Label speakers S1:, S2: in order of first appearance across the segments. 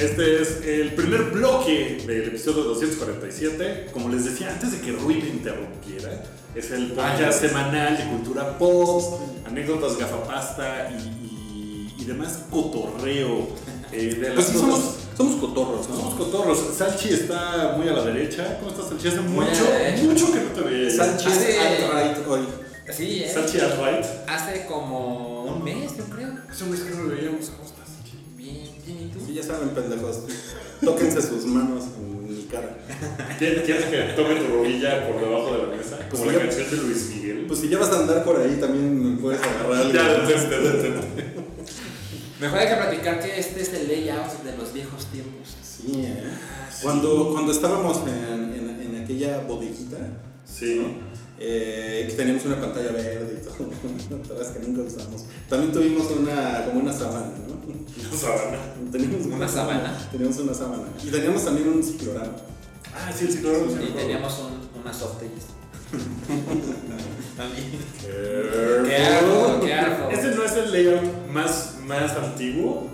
S1: Este es el primer bloque del episodio 247. Como les decía antes de que Rui me interrumpiera, es el podcast semanal de cultura pop, anécdotas gafapasta y, y, y demás cotorreo. eh, de las
S2: Pues somos, somos cotorros, ¿no?
S1: somos cotorros. Salchi está muy a la derecha. ¿Cómo estás, Salchi? Hace mucho,
S3: derecha.
S1: mucho que no te veía.
S2: Sánchez
S3: Hace-
S2: alt-right hoy.
S3: Sí, ¿eh?
S1: Salchi at right.
S3: Hace como un mes, yo creo.
S1: Hace un mes que no lo veíamos.
S2: Sí, ya saben, pendejos. Tóquense sus manos en mi cara.
S1: ¿Quieres quieres que tome tu rodilla por debajo de la mesa? Como
S2: Pues
S1: la
S2: ya-
S1: canción de Luis Miguel.
S2: Pues si ya vas a andar por ahí, también me puedes agarrar algo.
S1: ya, detente, detente.
S3: Mejor hay que platicar que este es el layout de los viejos tiempos.
S2: Sí, ¿eh? Cuando, cuando estábamos en, en, en aquella bodeguita,
S1: Sí.
S2: Eh, que teníamos una pantalla verde y todo, otras que nunca usamos. También tuvimos una, como una sábana, ¿no?
S1: La sabana.
S2: Teníamos
S3: ¿Una sábana?
S2: Teníamos una sábana. Y teníamos también un ciclorama.
S1: Ah, sí, el ciclorama. sí,
S3: Y teníamos un, unas softails. También.
S1: Careful.
S3: Qué arco, qué arco.
S1: Este no es el layout más, más antiguo,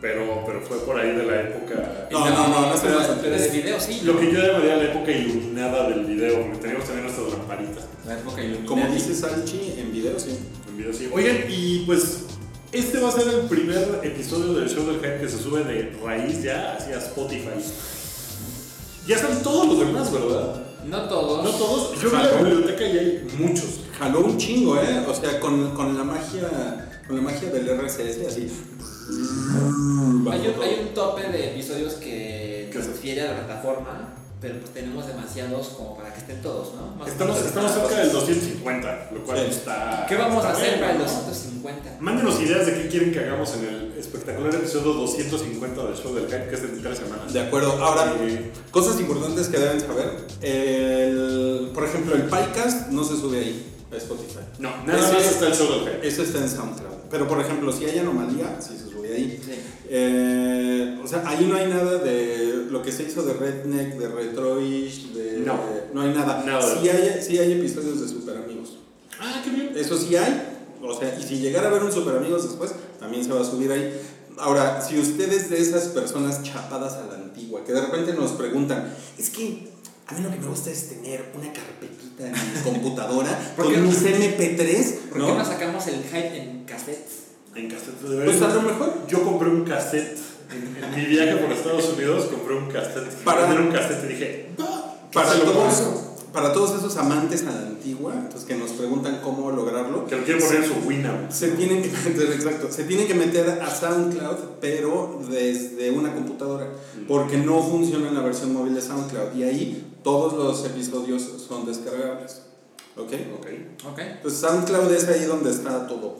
S1: pero, pero fue por ahí de la época.
S2: No, no, no, no es
S3: pero,
S2: más
S3: pero de video sí.
S1: Lo que yo llamaría la época iluminada del video, porque teníamos también nuestras lamparitas
S3: La época iluminada.
S2: Como dice Salchi, en video sí.
S1: en video. Sí. Oigan, y pues este va a ser el primer episodio del show del hype que se sube de raíz ya hacia Spotify. Ya están todos los demás, ¿verdad?
S3: No todos.
S1: No todos. Yo vi la biblioteca y hay muchos.
S2: Jaló un chingo, ¿eh? O sea, con, con la magia con la magia del RSS, así.
S3: Hay un, hay un tope de episodios que refiere a la plataforma, pero pues tenemos demasiados como para que estén todos, ¿no? Más
S1: Estamos,
S3: menos
S1: estamos
S3: cada
S1: cerca del
S3: cosa.
S1: 250, lo cual
S2: Sí.
S1: está.
S3: ¿Qué vamos a hacer
S1: bien,
S3: para el
S1: ¿no?
S3: 250?
S1: Mándenos ideas de qué quieren que hagamos en el espectacular episodio 250 del show del hype, que es en tres semanas.
S2: De acuerdo. Ahora,
S1: Eh,
S2: cosas importantes que deben saber. El, por ejemplo, el podcast no se sube ahí Spotify.
S1: no, nada
S2: Ese-
S1: más está del hype.
S2: Eso está en SoundCloud. Pero, por ejemplo, si hay anomalía, sí se sube ahí.
S3: Sí.
S2: Eh, o sea, ahí no hay nada de lo que se hizo de Redneck, de Retroish, de...
S1: No.
S2: no hay nada.
S1: Nada.
S2: Sí hay, sí hay episodios de Super Amigos.
S1: Ah, qué bien.
S2: Eso sí hay. O sea, y si llegara a ver un Super Amigos después, también se va a subir ahí. Ahora, si ustedes de esas personas chapadas a la antigua, que de repente nos preguntan, es que a mí lo que me gusta es tener una carpetita en mi computadora
S3: ¿Por
S2: con
S3: no?
S2: mis MP3,
S3: ¿Por
S2: ¿no?
S3: qué no sacamos el hype en cassettes?
S1: En cassette de
S2: Pues a lo mejor.
S1: Yo compré un cassette. En, en mi viaje por Estados Unidos compré un cassette.
S2: Para-
S1: Para un cassette y dije,
S2: Para
S1: pongo.
S2: para todos esos amantes a la antigua, pues que nos preguntan cómo lograrlo,
S1: que lo quiero poner en su Winamp.
S2: se tienen que meter, exacto, se tienen que meter a SoundCloud, pero desde una computadora, porque no funciona en la versión móvil de SoundCloud y ahí todos los episodios son descargables. ¿Ok?
S1: Ok.
S3: Ok.
S2: Pues SoundCloud es ahí donde está todo.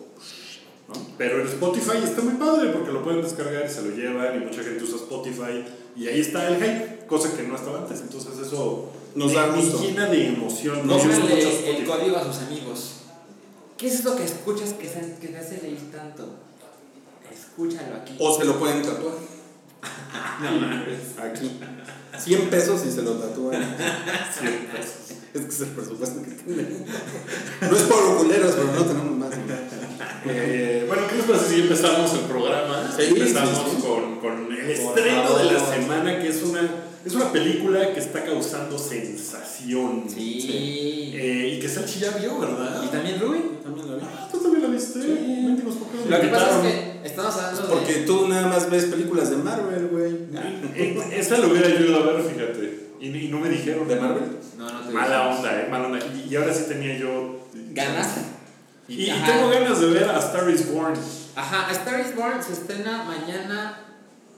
S2: ¿no?
S1: Pero en Spotify está muy padre porque lo pueden descargar y se lo llevan y mucha gente usa Spotify y ahí está el hype, cosa que no estaba antes. Entonces eso
S2: Nos da gusto.
S1: llena de emoción. No, mucho
S3: el código a sus amigos. ¿Qué es lo que escuchas que, se, que te hace reír tanto? Escúchalo aquí.
S2: O se lo pueden tatuar. Aquí. 100 pesos y se lo tatúan.
S1: Sí, pues.
S2: Es que es el presupuesto que tenemos. No es por culeros, pero no tenemos más.
S1: Eh, bueno, ¿qué les parece si empezamos el programa?
S2: Sí,
S1: empezamos
S2: sí, sí.
S1: Con, con el estreno de la semana, que es una, es una película que está causando sensación.
S3: Sí.
S1: Eh, y que Salchi ya vio, ¿verdad?
S3: ¿Y también Rui?
S2: También lo vi.
S1: Ah, ¿Tú también la viste? Mendigos, ¿por qué no me
S3: Lo que pasa es que estamos hablando de.
S2: Porque tú nada más ves películas de Marvel, güey.
S1: Eh, Esa lo hubiera ido a ver, fíjate. Y, y no me dijeron.
S2: ¿De Marvel?
S3: No, no te
S1: Mala onda, eh, mala onda. Y, y ahora sí tenía yo.
S3: ¿Ganas?
S1: Y, tengo ganas de ver a Star is Born.
S3: Ajá, A Star is Born se estrena mañana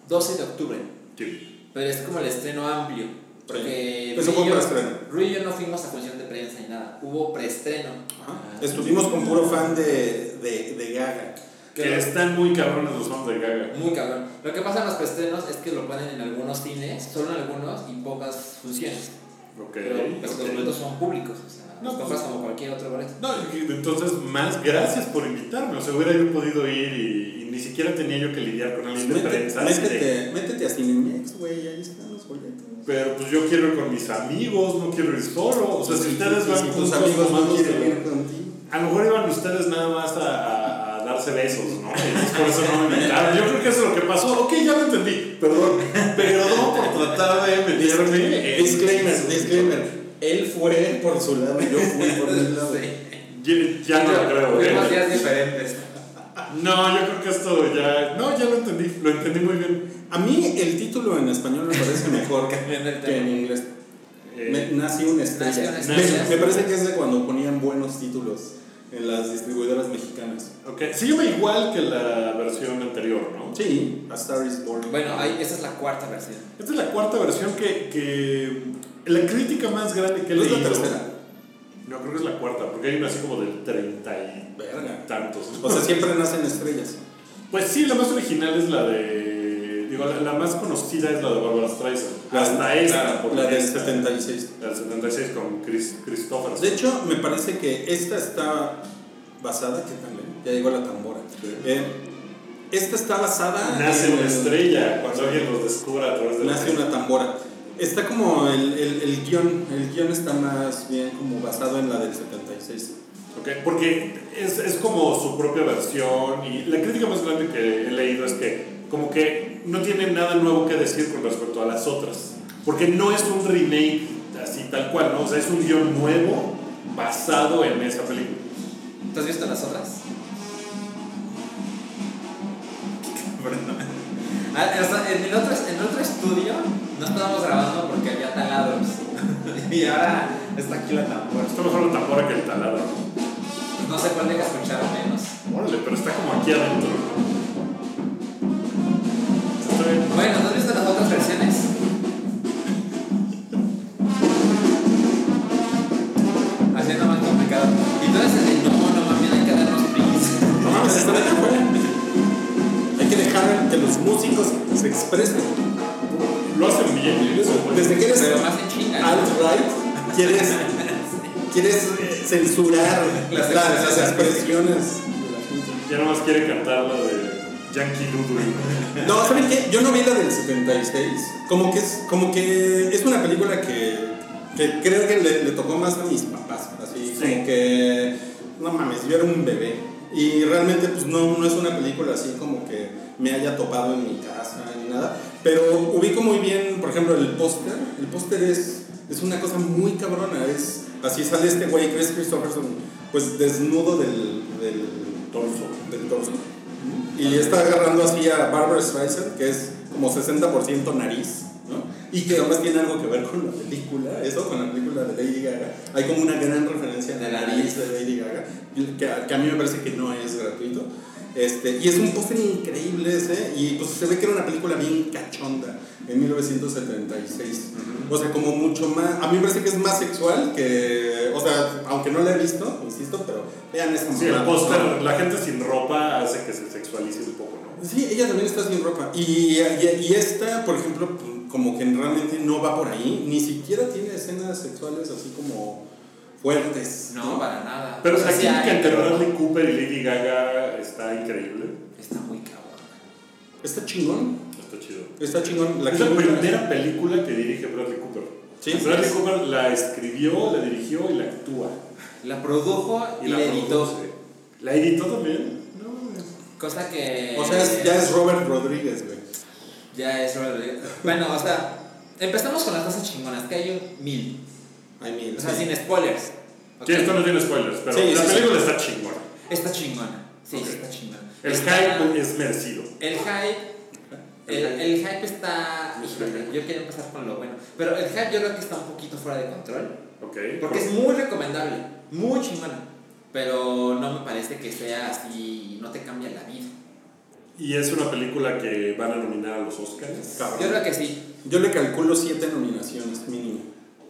S3: 12 de octubre.
S1: Sí.
S3: Pero es como el estreno amplio. Porque.
S2: Eso
S3: Rui
S2: fue preestreno.
S3: Rui y yo no fuimos a función de prensa ni nada. Hubo preestreno.
S2: Ajá. Estuvimos con puro fan de, de, de Gaga.
S1: Que están muy cabrones los fans de Gaga.
S3: Muy cabrón. Lo que pasa en los preestrenos es que lo ponen en algunos cines, solo en algunos y pocas funciones.
S1: Ok.
S3: Pero pues, los
S1: ok.
S3: boletos son públicos, o sea,
S1: No,
S3: los compras
S1: pues-
S3: como cualquier otro boleto.
S1: No, entonces más gracias por invitarme. O sea, hubiera yo podido ir y, y ni siquiera tenía yo que lidiar con alguien de
S2: Métete,
S1: prensa. así de-
S2: métete, métete a Cinemex, güey, ahí están los boletos.
S1: Pero pues yo quiero ir con mis amigos, no quiero ir solo. O sea, si ustedes van
S2: si
S1: con
S2: tus amigos no
S1: comandos
S2: quieren
S1: de-
S2: ir contigo.
S1: A lo mejor iban ustedes nada más a, a- a darse besos, ¿no? Y entonces por eso no me invitaron. Yo creo que eso es lo que pasó. Ok, ya lo entendí. Perdón. Perdón por tratar de meterme. en-
S2: Disclaimer, disclaimer. Él fue por su lado, yo fui por mi lado.
S1: Ya, ya no lo creo.
S3: Fuimos
S1: ¿eh?
S3: días diferentes.
S1: No, yo creo que esto ya. No, ya lo entendí. Lo entendí muy bien.
S2: A mí el título en español me parece mejor que en inglés.
S1: Eh,
S2: Me- nació una estrella. Me-
S3: estrella.
S2: Me, parece que es de cuando ponían buenos títulos en las distribuidoras mexicanas.
S1: ok. Se llama igual que la versión anterior, ¿no?
S2: Sí, A Star is Born.
S3: Bueno, ahí, esa es la cuarta versión.
S1: Esta es la cuarta versión que. que la crítica más grande que he
S2: ¿No es la
S1: leído.
S2: tercera?
S1: No, creo que es la cuarta, porque hay una así como del treinta y
S2: Verga.
S1: tantos.
S2: O sea, siempre nacen estrellas.
S1: Pues sí, la más original es la de. Digo, la, la más conocida es la de Barbara Streisand.
S2: La-
S1: Hasta esta,
S2: la-
S1: porque
S2: la del
S1: esta-
S2: 76.
S1: La del 76 con Chris, Christopher.
S2: De hecho, me parece que esta está basada, ¿qué tal? eh? Ya llegó la tambora. Eh, esta está basada
S1: nace
S2: en
S1: una
S2: el-
S1: estrella cuando alguien los descubra a través de la
S2: Nace una tambora. Está como el, el, el guion, el guion está más bien como basado en la del 76.
S1: Ok, Porque es, es como su propia versión y la crítica más grande que he leído es que como que no tiene nada nuevo que decir con respecto a las otras. Porque no es un remake así tal cual, ¿no? O sea, es un guion nuevo basado en esa película.
S3: ¿Tú has visto las otras? En, el otro, en otro estudio no estábamos grabando porque había taladros. y ahora está aquí la tambora.
S1: Está mejor la tambora que el taladro.
S3: Pues no sé cuál deja escuchar menos.
S1: Órale, pero está como aquí adentro. Está bien.
S3: Bueno, ¿no
S2: se expresen.
S1: Lo hacen bien. eso.
S2: Desde que eres
S3: Pero
S2: alt-right, quieres, quieres censurar
S3: Las
S2: la- las
S3: expresiones.
S2: expresiones.
S1: Ya nomás quiere cantar la de Yankee Doodle.
S2: No, ¿saben qué? Yo no vi la del 76. Como que es, como que es una película que, que creo que le, le tocó más a mis papás. Así
S1: Sí.
S2: como que, no mames, yo era un bebé. Y realmente pues no, no es una película así como que me haya topado en mi casa ni nada. Pero ubico muy bien, por ejemplo, el póster. El póster es, es una cosa muy cabrona. Es, así sale este güey, Chris Christopherson, pues desnudo del, del
S1: Torso.
S2: del torso. Y está agarrando así a Barbara Streisand, que es como 60% nariz, ¿no? Y que además tiene algo que ver con la película, eso, con la película de Lady Gaga. Hay como una gran referencia a la nariz de Lady Gaga, que, a- que a mí me parece que no es gratuito. Este, y es un póster increíble ese, y pues se ve que era una película bien cachonda en 1976. O sea, como mucho más. A mí me parece que es más sexual que. O sea, aunque no la he visto, insisto, pero vean esta
S1: Sí, el póster, la gente sin ropa hace que se sexualice un poco, ¿no?
S2: Sí, ella también está sin ropa. Y, y, y esta, por ejemplo, como que realmente no va por ahí, ni siquiera tiene escenas sexuales así como fuertes.
S3: No, para nada.
S1: Pero
S3: O sea,
S1: química
S3: hay,
S1: entre Bradley Cooper y Lady Gaga está increíble.
S3: Está muy cabrón.
S2: Está chingón.
S1: Está chido.
S2: Está chingón. La
S1: es la primera película que dirige Bradley Cooper.
S2: Sí,
S1: Bradley. Cooper la escribió, la dirigió y la actúa.
S3: La produjo y, la editó.
S1: produce. ¿La editó también? No.
S3: Cosa que.
S2: O sea, es- ya es Robert Rodríguez, güey.
S3: Ya es Robert Rodríguez. Bueno, o sea, empezamos con las cosas chingonas, que hay un mil.
S2: Ay, mil.
S3: O sea,
S2: sí.
S3: sin spoilers. ¿ok?
S1: Sí, esto no tiene spoilers, pero
S2: Sí,
S1: la
S2: sí,
S1: película
S2: sí.
S1: está chingona.
S3: Está chingona. Sí,
S1: Ok.
S3: está chingona.
S1: El
S3: Está-
S1: hype es merecido.
S3: El hype. El, el hype está. híjole, yo quiero empezar con lo bueno. Pero el hype yo creo que está un poquito fuera de control.
S1: Ok.
S3: Porque es muy recomendable. Muy chingona. Pero no me parece que sea así. No te cambia la vida.
S1: Y es una película que van a nominar a los Oscars.
S2: Cabrón.
S3: Yo creo que sí.
S2: Yo le calculo siete nominaciones.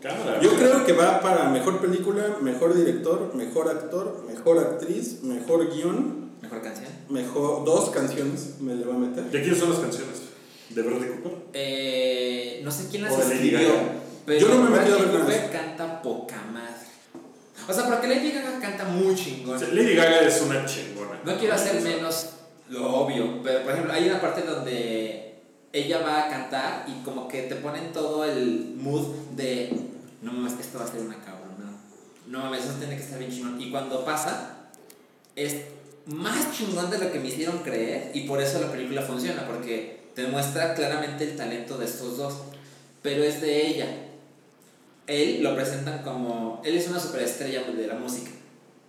S1: Cámara.
S2: Yo creo que va para mejor película, mejor director, mejor actor, mejor actriz, mejor guion,
S3: Mejor canción.
S2: mejor dos canciones me le va a meter.
S1: ¿De quién son las canciones? ¿De Bradley Cooper?
S3: Eh, no sé quién las
S1: O de Lady
S3: escribió.
S1: Gaga.
S3: Pero
S2: Yo no me he metido a ver
S3: Cooper canta poca madre. O sea, porque Lady Gaga canta muy chingón.
S1: O sea, Lady Gaga es una chingona.
S3: No quiero hacer menos lo obvio, pero por ejemplo, hay una parte donde ella va a cantar y como que te ponen todo el mood de no mames, esto va a ser una cabrona. No mames, eso tiene que estar bien chingón. Y cuando pasa, es más chingón de lo que me hicieron creer y por eso la película funciona, porque te muestra claramente el talento de estos dos, pero es de ella. Él lo presentan como, él es una superestrella de la música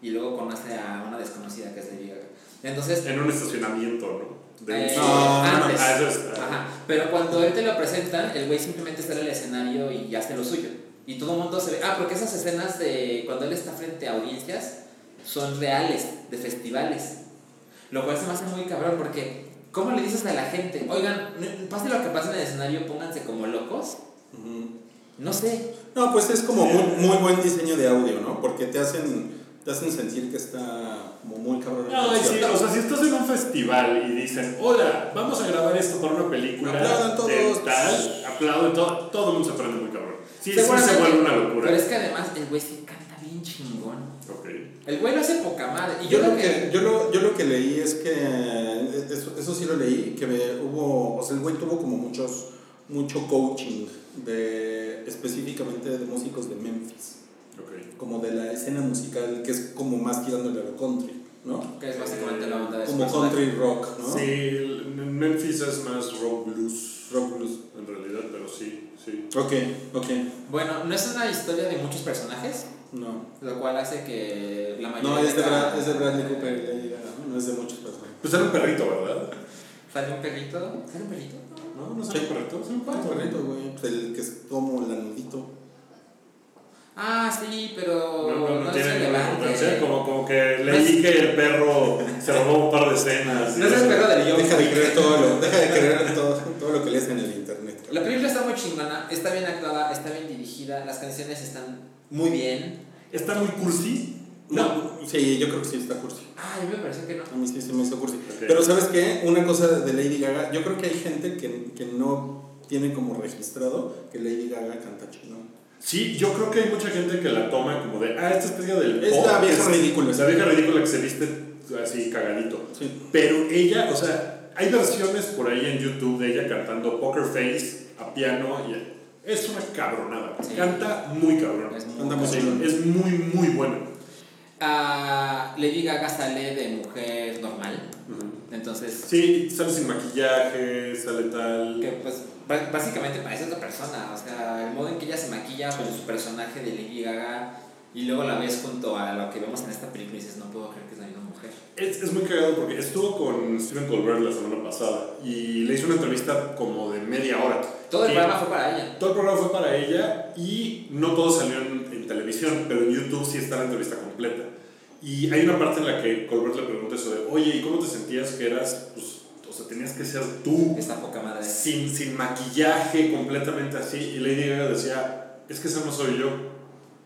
S3: y luego conoce a una desconocida que es Lady Gaga. Entonces,
S1: En un estacionamiento, ¿no? De
S3: eh,
S2: No,
S3: antes.
S1: Ah, eso es- ah.
S3: Ajá. Pero cuando él te lo presentan, el güey simplemente sale al escenario y hace lo suyo. Y todo el mundo se ve. Ah, porque esas escenas de cuando él está frente a audiencias son reales, de festivales. Lo cual se me hace muy cabrón porque, ¿cómo le dices a la gente? Oigan, pase lo que pase en el escenario, pónganse como locos. No sé.
S2: No, pues es como muy, muy buen diseño de audio, ¿no? Porque te hacen, te hacen sentir que está como muy cabrón.
S1: No, sí, o sea, si estás en un festival y dicen, hola, vamos a grabar esto para una película
S2: Aplaudan todos.
S1: de tal, aplauden, todo, todo el mundo se prende muy cabrón. Sí, sí se vuelve una locura.
S3: Pero es que además el güey sí canta bien chingón. El güey lo hace poca madre. Y
S2: Yo,
S3: yo,
S2: lo que, yo, lo, yo lo que leí es que, eso, eso sí lo leí, que me- hubo, o sea, el güey tuvo como muchos, mucho coaching de, específicamente de músicos de Memphis,
S1: Ok.
S2: como de la escena musical que es como más tirándole a lo country, ¿no?
S3: que es básicamente la onda de
S2: Como country rock, ¿no?
S1: Sí, Memphis es más rock blues,
S2: Rock blues.
S1: en realidad, pero sí, sí.
S2: Ok, ok,
S3: Bueno, no es una historia de muchos personajes,
S2: no.
S3: lo cual hace que la mayoría
S2: No, es de, Brad, es de Bradley Cooper y Lady Gaga, ¿no? No es de muchas personas.
S1: Pues era un perrito, ¿verdad?
S3: Sale un perrito. ¿Sale un perrito?
S1: No, no es un perrito, es un
S2: ¿Cuál
S1: perrito.
S2: güey? Pues el que es como lanudito.
S3: Ah, sí, pero
S1: No, no, no
S3: es
S1: tiene ninguna
S3: relevante.
S1: importancia. Como, como que leí que el perro se robó un par de escenas.
S3: No es el perro del John
S2: Deja de creer todo lo, deja de creer todo, todo lo que lees en el internet.
S3: La película está muy chingona, está bien actuada, está bien dirigida, las canciones están muy bien.
S1: Está muy cursi.
S2: No, sí, yo creo que sí está cursi.
S3: Ah, a mí me pareció que no.
S2: A mí sí se me hizo cursi. Pero ¿sabes qué? Una cosa de Lady Gaga, yo creo que hay gente que, que no tiene como registrado que Lady Gaga canta chino.
S1: Sí, yo creo que hay mucha gente que la toma como de, ah, esta estrella del
S2: Es
S1: pop,
S2: la vieja ridícula.
S1: Es la vieja ridícula que se viste así cagadito.
S2: Sí.
S1: Pero ella, o sea, hay versiones por ahí en YouTube de ella cantando Poker Face a piano y es una cabronada.
S3: Sí.
S1: Canta muy cabrón.
S3: Es muy
S1: es muy, muy buena.
S3: Ah, Lady Gaga sale de mujer normal, entonces
S1: Sí, sale sin maquillaje, sale tal.
S3: que pues bá- básicamente parece otra persona, o sea, el modo en que ella se maquilla con su personaje de Lady Gaga y luego la ves junto a lo que vemos en esta película y dices, no puedo creer que es la misma mujer.
S1: Es, es muy cagado porque estuvo con Stephen Colbert la semana pasada y le hizo una entrevista como de media hora.
S3: Todo el programa fue para ella.
S1: Todo el programa fue para ella y no todo salió en, en televisión, pero en YouTube sí está la entrevista completa. Y hay una parte en la que Colbert le pregunta eso de, oye, ¿y cómo te sentías que eras, pues, o sea, tenías que ser tú,
S3: Esta poca madre.
S1: sin, sin maquillaje, completamente así? Y Lady Gaga decía, es que esa no soy yo.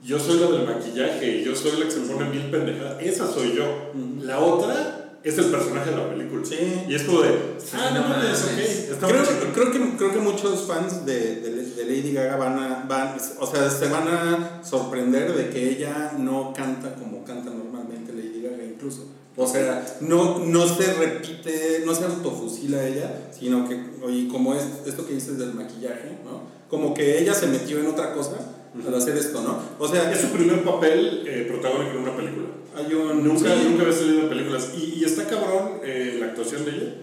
S1: Yo soy la del maquillaje, yo soy la que se pone mil pendejadas, esa soy yo. La otra es el personaje de la película.
S2: Sí.
S1: Y es como de, ah, no
S3: no
S1: mames, ok.
S3: mames.
S1: está muy
S2: Creo,
S1: chingón".
S2: creo, que, creo que muchos fans de, de, de Lady Gaga van a, van, o sea, se van a sorprender de que ella no canta como canta normalmente Lady Gaga incluso. O sea, no, no se repite, no se autofusila ella, sino que, oye, como es esto que dices del maquillaje, ¿no? Como que ella se metió en otra cosa al hacer esto, ¿no? O sea,
S1: Es su primer papel eh, protagónico en una película.
S2: Hay un...
S1: Nunca,
S2: sí.
S1: nunca había salido en películas. Y, y está cabrón eh, la actuación de ella.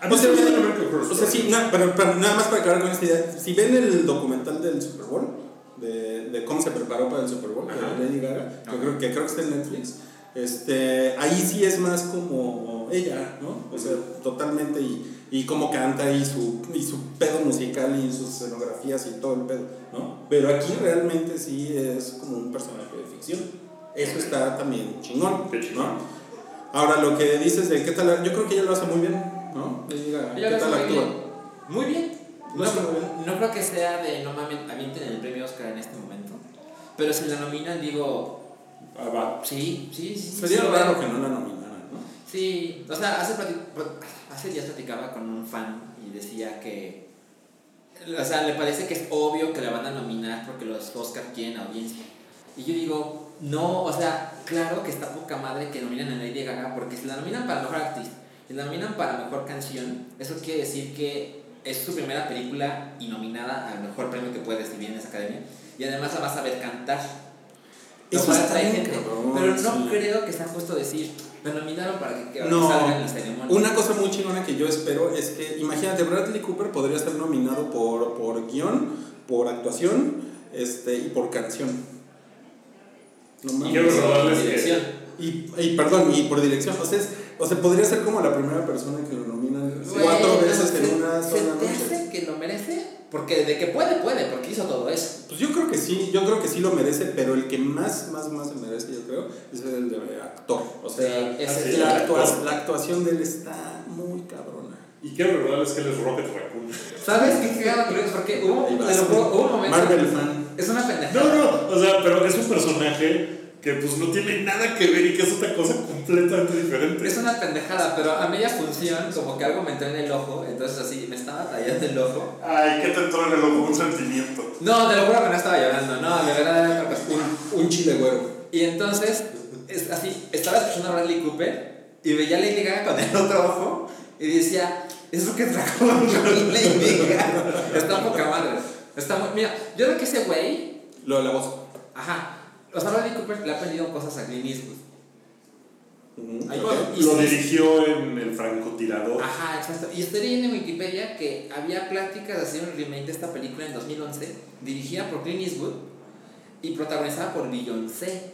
S1: A mí
S2: O sea,
S1: se me Horror
S2: O sea, sí, na- pero, pero nada más para acabar con esta idea. Si ven el documental del Super Bowl, de, de cómo se preparó para el Super Bowl,
S1: Ajá.
S2: de Lady Gaga, que creo, que creo que está en Netflix, este, ahí sí es más como ella, ¿no? O sea, totalmente, y, y cómo canta, y su, y su pedo musical, y sus escenografías, y todo el pedo, ¿no? Pero aquí realmente sí es como un personaje de ficción. Eso está también chingón,
S1: Qué chingón.
S2: ¿no? Ahora, lo que dices de qué tal, yo creo que ella lo hace muy bien, ¿no? ¿Qué tal actúa?
S3: bien. Muy bien. No, creo que sea de no mames, avienten el premio Oscar en este momento. Pero si la nominan, digo,
S1: Ah, va.
S3: sí, sí, sí.
S2: Sería
S3: sí,
S2: raro que no la nominaran, ¿no?
S3: Sí, o sea, hace, hace días platicaba con un fan y decía que o sea, le parece que es obvio que la van a nominar porque los Oscar quieren audiencia. Y yo digo, no, o sea, claro que está poca madre que nominan a Lady Gaga porque si la nominan para mejor actriz y la nominan para mejor canción, eso quiere decir que es su primera película y nominada al mejor premio que puede recibir en esa academia. Y además la vas a ver cantar. Lo
S2: Eso está
S3: gente.
S2: cabrón,
S3: Pero no
S2: sí.
S3: creo que sea justo decir, me nominaron para que, que
S2: No,
S3: salga en la ceremonia.
S2: una cosa muy chingona que yo espero es que, imagínate, Bradley Cooper podría estar nominado por, por guion, por actuación este, y por canción. No
S1: Y
S2: mames.
S1: qué probable es que-
S3: dirección.
S2: Y, y, perdón, y por dirección. O sea, es- o sea, podría ser como la primera persona que lo nominan cuatro veces
S3: ¿se-
S2: en una
S3: ¿Se
S2: sola
S3: te
S2: noche.
S3: hace que lo merece? Porque de que puede, puede, porque hizo todo eso.
S2: Pues yo creo que sí, yo creo que sí lo merece, pero el que más, más, más se merece, yo creo, es el de actor. O sea,
S3: Sí, es
S2: la,
S1: el
S2: actuación de él está muy cabrona.
S1: Y qué probable es que él es Rocket Raccoon.
S3: ¿Sabes qué es? Porque hubo, hubo un momento.
S2: Marvel fan.
S3: Es una pendejada.
S1: No, no, o sea, pero es un personaje que pues no tiene nada que ver y que es otra cosa completamente diferente.
S3: Es una pendejada, pero a media función, como que algo me entró en el ojo, entonces así me estaba tallando el ojo.
S1: Ay, ¿qué te entró en el ojo? Un sentimiento.
S3: No, te lo juro que no estaba llorando, no, de verdad era.
S2: Un chile güero.
S3: Y entonces, es así, estaba escuchando a Bradley Cooper y veía a Lady Gaga con el otro ojo y decía, es lo que trajo Lady Gaga. Está poca madre. Está muy, mira, yo creo que ese güey,
S2: Lo de la voz.
S3: ajá, o sea, Bradley Cooper le ha pedido cosas a Clint Eastwood.
S1: Lo dirigió en el francotirador.
S3: Ajá, exacto. Y estoy leyendo en Wikipedia que había pláticas de hacer un remake de esta película en 2011, dirigida por Clint Eastwood y protagonizada por Beyoncé.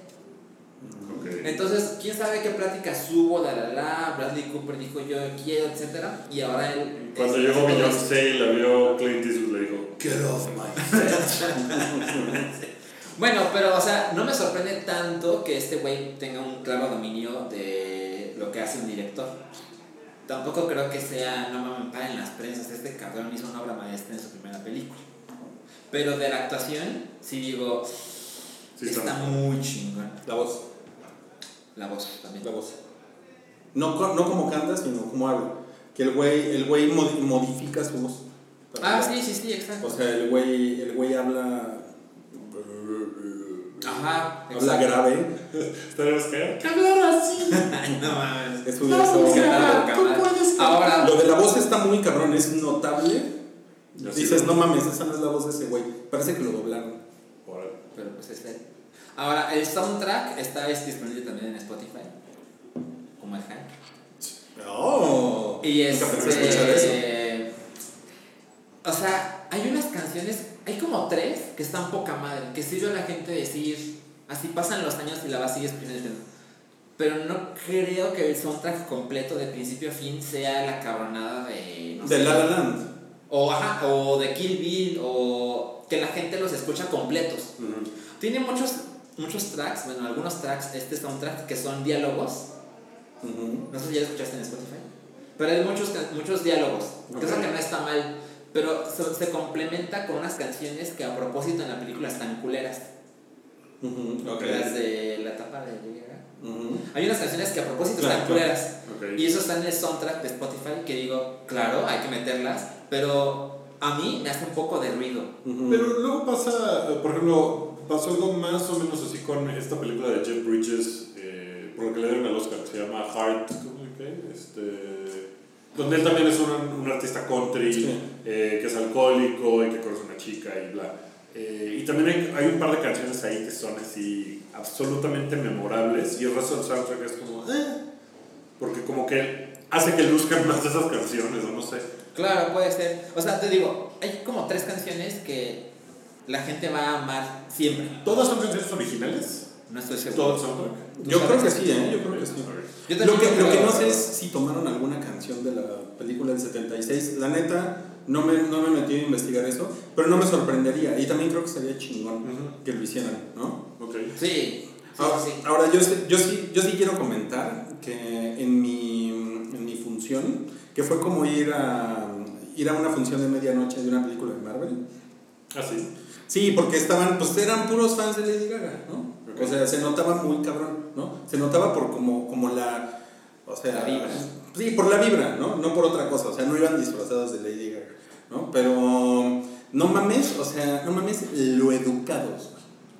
S3: Entonces, quién sabe qué pláticas hubo, la la la, Bradley Cooper dijo yo quiero, etcétera, y ahora él.
S1: Cuando
S3: es-
S1: llegó Beyoncé y la vio Clint Eastwood le dijo, Get off my.
S3: Bueno, pero, o sea, no me sorprende tanto que este güey tenga un claro dominio de lo que hace un director. Tampoco creo que sea, no me paren las prensas, este cabrón hizo una obra maestra en su primera película. Pero de la actuación, sí digo,
S1: Sí,
S3: está
S1: está.
S3: muy chingón.
S2: La voz.
S3: La voz también.
S2: La voz. No, co- no como canta, sino como habla. Que el güey, el güey modi- modifica su voz.
S3: Ah, sí, sí, sí, exacto.
S2: O sea, el güey, el güey habla.
S3: Ajá,
S2: Habla
S3: exacto.
S2: grave.
S1: ¿Tenemos que?
S3: Ay, no mames.
S2: Es estado-
S3: Ahora,
S2: Lo de la voz está muy cabrón, es notable.
S1: Yo
S2: Dices, no mames, esa no es la voz de ese güey. Parece que lo doblaron.
S3: Pero pues es él. Ahora, el soundtrack está es disponible también en Spotify, como el Hank.
S2: Oh,
S3: Y
S2: eso.
S3: este. O sea, hay unas canciones, hay como tres que están poca madre, que sirve a la gente decir, así pasan los años y la vas a seguir. Pero no creo que el soundtrack completo de principio a fin sea la cabronada de. no
S2: De
S3: sé,
S2: La La Land.
S3: O, ajá, o de Kill Bill, o que la gente los escucha completos. Tiene muchos, muchos tracks, bueno, algunos tracks, este soundtrack, que son diálogos.
S2: Ujú.
S3: No sé si ya lo escuchaste en Spotify. Pero hay muchos, muchos diálogos. Cosa
S1: Ok.
S3: que no está mal. Pero se, se complementa con unas canciones que a propósito en la película están culeras.
S2: Ujú, ok.
S3: Las de la etapa de Gaga.
S2: Ujú.
S3: Hay unas canciones que a propósito
S2: Claro,
S3: están
S2: claro.
S3: culeras.
S1: Ok.
S3: Y eso está en el soundtrack de Spotify que digo, claro, hay que meterlas. Pero a mí me hace un poco de ruido.
S1: Pero luego pasa, por ejemplo, pasó algo más o menos así con esta película de Jeff Bridges, eh, por lo que le dieron al Oscar, que se llama Heart. Este, donde él también es un, un artista country,
S2: Sí.
S1: eh, que es alcohólico y que conoce a una chica y bla. Eh, y también hay, hay un par de canciones ahí que son así absolutamente memorables y el resto del soundtrack es como, eh, porque como que hace que luzcan más esas canciones, o no sé.
S3: Claro, puede ser. O sea, te digo, hay como tres canciones que la gente va a amar siempre.
S1: ¿Todas son canciones originales?
S3: No estoy seguro.
S1: ¿Todo el soundtrack?
S2: Yo
S3: ¿Tú
S2: creo que sí, ¿eh? Yo creo que sí.
S3: Yo
S2: Lo que, lo que no sé es si tomaron alguna canción de la película del 76. La neta, no me, no me metí a investigar eso, pero no me sorprendería. Y también creo que sería chingón
S1: Ujú.
S2: que lo hicieran, ¿no?
S1: Ok.
S3: Sí, sí,
S2: Ahora,
S3: sí.
S2: ahora, yo, yo, sí, yo sí quiero comentar que en mi, en mi función, que fue como ir a, ir a una función de medianoche de una película de Marvel.
S1: Ah, sí.
S2: Sí, porque estaban, pues eran puros fans de Lady Gaga, ¿no? O sea, se notaba muy cabrón, ¿no? Se notaba por como, como la, o sea...
S3: La vibra.
S2: Sí, por la vibra, ¿no? No por otra cosa, o sea, no iban disfrazados de Lady Gaga, ¿no? Pero no mames, o sea, no mames lo educados.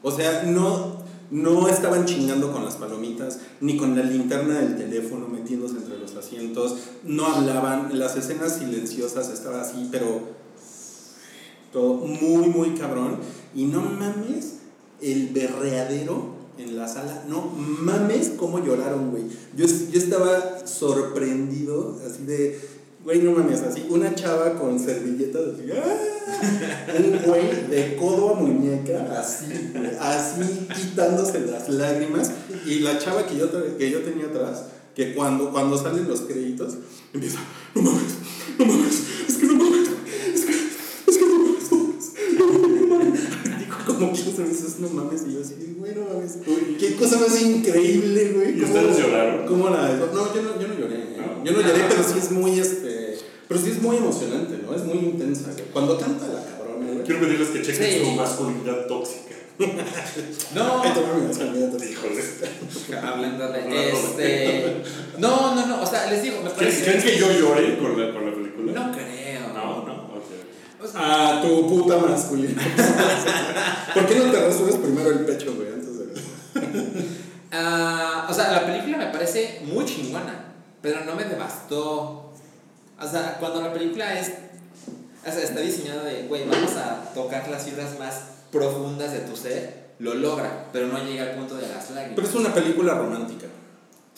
S2: O sea, no, no estaban chingando con las palomitas, ni con la linterna del teléfono metiéndose entre los asientos, no hablaban, las escenas silenciosas estaba así, pero todo muy, muy cabrón. Y no mames el berreadero en la sala, no mames cómo lloraron, güey. Yo, yo estaba sorprendido, así de, güey, no mames, así, una chava con servilletas, así, ¡ah! un güey de codo a muñeca, así, así quitándose las lágrimas. Y la chava que yo, que yo tenía atrás, que cuando, cuando salen los créditos, empieza, no mames, no mames, es que no mames, es que, es que no mames, no mames, no mames. 15 veces, no mames, y yo así, güey, no mames, qué cosa más increíble, güey.
S1: ¿Y
S2: ¿Cómo-
S1: ustedes lloraron?
S2: ¿Cómo la.? No, yo no, yo no lloré. ¿eh?
S1: No.
S2: Yo no lloré, pero sí es muy. Este, pero sí es muy emocionante, ¿no? Es muy intensa, güey. Cuando canta la cabrona, güey.
S1: Quiero pedirles que chequen
S3: Sí.
S1: su masculinidad tóxica.
S3: No.
S1: Híjole.
S3: hablando de
S1: Hablando de-
S3: este. No, no, no, o sea, les digo, me
S1: ¿Creen
S3: parece.
S1: creen que yo lloré con la, con la película?
S3: No creo. Sea,
S2: Ah, tu puta masculinidad. ¿Por qué no te rasuras primero el pecho, güey? Antes de.
S3: ah, o sea, la película me parece muy chingona, pero no me devastó. O sea, cuando la película es. O sea, está diseñada de, güey, vamos a tocar las fibras más profundas de tu ser, lo logra, pero no llega al punto de las lágrimas.
S2: Pero es una película romántica.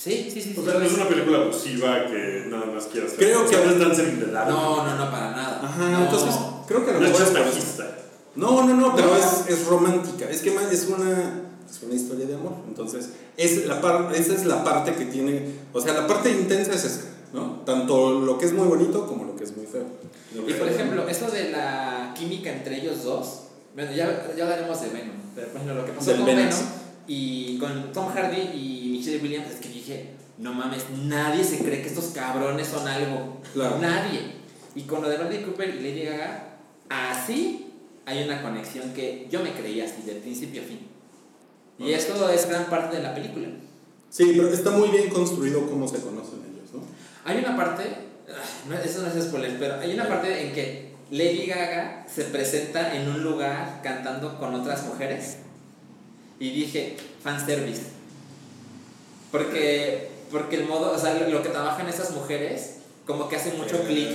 S3: Sí, sí, sí. sí,
S1: O sea,
S3: lo
S1: no es
S3: es.
S1: una película abusiva que nada más quiera hacer.
S2: Creo
S1: sea,
S2: que-
S1: no es.
S3: No, no, no, para nada.
S2: Ajá,
S3: No.
S2: entonces creo que a lo
S1: No es
S2: mejor es eso.
S1: chantajista.
S2: No, no, no, pero
S3: No.
S2: Es, es romántica. Es que más es una, es una historia de amor. Entonces, es la par- esa es la parte que tiene. O sea, la parte intensa es esa, ¿no? Tanto lo que es muy bonito como lo que es muy feo.
S3: Y por ejemplo, esto de la química entre ellos dos, bueno, ya, ya hablaremos de Venom, pero ejemplo, lo que pasó con
S2: Venom.
S3: Y con Tom Hardy y Michelle Williams es que dije, no mames, nadie se cree que estos cabrones son algo.
S2: Claro.
S3: Nadie. Y con lo de Bradley Cooper y Lady Gaga, así hay una conexión que yo me creía así, de principio a fin. Y esto es gran parte de la película.
S2: Sí, pero está muy bien construido cómo se conocen ellos, ¿no?
S3: Hay una parte, eso no es spoiler, pero hay una parte en que Lady Gaga se presenta en un lugar cantando con otras mujeres y dije, fanservice. Porque, porque el modo, o sea, lo, lo que trabajan esas mujeres, como que hace mucho clic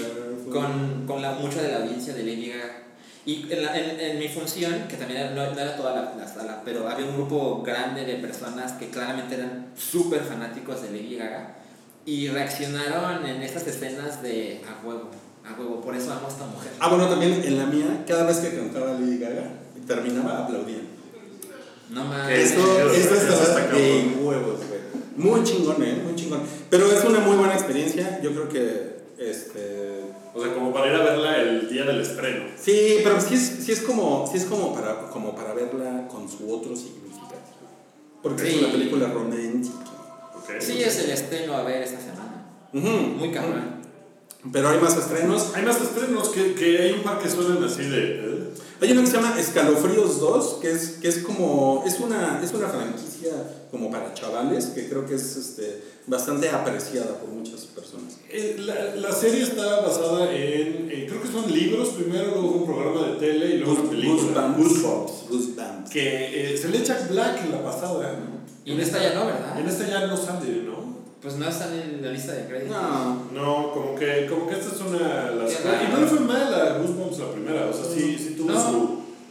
S3: con, con la, mucho de la audiencia de Lady Gaga. Y en, la- en- en mi función, que también no, no era toda la, la sala, pero había un grupo grande de personas que claramente eran súper fanáticos de Lady Gaga y reaccionaron en estas escenas de a huevo, a huevo, por eso amo a esta mujer.
S2: Ah, bueno, también en la mía, cada vez que cantaba Lady Gaga, terminaba aplaudiendo.
S3: No mames.
S2: Esto, esto
S1: está
S2: de huevos, güey. Muy chingón, ¿eh? Muy chingón. Pero es una muy buena experiencia. Yo creo que, este...
S1: O sea, como para ir a verla el día del estreno.
S2: Sí, pero sí es, sí es, como, sí es como, para, como para verla con su otro significado. Porque es una película romántica.
S3: Sí, es el estreno a ver esta semana. Muy cabrón.
S2: Pero hay más estrenos.
S1: Hay más estrenos que, que hay un par que suenan así de.
S2: Hay uno que se llama Escalofríos 2, que es, que es como, es una, es una franquicia como para chavales, que creo que es este, bastante apreciada por muchas personas.
S1: Eh, La, la serie está basada en. eh, creo que son libros primero, luego un programa de tele y luego una película.
S2: Goosebumps.
S1: Goosebumps.
S2: Goosebumps.
S1: Que eh, se le echa Black en la pasada. ¿no?
S3: Y en esta ya no, ¿verdad?
S1: En esta ya no sale, ¿no?
S3: Pues no están en la lista de créditos.
S2: No,
S1: No, como que, como que esta es una. Las, y no le fue mal a Goosebumps la primera, o sea, sí, sí
S3: No.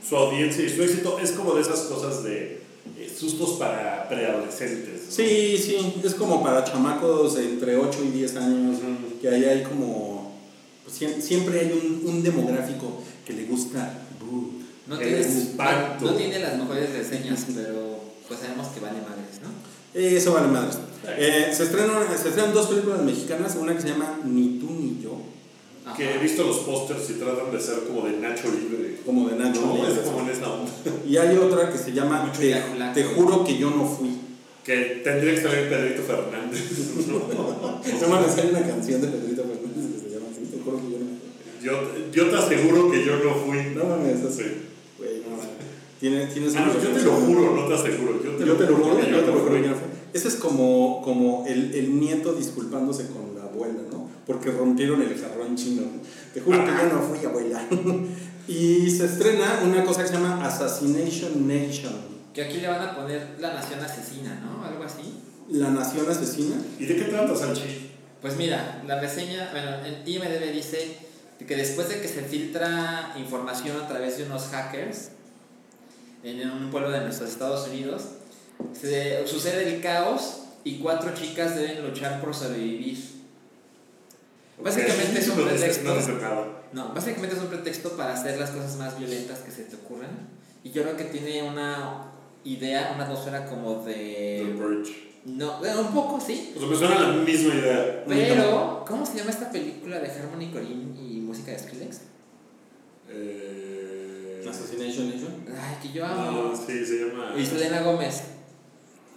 S1: su, su audiencia y su éxito. Es como de esas cosas de eh, sustos para preadolescentes. ¿no?
S2: Sí, sí, es como para chamacos de entre 8 y 10 años, que ahí hay como, pues, siem- siempre hay un, un demográfico que le gusta Boo.
S3: No,
S1: El
S3: tienes,
S1: espanto.
S3: no tiene las mejores reseñas, pero pues sabemos que vale madres, ¿no?
S2: Eso vale madres. Eh, se, estrenan, se estrenan dos películas mexicanas, una que se llama Ni tú ni yo,
S3: Ajá.
S1: Que he visto los pósters y tratan de ser como de Nacho Libre.
S2: como de Nacho
S1: No,
S2: Libre.
S1: es como en esa onda.
S2: Y hay otra que se llama
S3: Mucho
S2: Te, juro que yo no fui.
S1: Que tendría que salir Pedrito Fernández. ¿no?
S2: Llama, hay una canción de Pedrito Fernández que se llama así, Te juro que yo no fui.
S1: Yo, yo te aseguro que yo no fui.
S2: No mames, eso
S1: Sí.
S2: Güey, no mames. Tiene, tienes
S1: Ah, no, yo te lo juro, no te aseguro. Yo te,
S2: Yo te lo juro,
S1: que
S2: yo te lo
S1: no
S2: juro no. Ese es como, como el, el nieto disculpándose con la abuela, ¿no? Porque rompieron el jarrón chino. Te juro que yo no fui, abuela. Y se estrena una cosa que se llama Assassination Nation.
S3: Que aquí le van a poner la nación asesina, ¿no? Algo así.
S2: La nación asesina.
S1: ¿Y de qué trata, Salchi?
S3: Pues mira, la reseña, bueno, en IMDB dice que después de que se filtra información a través de unos hackers en un pueblo de nuestros Estados Unidos, se, sucede el caos y cuatro chicas deben luchar por sobrevivir. Básicamente es un
S1: No,
S3: pretexto.
S1: No,
S3: básicamente es un pretexto para hacer las cosas más violentas que se te ocurran. Y yo creo que tiene una idea, una atmósfera como
S1: The
S3: de.
S1: Purge.
S3: No, bueno, un poco sí.
S1: O sea, me suena la misma idea.
S3: Pero, ¿cómo se llama esta película de Harmony Corinne y música de Skrillex?
S1: Eh...
S2: Assassination Nation.
S3: Ay, que yo amo.
S1: No, sí, se llama.
S3: Y Selena Gómez.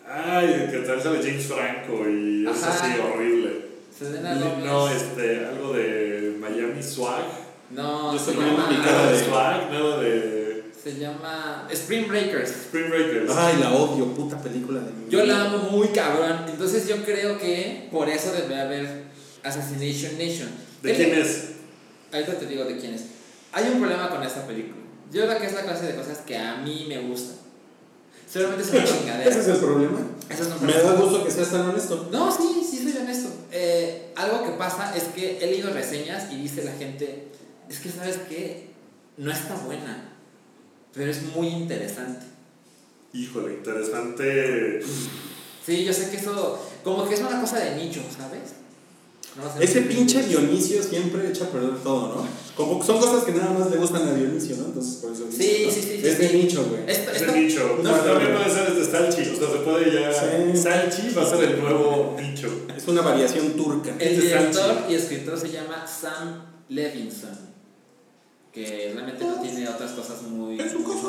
S1: Ay, que tal sale James Franco y es
S3: Ajá.
S1: así horrible.
S3: Selena Gómez.
S1: No, este, algo de Miami Swag.
S3: No,
S2: Yo
S3: se llama.
S2: mi cara
S1: de Swag, nada de
S3: Se llama Spring Breakers.
S1: Spring Breakers.
S2: Ay, la odio, puta película de mi
S3: Yo la amo muy cabrón. Entonces yo creo que por eso debe haber Assassination Nation.
S1: ¿De quién es?
S3: Ahorita te digo de quién es. Hay un problema con esta película. Yo creo que es la clase de cosas que a mí me gusta. Seguramente es una chingadera.
S2: Ese es el problema.
S3: Eso es un
S2: Me da gusto que seas tan honesto.
S3: No, sí, sí soy honesto. Eh, algo que pasa es que he leído reseñas y dice la gente, es que sabes que no está buena, pero es muy interesante.
S1: Híjole, interesante.
S3: Sí, yo sé que eso, como que es una cosa de nicho, ¿sabes? No.
S2: Ese pinche Dionisio siempre echa a perder todo, ¿no? Como que son cosas que nada más le gustan a Dionisio, ¿no? Entonces por eso.
S3: Sí,
S2: ¿no?
S3: sí, sí,
S2: Es
S3: sí,
S2: de
S3: sí.
S2: nicho, güey.
S1: Es el nicho.
S2: No,
S1: No, también puede ser desde Salchi. O sea, se puede ya.
S2: Sí.
S1: Salchi va a ser el nuevo nicho.
S2: Es una variación turca.
S3: el
S1: Este
S3: director y escritor se llama Sam Levinson, que realmente no tiene otras cosas muy,
S2: Es un cosa.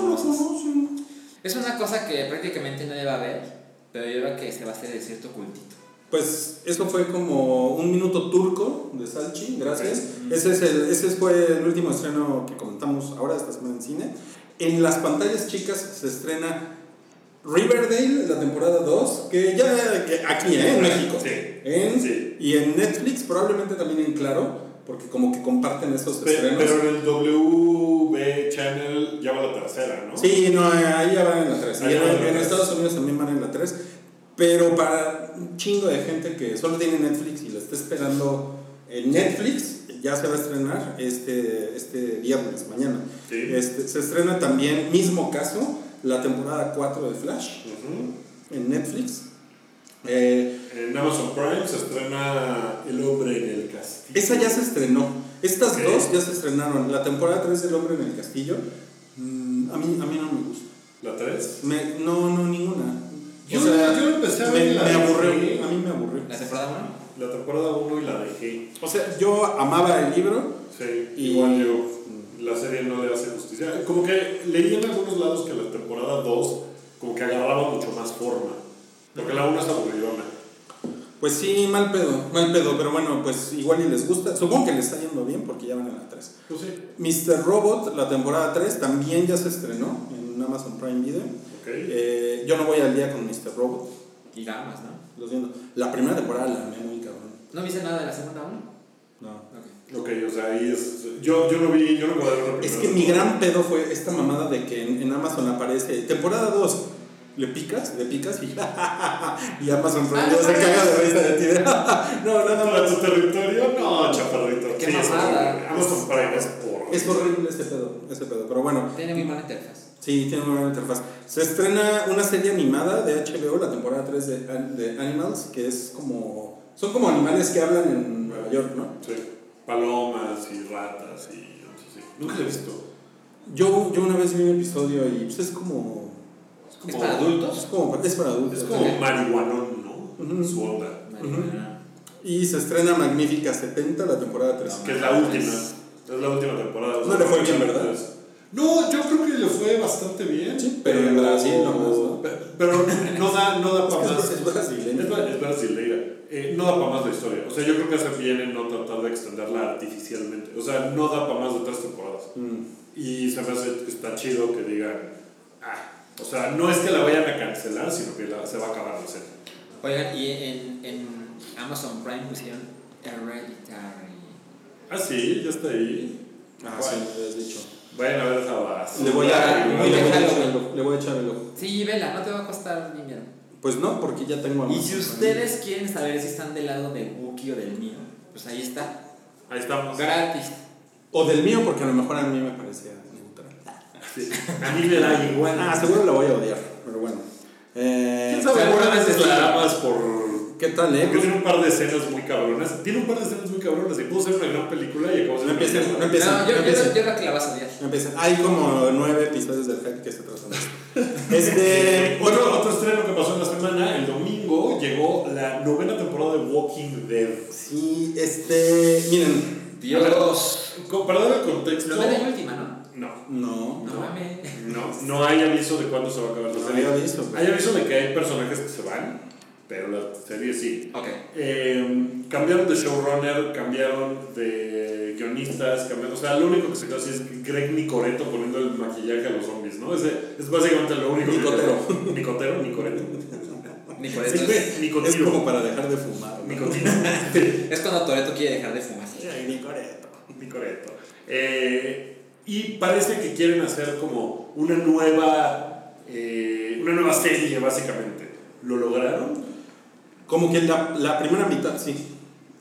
S3: Es una cosa que prácticamente nadie va a ver, pero yo creo que se va a hacer de cierto cultito.
S2: Pues eso fue como un minuto turco de Salchi, gracias. Ese, es el, ese fue el último estreno que comentamos ahora esta semana en cine. En las pantallas chicas se estrena Riverdale, la temporada 2, que ya que aquí, ¿eh? en México.
S1: Sí.
S2: En-
S1: Sí.
S2: Y en Netflix, probablemente también en Claro, porque como que comparten estos
S1: Pe-
S2: estrenos.
S1: Pero en el W Channel ya va la tercera, ¿no?
S2: Sí, no, ahí ya van en la 3.
S1: Ahí
S2: Y en,
S1: en.
S2: Estados Unidos también van en la 3. Pero para un chingo de gente que solo tiene Netflix y lo está esperando en Netflix, ya se va a estrenar este, este viernes, mañana.
S1: Sí.
S2: Este, se estrena también, mismo caso, la temporada 4 de Flash
S1: Ujú.
S2: en Netflix. Eh,
S1: En Amazon Prime se estrena El hombre en el castillo.
S2: esa ya se estrenó. Estas dos ya se estrenaron. La temporada 3 del Hombre en el Castillo, mm, a, mí, a mí no me gusta.
S1: ¿La 3?
S2: Me- no, no, ninguna.
S1: Yo- yo empecé a
S2: me,
S1: ver la
S2: me
S1: de-
S2: aburrió. A mí me aburrió.
S3: La temporada 1.
S1: La temporada 1 y la dejé.
S2: O sea, yo amaba el libro.
S1: Sí,
S2: Y-
S1: igual yo. La serie no le hace justicia. Como que leí en algunos lados que la temporada 2 como que agarraba mucho más forma. Porque la 1 es aburridona.
S2: Pues sí, mal pedo, mal pedo, pero bueno, pues igual y les gusta. Supongo que les está yendo bien porque ya van en la 3.
S1: Pues sí.
S2: Mr. Robot, la temporada 3, también ya se estrenó en Amazon Prime Video. Eh, yo no voy al día con Mr. Robot,
S3: Y gamas, ¿no?
S2: lo siento. La primera temporada la amé muy cabrón.
S3: ¿No viste nada de la segunda 1?
S2: No.
S3: Ok.
S1: Ok, o sea, ahí es. Yo, yo no vi, yo no puedo ver la
S2: Es
S1: primera
S2: que mi gran pedo fue esta mamada de que en, en Amazon aparece temporada 2. Le picas, le picas y, y Amazon Prime
S3: Ah,
S2: ya se
S3: no,
S2: caga de
S3: no.
S2: risa de ti. de, no, nada
S1: ¿Para
S2: más.
S1: tu territorio? No, chaparrito.
S3: Qué
S1: Sí, es
S3: mamada.
S1: Amazon Prime es por.
S2: Es horrible ese pedo, ese pedo. Pero bueno,
S3: Tiene muy mala interfaz.
S2: Sí, tiene una buena interfaz. Se estrena una serie animada de HBO, la temporada 3 de, de Animals, que es como. Son como animales que hablan en Nueva York, ¿no?
S1: Sí. Palomas y ratas y. no sé, sí. Nunca la he visto.
S2: Yo, yo una vez vi un episodio y pues, es como.
S3: ¿Es para adultos?
S2: Es, como, es para adultos.
S1: Es como marihuanón, ¿no? Su onda.
S2: Y se estrena Magnífica 70, la temporada 3.
S1: Que es la última. Es la última temporada.
S2: No le fue bien, ¿verdad?
S1: No, yo creo que le fue bastante bien.
S2: Sí, pero en Brasil nomás, ¿no?
S1: Pe- Pero no da, no da para más.
S2: Es brasileño.
S1: Es, bra- es brasileira. Eh, no da para más la historia. O sea, yo creo que hace bien en no tratar de extenderla artificialmente. O sea, no da para más de tres temporadas.
S2: Mm.
S1: Y se me hace que está chido que digan, ah, o sea, no es que la vayan a cancelar, sino que la- se va a acabar la serie.
S3: Oigan, y en, en Amazon Prime pusieron Hereditary.
S1: Ah, sí, ya está ahí.
S2: Ah,
S1: ¿Cuál?
S2: sí, me habías dicho.
S1: Vayan a ver esa base.
S2: Le voy a,
S3: Muy
S2: le voy a
S3: bien,
S2: echar el ojo, le voy a echar el ojo.
S3: Sí, vela, no te va a costar dinero.
S2: Pues no, porque ya tengo
S3: Y si ustedes quieren saber si están del lado del Wookiee o del mío, pues ahí está.
S1: Ahí estamos.
S3: Gratis.
S2: O del mío, porque a lo mejor a mí me parecía neutral.
S1: Sí. A mí me da igual.
S2: Ah, seguro la voy a odiar, pero bueno. Eh,
S1: ¿Quién sabe? Seguramente la amas por.
S2: ¿Qué tal, eh?
S1: Porque tiene un par de escenas muy cabronas. Tiene un par de escenas muy cabronas. Y pudo ser una gran película y acabó
S2: No
S1: mierda.
S2: no empiecen.
S3: no, yo,
S2: no
S3: yo,
S2: empiecen.
S3: yo creo que la vas a odiar.
S2: No empiecen. Hay como nueve episodios del hype que se tratan de. Este.
S1: Otro,
S2: bueno,
S1: otro estreno que pasó en la semana, el domingo, llegó la novena temporada de Walking Dead.
S2: sí, este. Miren.
S3: Dios.
S1: Para dar el contexto.
S3: Novena y última, ¿no?
S1: No,
S2: No.
S3: No mames.
S1: no, no hay aviso de cuándo se va a acabar la
S2: No
S1: serie.
S2: había visto.
S1: Hay aviso de que hay personajes que se van, pero la serie sí.
S3: Ok.
S1: Eh, cambiaron de showrunner, cambiaron de guionistas, cambiaron, o sea, lo único que se quedó así es Greg Nicoreto poniendo el maquillaje a los zombies, ¿no? Ese, es básicamente lo único
S2: Nicotero.
S1: que Nicotero, Nicoreto.
S3: Ni por
S1: Sí,
S3: eso
S1: güey,
S3: es,
S2: como para dejar de fumar. ¿no?
S1: Nicotino.
S3: es cuando Toreto quiere dejar de fumar.
S2: Ay, Nicoreto.
S1: Nicoreto. Eh, y parece que quieren hacer como una nueva, eh, una nueva serie, básicamente. ¿Lo lograron?
S2: Como que la, la primera mitad, sí.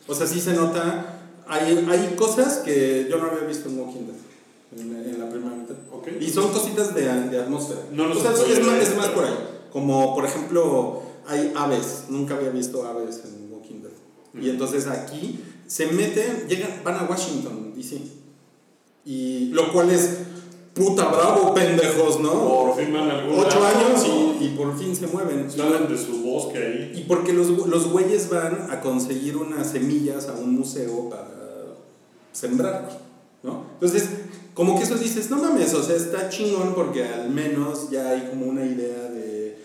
S2: O sea, sí se nota. Hay, hay cosas que yo no había visto en Walking Dead. En, en la primera mitad. Y son cositas de, de atmósfera.
S1: No nos
S2: o sea, es, más, es más
S1: pero-
S2: por ahí. Como, por ejemplo, hay aves. Nunca había visto aves en Walking Dead. Y entonces aquí se meten, llegan, van a Washington, D.C. Y lo cual es puta bravo, pendejos, ¿no?
S1: Por fin van a algún
S2: Ocho años y, y por fin se mueven.
S1: Salen de su bosque ahí.
S2: Y porque los, los güeyes van a conseguir unas semillas a un museo para sembrar, ¿no? Entonces, como que eso dices, no mames, o sea, está chingón porque al menos ya hay como una idea de...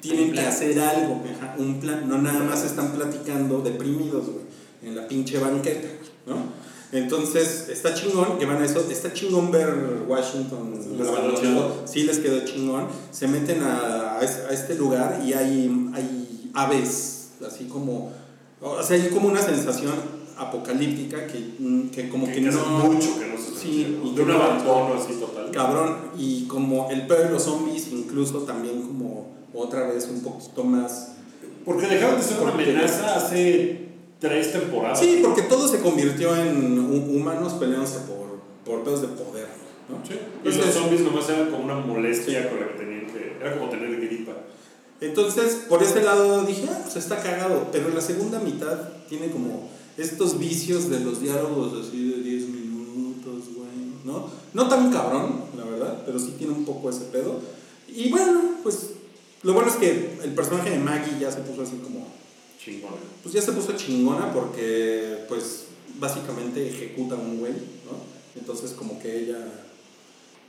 S2: Tienen que hacer algo, un plan, no nada más están platicando deprimidos, güey, en la pinche banqueta, ¿no? Entonces, está chingón que van a eso, está chingón ver Washington.
S1: Les quedó.
S2: Sí, les quedó chingón. Se meten a, a es- a este lugar y hay, hay aves, así como. O sea, hay como una sensación apocalíptica que, que como que,
S1: que
S2: no.
S1: mucho que no se
S2: Sí,
S1: de un
S2: no-
S1: abandono así total.
S2: Cabrón, y como el pedo de los zombies, incluso también como otra vez un poquito más.
S1: Porque dejaron de ser una amenaza hace tres temporadas.
S2: Sí, porque todo se convirtió en hu- humanos peleándose por, por pedos de poder, ¿no?
S1: Sí. Y los
S2: Entonces-
S1: zombies nomás eran como una molestia con la que tenían que. Era como tener gripa.
S2: Entonces, por ese lado dije, ah, pues está cagado. Pero la segunda mitad tiene como estos vicios de los diálogos así de 10 minutos, güey, ¿no? No tan cabrón, la verdad, pero sí tiene un poco ese pedo. Y bueno, pues lo bueno es que el personaje de Maggie ya se puso así como, Pues ya se puso chingona porque, pues, básicamente ejecuta a un güey, ¿no? Entonces como que ella,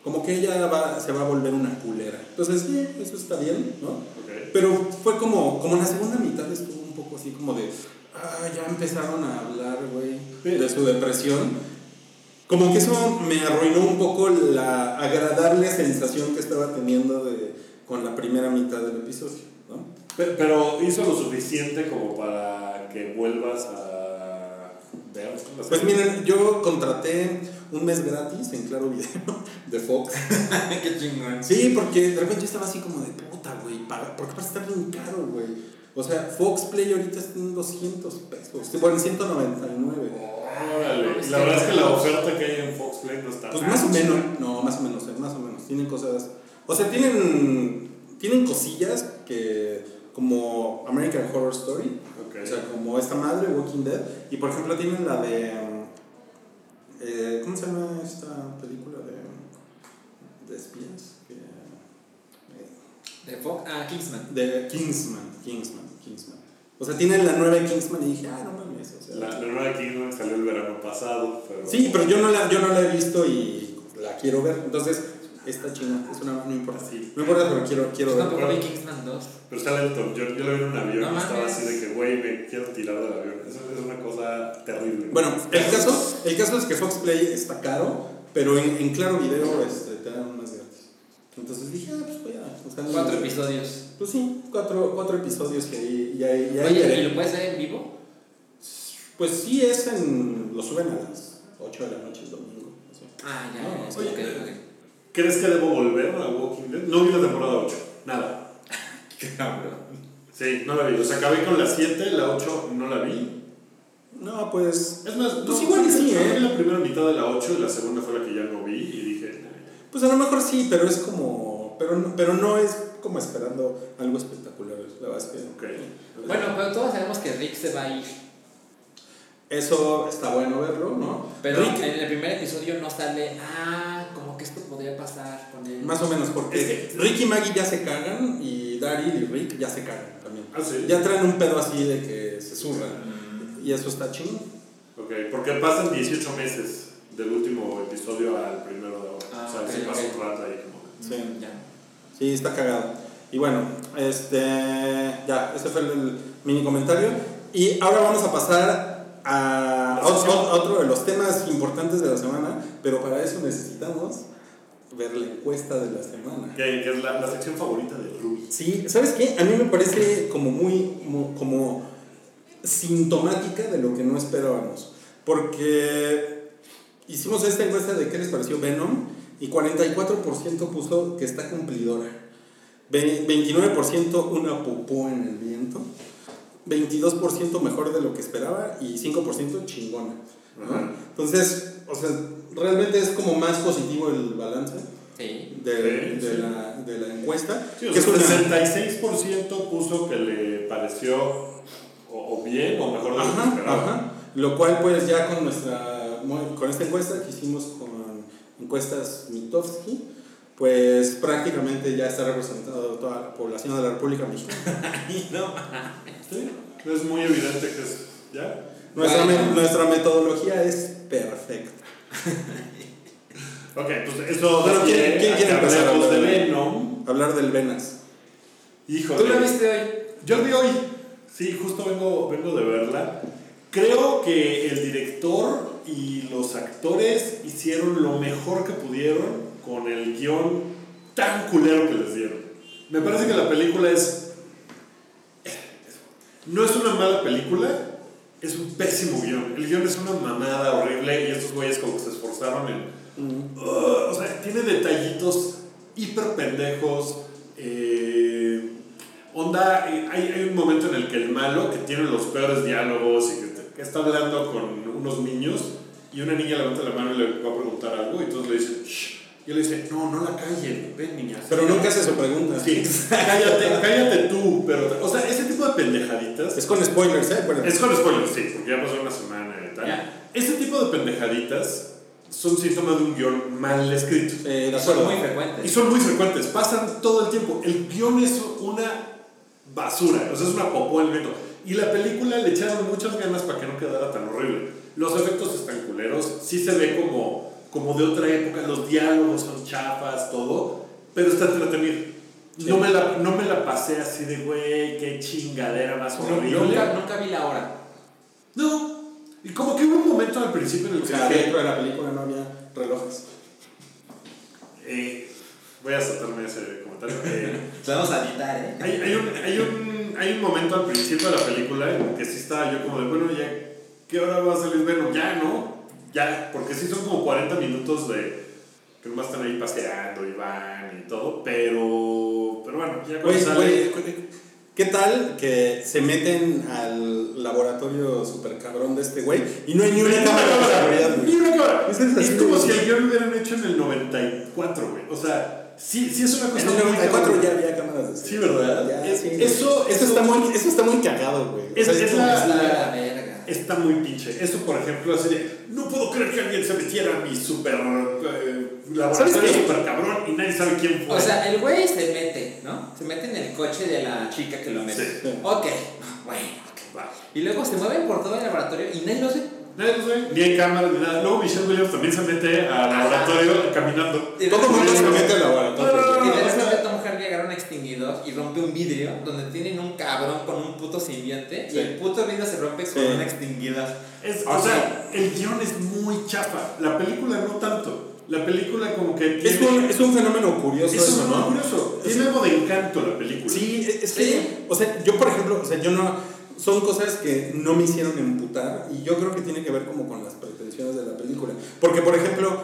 S2: como que ella va, se va a volver una culera. Entonces, sí, eso está bien, ¿no? Pero fue como, como en la segunda mitad estuvo un poco así como de, ah, ya empezaron a hablar, güey, de su depresión. Como que eso me arruinó un poco la agradable sensación que estaba teniendo de, con la primera mitad del episodio, ¿no?
S1: Pe- Pero hizo lo suficiente como para que vuelvas a ver
S2: Pues miren, yo contraté un mes gratis en Claro Video de Fox.
S3: Qué chingón.
S2: Sí, porque de repente yo estaba así como de puta, güey, paga- porque parece estar bien caro, güey. O sea, Fox Play ahorita está en 200 pesos, bueno, en 199.
S1: Órale. Y la verdad es que la oferta que hay en Fox Play no está
S2: Pues
S1: tan
S2: más o menos, no, más o menos, eh, más o menos. Tienen cosas, o sea, tienen, tienen cosillas que, como American Horror Story,
S1: Ok.
S2: o sea, como esta madre, Walking Dead, y por ejemplo tienen la de, eh, ¿cómo se llama esta película de, de espías? Que, eh,
S3: De Fox. Ah, Kingsman.
S2: de Kingsman, Kingsman, Kingsman. O sea, tienen la nueva Kingsman y dije, ah, no mames, o sea.
S1: La, la nueva Kingdom salió el verano pasado. Pero
S2: Sí, pero yo no la, yo no la he visto y la quiero ver. Entonces, esta china, es una, no importa.
S1: Sí.
S2: No importa, pero quiero, quiero
S3: Yo
S2: ver.
S3: tampoco vi Kingsman 2.
S1: Pero está lento. Yo, yo lo vi en un avión
S3: No
S1: y estaba así de que, güey, me quiero tirar del avión. Eso es una cosa terrible.
S2: Bueno, el caso, el caso es que Fox Play está caro, pero en, en Claro Video este, te dan unas gratis. Entonces dije, ah, pues voy a
S3: Cuatro episodios.
S2: Pues sí, cuatro, cuatro episodios que ahí, y ahí, y ahí
S3: Oye. ¿y lo puedes ver en vivo?
S2: Pues sí, es en. Lo suben a las 8 de la noche el domingo. así.
S3: Ah, ya.
S2: No,
S3: ya,
S2: oye,
S3: ok, ok.
S1: ¿Crees que debo volver a Walking Dead? No vi la temporada 8, nada.
S3: Cabrón.
S1: Sí, no la vi. O sea, acabé con la 7, la 8 no la vi.
S2: No, pues.
S1: Es más,
S2: Pues
S1: no,
S2: igual y sí,
S1: yo
S2: ¿eh?
S1: vi la primera mitad de la 8 y la segunda fue la que ya no vi y dije.
S2: Pues a lo mejor sí, pero es como. Pero no, pero no es como esperando algo espectacular. La verdad es que.
S1: Ok.
S3: Bueno, pero todos sabemos que Rick se va a ir.
S2: Eso está bueno verlo, ¿no?
S3: Pero
S2: Rick,
S3: en el primer episodio no sale, ah, que esto podría pasar con él.
S2: Más o menos, porque
S1: Es que-
S2: Rick y Maggie ya se cagan y Daryl y Rick ya se cagan también.
S1: Ah, sí.
S2: Ya traen un pedo así de que se zurran.
S3: Mm.
S2: Y eso está chingón.
S1: Ok, porque pasan 18 meses del último episodio al primero de ahora.
S3: Ah,
S1: o sea,
S3: ok,
S1: sí pasa un rato ahí como.
S2: Sí.
S3: Ya.
S2: Sí, está cagado. Y bueno, este. Ya, ese fue el mini comentario. Y ahora vamos a pasar a otro, otro de los temas importantes de la semana, pero para eso necesitamos ver la encuesta de la semana.
S1: Que, que es la, la sección favorita de Ruby.
S2: Sí, ¿sabes qué? A mí me parece como muy, mu- como sintomática de lo que no esperábamos. Porque hicimos esta encuesta de qué les pareció Venom y 44% puso que está cumplidora. Ve- 29% una popó en el viento. 22% mejor de lo que esperaba y 5% chingona. ¿no? Entonces, o sea, realmente es como más positivo el balance
S3: Sí.
S2: de,
S1: Sí,
S2: de
S1: sí.
S2: La, de la encuesta.
S1: Sí, o
S2: que
S1: sea,
S2: es una-
S1: 66% puso que le pareció o, o bien o mejor de lo que
S2: Ajá,
S1: esperaba.
S2: ajá. Lo cual pues ya con nuestra con esta encuesta que hicimos con encuestas Mitofsky, pues prácticamente ya está representado toda la población de la República Mexicana.
S3: No.
S1: Sí, es muy evidente que es. ¿Ya?
S2: Nuestra,
S3: Bueno.
S2: me- nuestra metodología es perfecta.
S1: Ok, pues eso. Da
S2: ¿quién-
S1: pie
S2: quién quiere empezar a
S1: hablemos de
S2: hablar?
S1: Venom.
S2: Hablar del Venas.
S1: Híjole.
S3: ¿Tú lo viste hoy?
S1: Yo vi hoy. Sí, justo vengo, vengo de verla. Creo que el director y los actores hicieron lo mejor que pudieron con el guion tan culero que les dieron. Me parece que la película es. No es una mala película, es un pésimo guion. El guion es una mamada horrible y estos güeyes como que se esforzaron en Uh, o sea, tiene detallitos hiper pendejos. eh, onda, eh, hay, hay un momento en el que el malo, que tiene los peores diálogos y que, te- que está hablando con unos niños, y una niña levanta la mano y le va a preguntar algo, y todos le dicen, Shh. Y él le dice, no, no la callen, ven niña.
S2: Pero nunca hace su pregunta.
S1: Sí, cállate, cállate tú, pero, o sea, ese tipo de pendejaditas.
S2: Es con spoilers, ¿eh? Acuérdate.
S1: Es con spoilers, sí, porque ya pasó una semana y tal. Ese tipo de pendejaditas son síntomas de un guion mal escrito.
S2: Eh, de
S3: Son muy
S1: Y
S3: frecuentes.
S1: son muy frecuentes, pasan todo el tiempo. El guion es una basura, o sea, es una popó en el viento. Y la película le echaron muchas ganas para que no quedara tan horrible. Los efectos están culeros, sí se ve como, como de otra época, los diálogos son chafas, todo, pero está entretenido. No, me la, no me la pasé así de, güey, qué chingadera más horrible.
S3: Nunca, nunca vi la hora.
S1: No, y como que hubo un momento al principio en el
S2: O
S1: que
S2: sea,
S1: dije,
S2: dentro de la película no había relojes.
S1: eh, voy a saltarme ese comentario. Eh,
S3: vamos a editar, ¿eh?
S1: Hay, hay, un, hay, un, hay un momento al principio de la película en que sí estaba yo como de, bueno, ya, ¿qué hora va a salir Venom? Ya, ¿no? Ya, porque sí son como 40 minutos de que nomás están ahí paseando y van y todo, pero, pero bueno, ya cuando
S2: Güey,
S1: sale...
S2: güey, ¿Qué tal que se meten al laboratorio super cabrón de este güey y no hay ni una cámara de seguridad,
S1: Ni una cámara.
S2: Es el
S1: Es como si el guion lo hubieran hecho en el 94, güey. O sea, sí, sí es una
S2: En
S1: cosa
S2: el
S1: muy
S2: 94
S1: cabrón.
S2: ya había cámaras de
S1: Sí,
S2: seguridad.
S1: ¿verdad?
S2: Ya,
S1: Es-
S2: sí.
S1: eso-
S2: eso,
S1: eso-
S2: está muy, eso está muy cagado, güey. O
S1: Es-
S2: sea,
S1: es
S2: como
S1: la-
S3: la verga.
S1: Está muy pinche. Eso, por ejemplo, así de, no puedo creer que alguien se metiera a mi super eh, laboratorio super cabrón y nadie sabe quién fue.
S3: O sea, el güey se mete, ¿no? Se mete en el coche de la chica que lo mete.
S1: Sí.
S3: Ok, bueno, ok.
S1: Va.
S3: Y luego se mueven por todo el laboratorio y nadie lo ve.
S1: nadie lo sabe, ni hay cámaras ni nada. Luego Michelle Williams también se mete al laboratorio caminando.
S2: Todo el mundo se mete al laboratorio.
S3: Y de repente Tom Hardy agarra y rompe un vidrio donde tienen un cabrón con un puto simbionte
S2: Sí.
S3: y el puto vidrio se rompe con
S2: Sí.
S3: un extinguidor.
S1: Es, o sea, el guion es muy chafa. La película no tanto. La película como que tiene...
S2: Es un, es un fenómeno curioso
S1: es
S2: eso,
S1: un
S2: ¿no?
S1: curioso. Tiene algo de encanto la película.
S2: Sí, es que,
S3: Sí.
S2: o sea, yo por ejemplo, o sea, yo no, son cosas que no me hicieron emputar y yo creo que tiene que ver como con las pretensiones de la película. Porque, por ejemplo,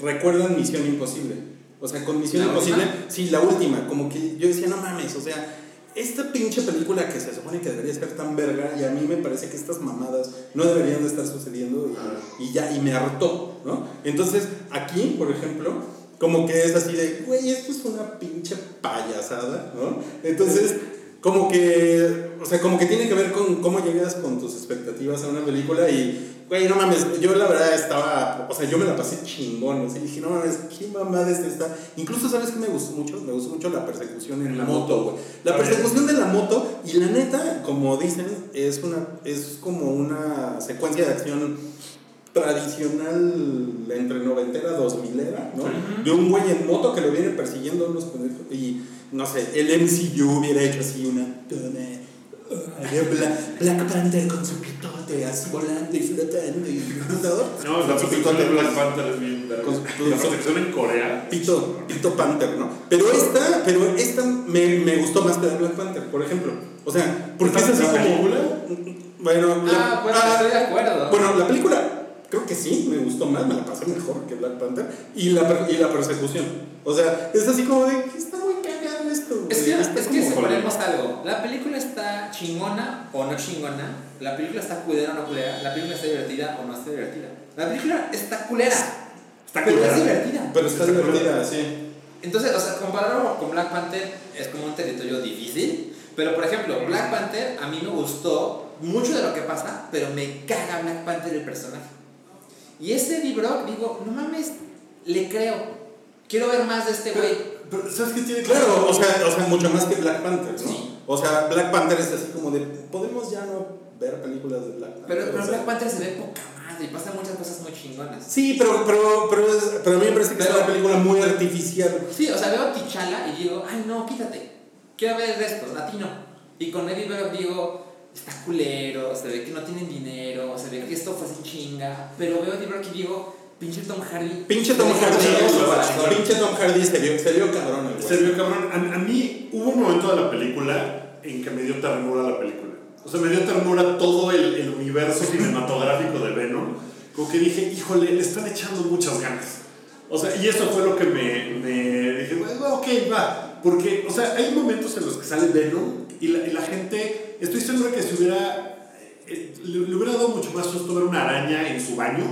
S2: recuerdan Misión Imposible. O sea, con Misión
S3: ¿La
S2: Imposible,
S3: última?
S2: sí, la última, como que yo decía, no mames, o sea, esta pinche película que se supone que debería ser tan verga, y a mí me parece que estas mamadas no deberían de estar sucediendo, y, y ya, y me hartó, ¿no? Entonces, aquí, por ejemplo, como que es así de, güey, esto es una pinche payasada, ¿no? Entonces, como que, o sea, como que tiene que ver con cómo llegas con tus expectativas a una película y, güey, no mames, yo la verdad estaba, o sea, yo me la pasé chingón, o sea, dije, no mames, qué mamada es esta. Incluso, ¿sabes qué me gustó mucho? Me gustó mucho la persecución en
S1: La
S2: moto, güey. La persecución de la moto, y la neta, como dicen, es, una, es como una secuencia de acción tradicional entre noventera, dos milera, ¿no? De un güey en moto que lo viene persiguiendo unos pendejos y no sé, el MCU hubiera hecho así una Black Panther con su pitote así volando y flotando y todo.
S1: No, la persecución de Black Panther es bien verga.
S2: Con- con-
S1: La persecución en Corea.
S2: Pito, Pito Panther, ¿no? Pero esta, pero esta me, me gustó más que la de Black Panther, por ejemplo. O sea, porque es
S1: ¿Está
S2: así
S1: la
S2: como.
S1: película?
S2: Bueno, la-
S3: Ah, bueno,
S2: ah,
S3: estoy de acuerdo.
S2: Bueno, la película creo que sí, me gustó más, me la pasé mejor que Black Panther. Y la, y la persecución. O sea, es así como de, está muy
S3: Es que, es que separemos algo. La película está chingona o no chingona. La película está culera o no culera. La película está divertida o no está divertida. La película está culera.
S1: Está
S3: pero
S1: culera.
S3: es divertida.
S2: Pero está
S1: Está
S2: divertida, sí.
S3: Entonces, o sea, compararlo con Black Panther es como un territorio difícil. Pero, por ejemplo, Black Panther a mí me gustó mucho de lo que pasa, pero me caga Black Panther el personaje. Y este libro, digo, no mames, le creo. Quiero ver más de este güey.
S1: Pero, ¿sabes qué tiene
S2: Claro, o sea, o sea, mucho más que Black Panther, ¿no?
S3: Sí.
S2: O sea, Black Panther es así como de, podemos ya no ver películas de Black Panther.
S3: Pero, pero
S2: sea,
S3: Black Panther se ve poca madre y pasan muchas cosas muy chingonas.
S2: Sí, pero, pero, pero, es- pero a mí me parece que es
S3: Pero-
S2: una película muy artificial.
S3: Sí, o sea, veo a T'Challa y digo, ay no, quítate. Quiero ver el resto, a ti no. Y con Eddie Brock digo, está culero, se ve que no tienen dinero, se ve que esto fue sin chinga. Pero veo a Eddie Brock y digo, pinche Tom Hardy.
S2: Pinche Tom Hardy, pinche Tom Hardy se vio, se vio cabrón, el.
S1: Se vio cabrón. A, a mí hubo un momento de la película en que me dio ternura la película. O sea, me dio ternura todo el, el universo cinematográfico de Venom. Como que dije, híjole, le están echando muchas ganas. O sea, y eso fue lo que me, me dije, bueno, ok, va. Porque, o sea, hay momentos en los que sale Venom y la, y la gente, estoy seguro que si hubiera, eh, le, le hubiera dado mucho más susto ver una araña en su baño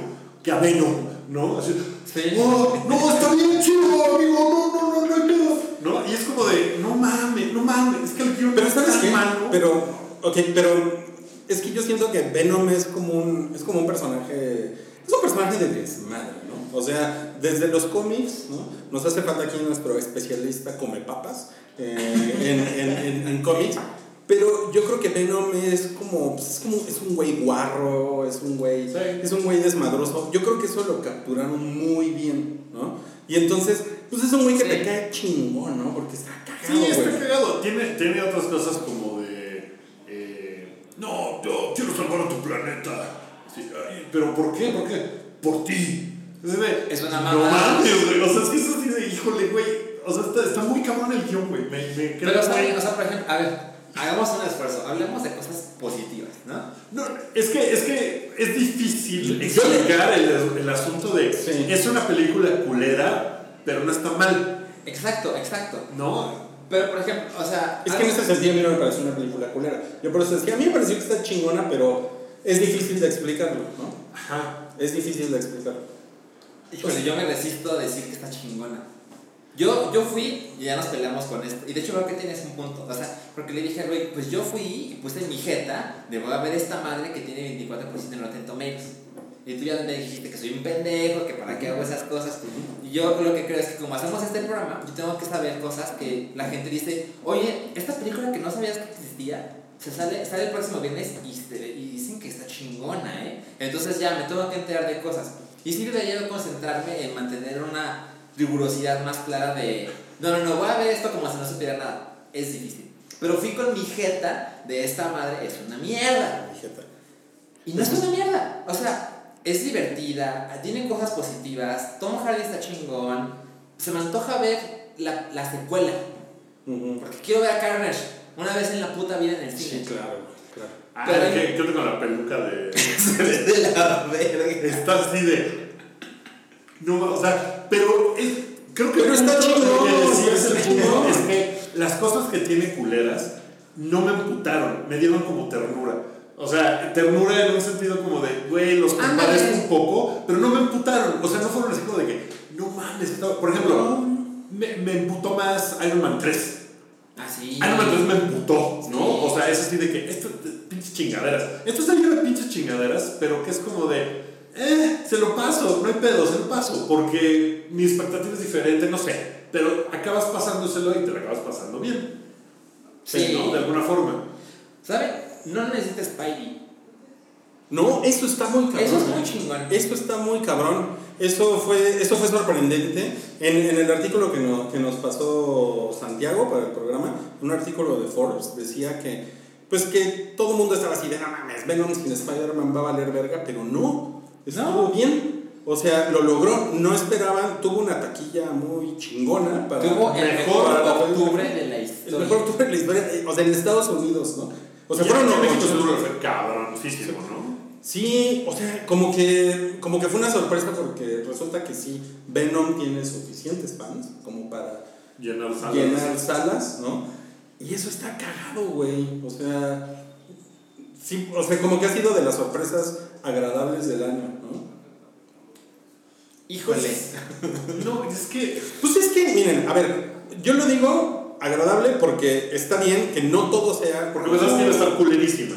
S1: que a Venom, ¿no? Así,
S3: Sí.
S1: "Oh, no, está bien chido, amigo, no, no, no, no hay pedo. ¿No? Y es como de, no mames, no mames, es que el guion
S2: Pero
S1: está
S2: ¿sabes
S1: tan malo.
S2: Pero, ok, pero es que yo siento que Venom es como un, es como un personaje, es un personaje de desmadre, ¿no? O sea, desde los cómics, ¿no? Nos hace falta aquí nuestro especialista come papas eh, en, en, en, en cómics. Pero yo creo que Venom es como, pues, es como, es un güey guarro, es un güey,
S1: Sí.
S2: es un güey desmadroso. Yo creo que eso lo capturaron muy bien, ¿no? Y entonces, pues es un güey que
S3: Sí.
S2: te cae chingón, ¿no? Porque está cagado,
S1: Sí, está cagado. Tiene, tiene otras cosas como de. eh, no, yo quiero salvar a tu planeta. Sí, ay, ¿Pero por qué? ¿Por qué? Por ti. Es,
S3: Es una
S1: No
S3: mamada.
S1: mames, güey. O sea, es que es así de, híjole, güey. O sea, está, está muy cabrón el guion, güey. Me, me
S3: Pero,
S1: güey.
S3: O sea, por ejemplo, a ver, hagamos un esfuerzo, hablemos de cosas positivas, ¿no?
S1: No, es que, es que es difícil
S2: Yo-
S1: explicar el, el asunto de.
S2: Sí.
S1: Es una película culera, pero no está mal,
S3: Exacto, exacto.
S1: ¿no?
S3: Pero, por ejemplo, o sea.
S2: Es que en ese sentido a mí no me pareció una película culera. Yo por eso decía, a mí me pareció que está chingona, pero es difícil de explicarlo, ¿no?
S1: Ajá.
S2: Es difícil de explicarlo.
S3: Híjole, yo me resisto a decir que está chingona. Yo, yo fui y ya nos peleamos con esto. Y de hecho creo que tienes un punto. O sea, porque le dije a Roy, pues yo fui y puse mi jeta de voy a ver esta madre que tiene 24% en Rotten Tomatoes. Y tú ya me dijiste que soy un pendejo, que para qué hago esas cosas. Y yo lo que creo es que como hacemos este programa, yo tengo que saber cosas que la gente dice, oye, esta película que no sabías que existía, se sale, sale el próximo viernes y, se- y dicen que está chingona, ¿eh? Entonces ya me tengo que enterar de cosas. Y sí debería concentrarme en mantener una rigurosidad más clara de, no, no, no, voy a ver esto como si no supiera nada. Es difícil. Pero fui con mi jeta de esta madre, es una mierda.
S2: Fíjate.
S3: Y no es una mierda. O sea, es divertida, tiene cosas positivas, Tom Hardy está chingón. Se me antoja ver la, la secuela. Porque quiero ver a Carnage una vez en la puta vida en el cine.
S2: Sí, claro, claro.
S1: Ah,
S3: Pero-
S1: ¿qué, ¿qué onda con la peluca de.?
S3: de la verga.
S1: Está así de. No, o sea, pero es- Creo que
S2: Pero está chingón.
S1: es que las cosas que tiene culeras no me emputaron, me dieron como ternura. O sea, ternura en un sentido como de, güey, los compadezco un poco, pero no me emputaron. O sea, no fueron así como de que, no mames, por ejemplo, me, me emputó más Iron Man 3.
S3: Así.
S1: Iron Man 3 me emputó, ¿no?
S3: Sí.
S1: O sea, es así de que, esto, pinches chingaderas. Esto lleno de pinches chingaderas, pero que es como de, eh, se lo paso, no hay pedo, se lo paso, porque mi expectativa es diferente, no sé. Pero acabas pasándoselo y te lo acabas pasando bien.
S3: Sí.
S1: ¿no? De alguna forma.
S3: ¿Saben? No necesitas Spidey.
S2: No, eso está muy cabrón.
S3: Eso es muy chingón.
S2: Esto está muy cabrón. Eso fue, eso fue sorprendente. En, en el artículo que, no- que nos pasó Santiago para el programa, un artículo de Forbes decía que, pues que todo el mundo estaba así de, no mames, Venom sin Spider-Man va a valer verga, pero no, estuvo
S3: No.
S2: bien. O sea, lo logró, no esperaban, tuvo una taquilla muy chingona para...
S3: Tuvo el
S1: mejor
S3: mejor
S2: para la
S3: octubre de la
S2: El
S3: historia.
S2: mejor octubre de la historia, eh, o sea, en Estados Unidos, ¿no? O sea, fueron
S1: México seguro fue cabroncísimo, ¿no?
S2: Sí, o sea, como que, como que fue una sorpresa porque resulta que sí, Venom tiene suficientes fans como para
S1: Llenar salas.
S2: llenar salas, ¿no? Y eso está cagado, güey. O sea, sí, o sea, como que ha sido de las sorpresas agradables del año, ¿no?
S3: Híjole.
S1: No, es que
S2: Pues es que, miren, a ver, yo lo digo agradable porque está bien que no todo sea...
S1: porque me sabes que iba a estar culerísima.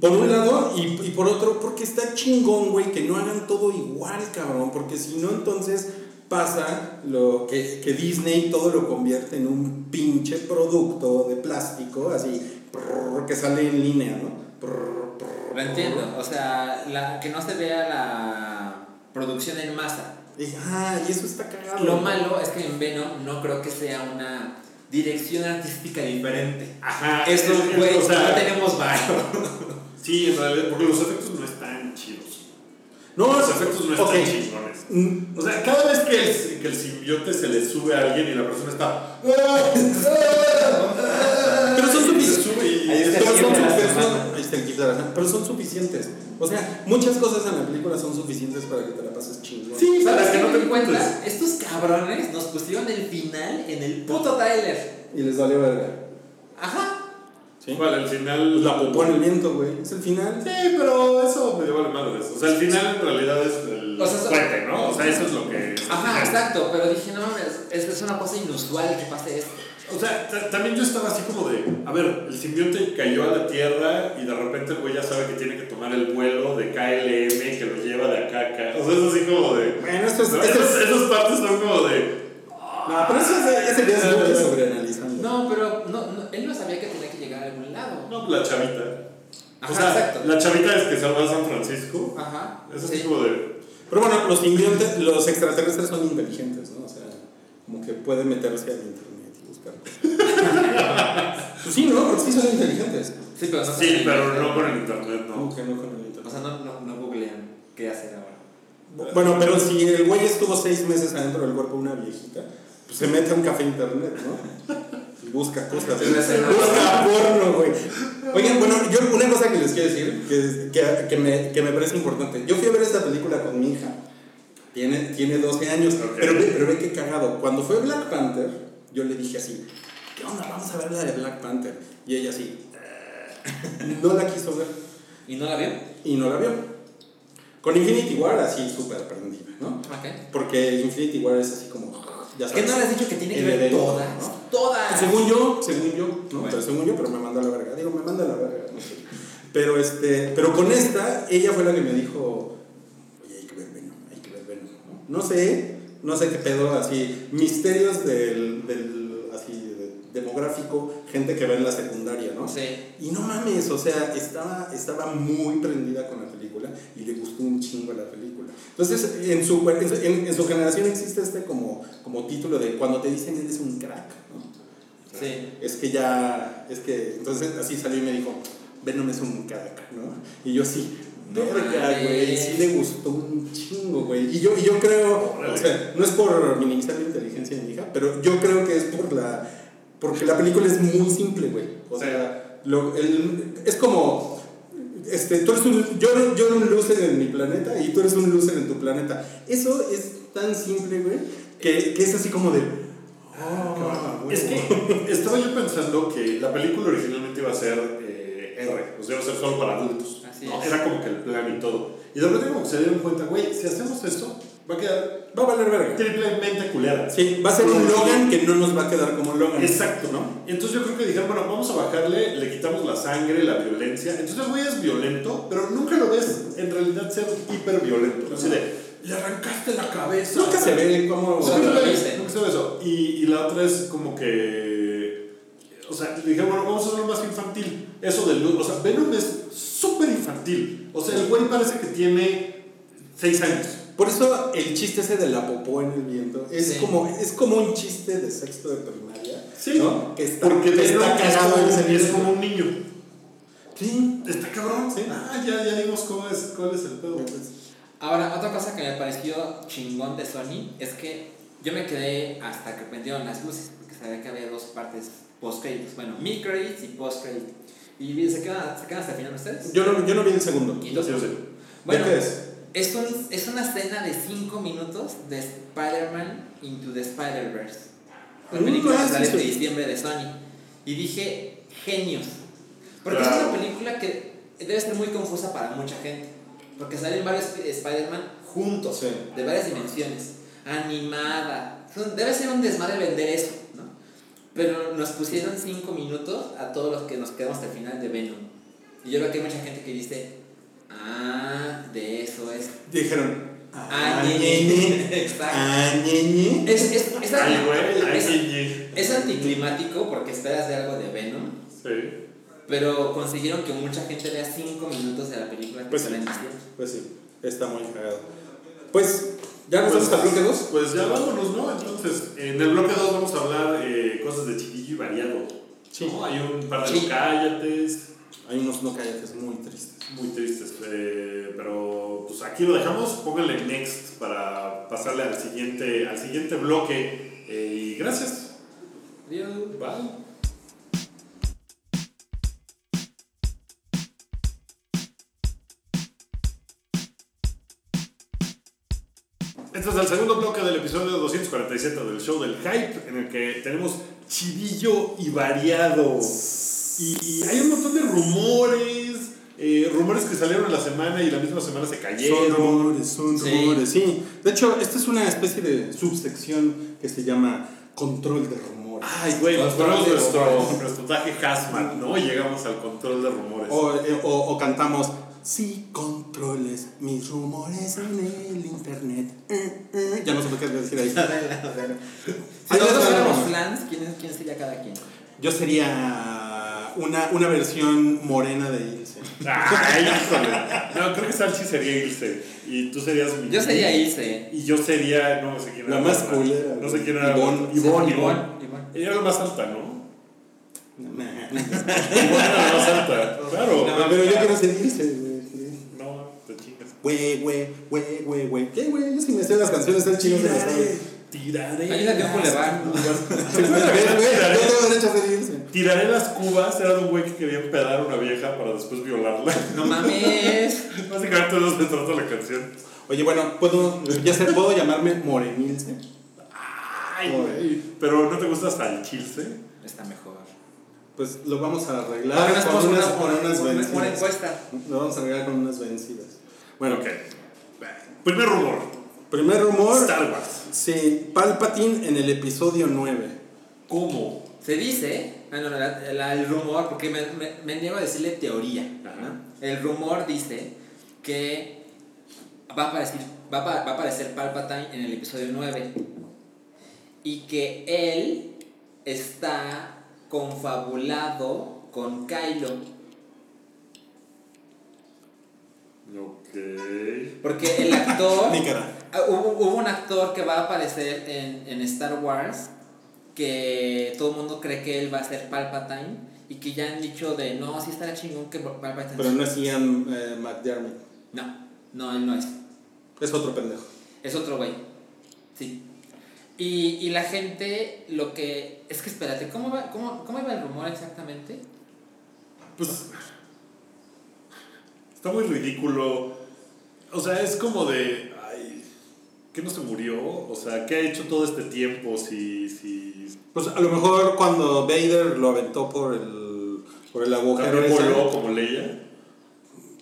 S2: Por un lado, y, y por otro, porque está chingón, güey, que no hagan todo igual, cabrón. Porque si no, entonces pasa lo que, que Disney todo lo convierte en un pinche producto de plástico, así, que sale en línea, ¿no?
S3: Lo entiendo. O sea, la, que no se vea la producción en masa.
S2: Y, ah, y eso está cagado.
S3: Lo malo es que en Venom no creo que sea una dirección artística diferente.
S1: Ajá.
S3: Eso,
S1: es-
S3: güey,
S1: o sea,
S3: no tenemos varo.
S1: Sí, en realidad, porque los efectos no están chidos.
S2: No,
S1: Los efectos no están chingones.
S2: Mm,
S1: O sea, cada vez que el, que el simbionte se le sube a alguien y la persona está.
S3: Ahí está el
S2: Pero son,
S3: de la
S2: pero
S3: semana.
S2: son- ahí está el gif de la semana. Pero son suficientes. O sea, muchas cosas en la película son suficientes para que te la pases chingón.
S1: Sí,
S3: ¿Sabes
S1: para que no te encuentres.
S3: Estos cabrones nos pusieron el final en el puto trailer.
S2: Y les valió verga.
S3: Ajá.
S2: ¿Sí?
S1: ¿Cuál? Al final.
S2: Pues la popó en el viento, güey. Es el final.
S1: Sí, pero eso me dio vale madres. O sea, al final en realidad es el
S3: O sea, eso-
S1: puente, ¿no? O sea, eso es lo que.
S3: Ajá, exacto. Pero dije, no mames, es, es una cosa inusual que pase esto.
S1: O sea, ta- también yo estaba así como de, a ver, el simbionte cayó a la Tierra y de repente el güey ya sabe que tiene que tomar el vuelo de KLM que lo lleva de acá a acá. O sea, es así como de...
S2: Bueno, esto es.
S1: ¿no?
S2: esto es-
S1: Esas, esas partes son como de...
S2: no, pero eso es, ese día es muy sobreanalizando.
S3: No, pero no, no, él no sabía que tenía que llegar a algún lado.
S1: No, la chavita.
S3: Ajá,
S1: o sea,
S3: exacto.
S1: la chavita es que se va a San Francisco.
S3: Ajá.
S1: Es así
S3: sí.
S1: como de...
S2: Pero bueno, los simbiontes, los extraterrestres son inteligentes, ¿no? O sea, como que pueden meterse al internet. Pues sí, ¿no? Porque sí son inteligentes.
S3: Sí, pero no
S1: Sí, pero con el internet,
S2: ¿Cómo
S1: ¿no?
S2: que no con el internet?
S3: O sea, no, no, no googlean qué hacer ahora.
S2: Bueno, pero si el güey estuvo seis meses adentro del cuerpo de una viejita, pues se mete a un café internet, ¿no? Y busca cosas. Busca porno, güey. Oigan, bueno, yo una cosa que les quiero decir, que, que, que, me, que me parece importante. Yo fui a ver esta película con mi hija. Tiene, tiene 12 años.
S1: Ok.
S2: Pero, ve, pero ve qué cagado. Cuando fue Black Panther, yo le dije así, ¿qué onda? Vamos a ver la de Black Panther. Y ella así, "Eh". no la quiso ver
S3: ¿Y no la vio?
S2: y no la vio. Con Infinity War así súper prendida, ¿no?
S3: Ok.
S2: Porque Infinity War es así como. Ya
S3: ¿Qué
S2: sabes,
S3: no le has dicho que tiene que ver todas?
S2: ¿no?
S3: Todas.
S2: Según yo, según yo, ¿no?
S3: Bueno.
S2: Pero según yo, pero me mandó a la verga. Digo, me manda a la verga, no sé. Pero, este, pero con esta, ella fue la que me dijo, oye, hay que ver Venom, hay que ver Venom, ¿no? No sé, no sé qué pedo, así, misterios del, del así, de- demográfico, gente que ve en la secundaria, ¿no?
S3: Sí.
S2: Y no mames, o sea, estaba, estaba muy prendida con la película y le gustó un chingo la película. Entonces, en su, en, su- en- en su generación existe este como, como título de cuando te dicen eres un crack, ¿no?
S3: Sí.
S2: Es que ya, es que, entonces así salió y me dijo, Venom es un crack, ¿no? Y yo sí, verga, güey, sí le gustó un chingo, güey. Y yo, y yo creo, o sea, no es por minimizar la inteligencia de mi hija, pero yo creo que es por la, porque la película es muy simple, güey. O sea, lo, el, es como, este, tú eres un, yo, yo era un loser en mi planeta y tú eres un loser en tu planeta. Eso es tan simple, güey, que, que es así como de. "Ah,
S1: Es
S2: bueno".
S1: que estaba yo pensando que la película originalmente iba a ser eh, R, o sea, iba a ser solo para adultos.
S3: Así
S1: ¿no?
S3: es.
S1: Era como que el plan y todo. Y de repente como que se dieron cuenta, güey, si hacemos esto, va a quedar
S2: Va a valer verga.
S1: triplemente culera.
S2: Sí, va a ser un Logan que no nos va a quedar como Logan.
S1: Exacto,
S2: ¿no?
S1: Entonces yo creo que dijeron, bueno, vamos a bajarle, le quitamos la sangre, la violencia. Entonces el güey es violento, pero nunca lo ves en realidad ser hiper violento. Así de, le arrancaste la cabeza.
S2: Nunca se ve
S1: ve, nunca se ve eso. Y, y la otra es como que. O sea, le dije, bueno, vamos a hacerlo más infantil. Eso del. O sea, Venom es súper infantil. O sea, el güey parece que tiene 6 años.
S2: Por eso el chiste ese de la popó en el viento es,
S3: Sí.
S2: como, es como un chiste de sexto de primaria.
S1: Sí,
S2: ¿no? Que está,
S1: Porque
S2: que está
S1: es
S2: cagado
S1: es
S2: video.
S1: como un niño.
S2: Sí.
S1: Está cabrón.
S2: Sí.
S1: Ah, ya, ya vimos cómo es, cuál es el pedo.
S3: Ahora, otra cosa que me pareció chingón de Sony es que yo me quedé hasta que prendieron las luces, porque sabía que había dos partes post-créditos. Bueno, mid-credits y post-credit. ¿Y se quedan, se quedan hasta el final ustedes?
S2: Yo no, yo no vi el segundo.
S3: Y
S1: Sí,
S3: los-
S1: sí, sí.
S3: Bueno,
S2: ¿De qué es?
S3: Es, un, es una escena de 5 minutos de Spider-Man Into the Spider-Verse. Una
S2: Mm,
S3: película
S2: ah,
S3: que
S2: sí,
S3: sale este diciembre de Sony. Y dije, genios. Porque es una película que debe ser muy confusa para mucha gente. Porque salen varios Sp- Spider-Man juntos,
S2: Sí.
S3: de varias dimensiones. Animada. Debe ser un desmadre vender eso. Pero nos pusieron 5 minutos a todos los que nos quedamos hasta el final de Venom. Y yo creo que hay mucha gente que dice, ah, de eso es.
S2: Dijeron.
S3: Ah,
S2: ñe,
S3: ñe,
S2: ñe.
S3: Exacto.
S2: Ah, ñe, ñe.
S3: Es, es, es, es- anticlimático porque esperas de algo de Venom,
S1: Sí.
S3: pero consiguieron que mucha gente vea 5 minutos de la película que
S2: Pues sí. Pues sí, está muy cagado. Pues, ¿ya nos
S1: Pues,
S2: vamos al bloque 2?
S1: Pues ya vámonos, ¿no? Entonces, en el bloque 2 vamos a hablar eh, cosas de chiquillo y variado.
S2: Sí.
S1: ¿no? Hay un par de
S3: Sí.
S1: cállates
S2: Hay unos no cállates muy tristes.
S1: muy tristes, eh, pero pues aquí lo dejamos. Pónganle next para pasarle al siguiente, al siguiente bloque. eh, y gracias.
S3: Adiós.
S1: Bye. Este es el segundo bloque del episodio 247 del show del hype, en el que tenemos chidillo y variado. Y hay un montón de rumores, eh, rumores que salieron en la semana y la misma semana se
S2: Son
S1: cayeron.
S2: rumores, son
S3: Sí.
S2: rumores, sí. De hecho, esta es una especie de subsección que se llama control de rumores.
S1: Ay, güey, nos ponemos nuestro,
S3: rumores.
S1: nuestro traje hazmat, ¿no? Y llegamos al control de rumores.
S2: O, eh, o, o cantamos, si controles mis rumores en el internet. Eh, eh. Ya no sé lo que es decir ahí.
S3: Si nosotros
S2: la
S3: fuéramos flans, ¿quién, es- ¿quién sería cada quien?
S2: Yo sería una, una versión morena de Ilse.
S1: Ay, híjole. No, creo que Salchi sería Ilse. Y tú serías mi.
S3: Yo sería Ilse.
S1: Y yo sería, no sé quién
S2: La
S1: era.
S2: más
S1: otra.
S2: culera,
S1: No sé quién era.
S2: Ivonne.
S1: Ivonne, Ivonne.
S3: Ivonne.
S1: Ella era la más alta, ¿no?
S2: Nah.
S1: Ivonne era la más alta. Claro.
S2: No, pero yo quiero ser Ilse, güey.
S1: No, te chingas.
S2: Güey, güey, güey, güey, güey. ¿Qué, güey? Yo sí me sé las canciones del chino de las
S1: Tiraré.
S3: Hay una de un boulevard.
S2: Güey, yo tengo derecho a ser Ilse.
S1: Tiraré las cubas era de un güey que quería empedar a una vieja para después violarla.
S3: No mames.
S1: Básicamente eso se trata la canción.
S2: Oye, bueno, ¿puedo, ya sé, ¿puedo llamarme Morenilse?
S1: Ay, güey. Pero ¿no te gusta Salchilce?
S3: Está mejor.
S2: Pues lo vamos a arreglar con unas,
S3: una,
S2: con
S3: una,
S2: unas
S3: una- una
S2: vencidas.
S3: encuesta.
S2: Lo vamos a arreglar con unas vencidas. Bueno,
S1: ok. Primer rumor.
S2: primer rumor.
S1: Star Wars.
S2: Sí, Palpatine en el episodio 9.
S1: ¿Cómo?
S3: Se dice, ah, no, no, la- la- el rumor, porque me, me, me niego a decirle teoría. El rumor dice que va a, aparecer, va, va a aparecer Palpatine en el episodio 9 y que él está confabulado con Kylo.
S1: Ok.
S3: Porque el actor.
S2: Mi cara.
S3: Ah, Hubo, hubo un actor que va a aparecer en, en Star Wars que todo el mundo cree que él va a ser Palpatine y que ya han dicho de no, sí estará chingón que Palpatine
S2: Pero no es Ian eh, McDermott.
S3: no, no, él no es.
S2: Es otro pendejo.
S3: Es otro güey. Sí. Y, y la gente lo que... Es que espérate, ¿cómo, va, cómo, ¿cómo iba el rumor exactamente?
S1: Pues. Está muy ridículo. O sea, es como de. Ay. ¿Qué no se murió? O sea, ¿qué ha hecho todo este tiempo? Si, si
S2: Pues a lo mejor cuando Vader lo aventó por el, por el agujero. ese,
S1: voló como Leia.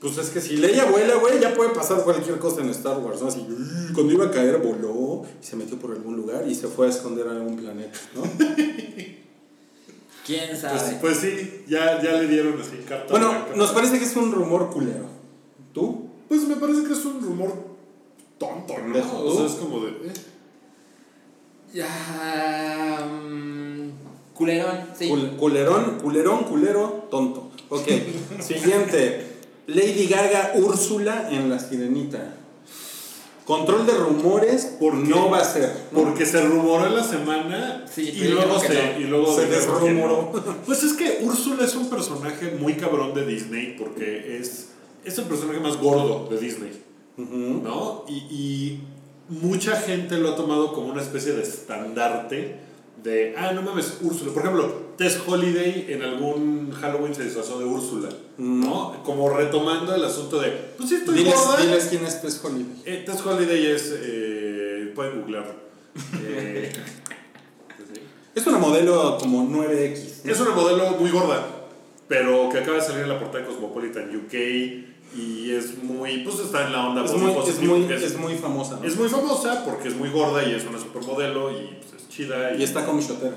S2: Pues es que si Leia vuela, güey, ya puede pasar cualquier cosa en Star Wars, ¿no? Así, cuando iba a caer, voló y se metió por algún lugar y se fue a esconder a algún planeta, ¿no?
S3: ¿Quién
S1: Pues,
S3: sabe?
S1: pues sí, ya, ya le dieron así carta
S2: bueno,
S1: blanca.
S2: nos parece que es un rumor culero. ¿Tú?
S1: Pues me parece que es un rumor tonto, ¿no? O sea, es como de... eh.
S3: Ya. mm, culerón, sí.
S2: Cul- culerón, culerón, culero, tonto. Ok, siguiente. Lady Gaga Úrsula en La Sirenita. Control de rumores
S1: ¿Por qué?
S2: no va a ser.
S1: Porque se rumoró en la semana
S3: Sí,
S1: y, luego se,
S3: no.
S1: y luego
S2: Se desrumoró.
S1: no. Pues es que Úrsula es un personaje muy cabrón de Disney porque es, es el personaje más gordo de Disney. ¿no? Y, y mucha gente lo ha tomado como una especie de estandarte de, ah, no mames, Úrsula. Por ejemplo, Tess Holiday en algún Halloween se disfrazó de Úrsula, ¿no? Como retomando el asunto de, pues sí, estoy
S2: Diles,
S1: gorda.
S2: diles quién es Tess Holiday.
S1: Eh, Tess Holiday es. Eh, pueden googlearlo. Eh.
S2: Es una modelo como 9X. ¿no?
S1: es una modelo muy gorda, pero que acaba de salir en la portada de Cosmopolitan UK y es muy. Pues está en la onda
S2: Es muy, es, muy,
S1: es,
S2: es muy famosa. ¿no?
S1: es muy famosa porque es muy gorda y es una supermodelo y pues, es chida.
S2: y está como shotera.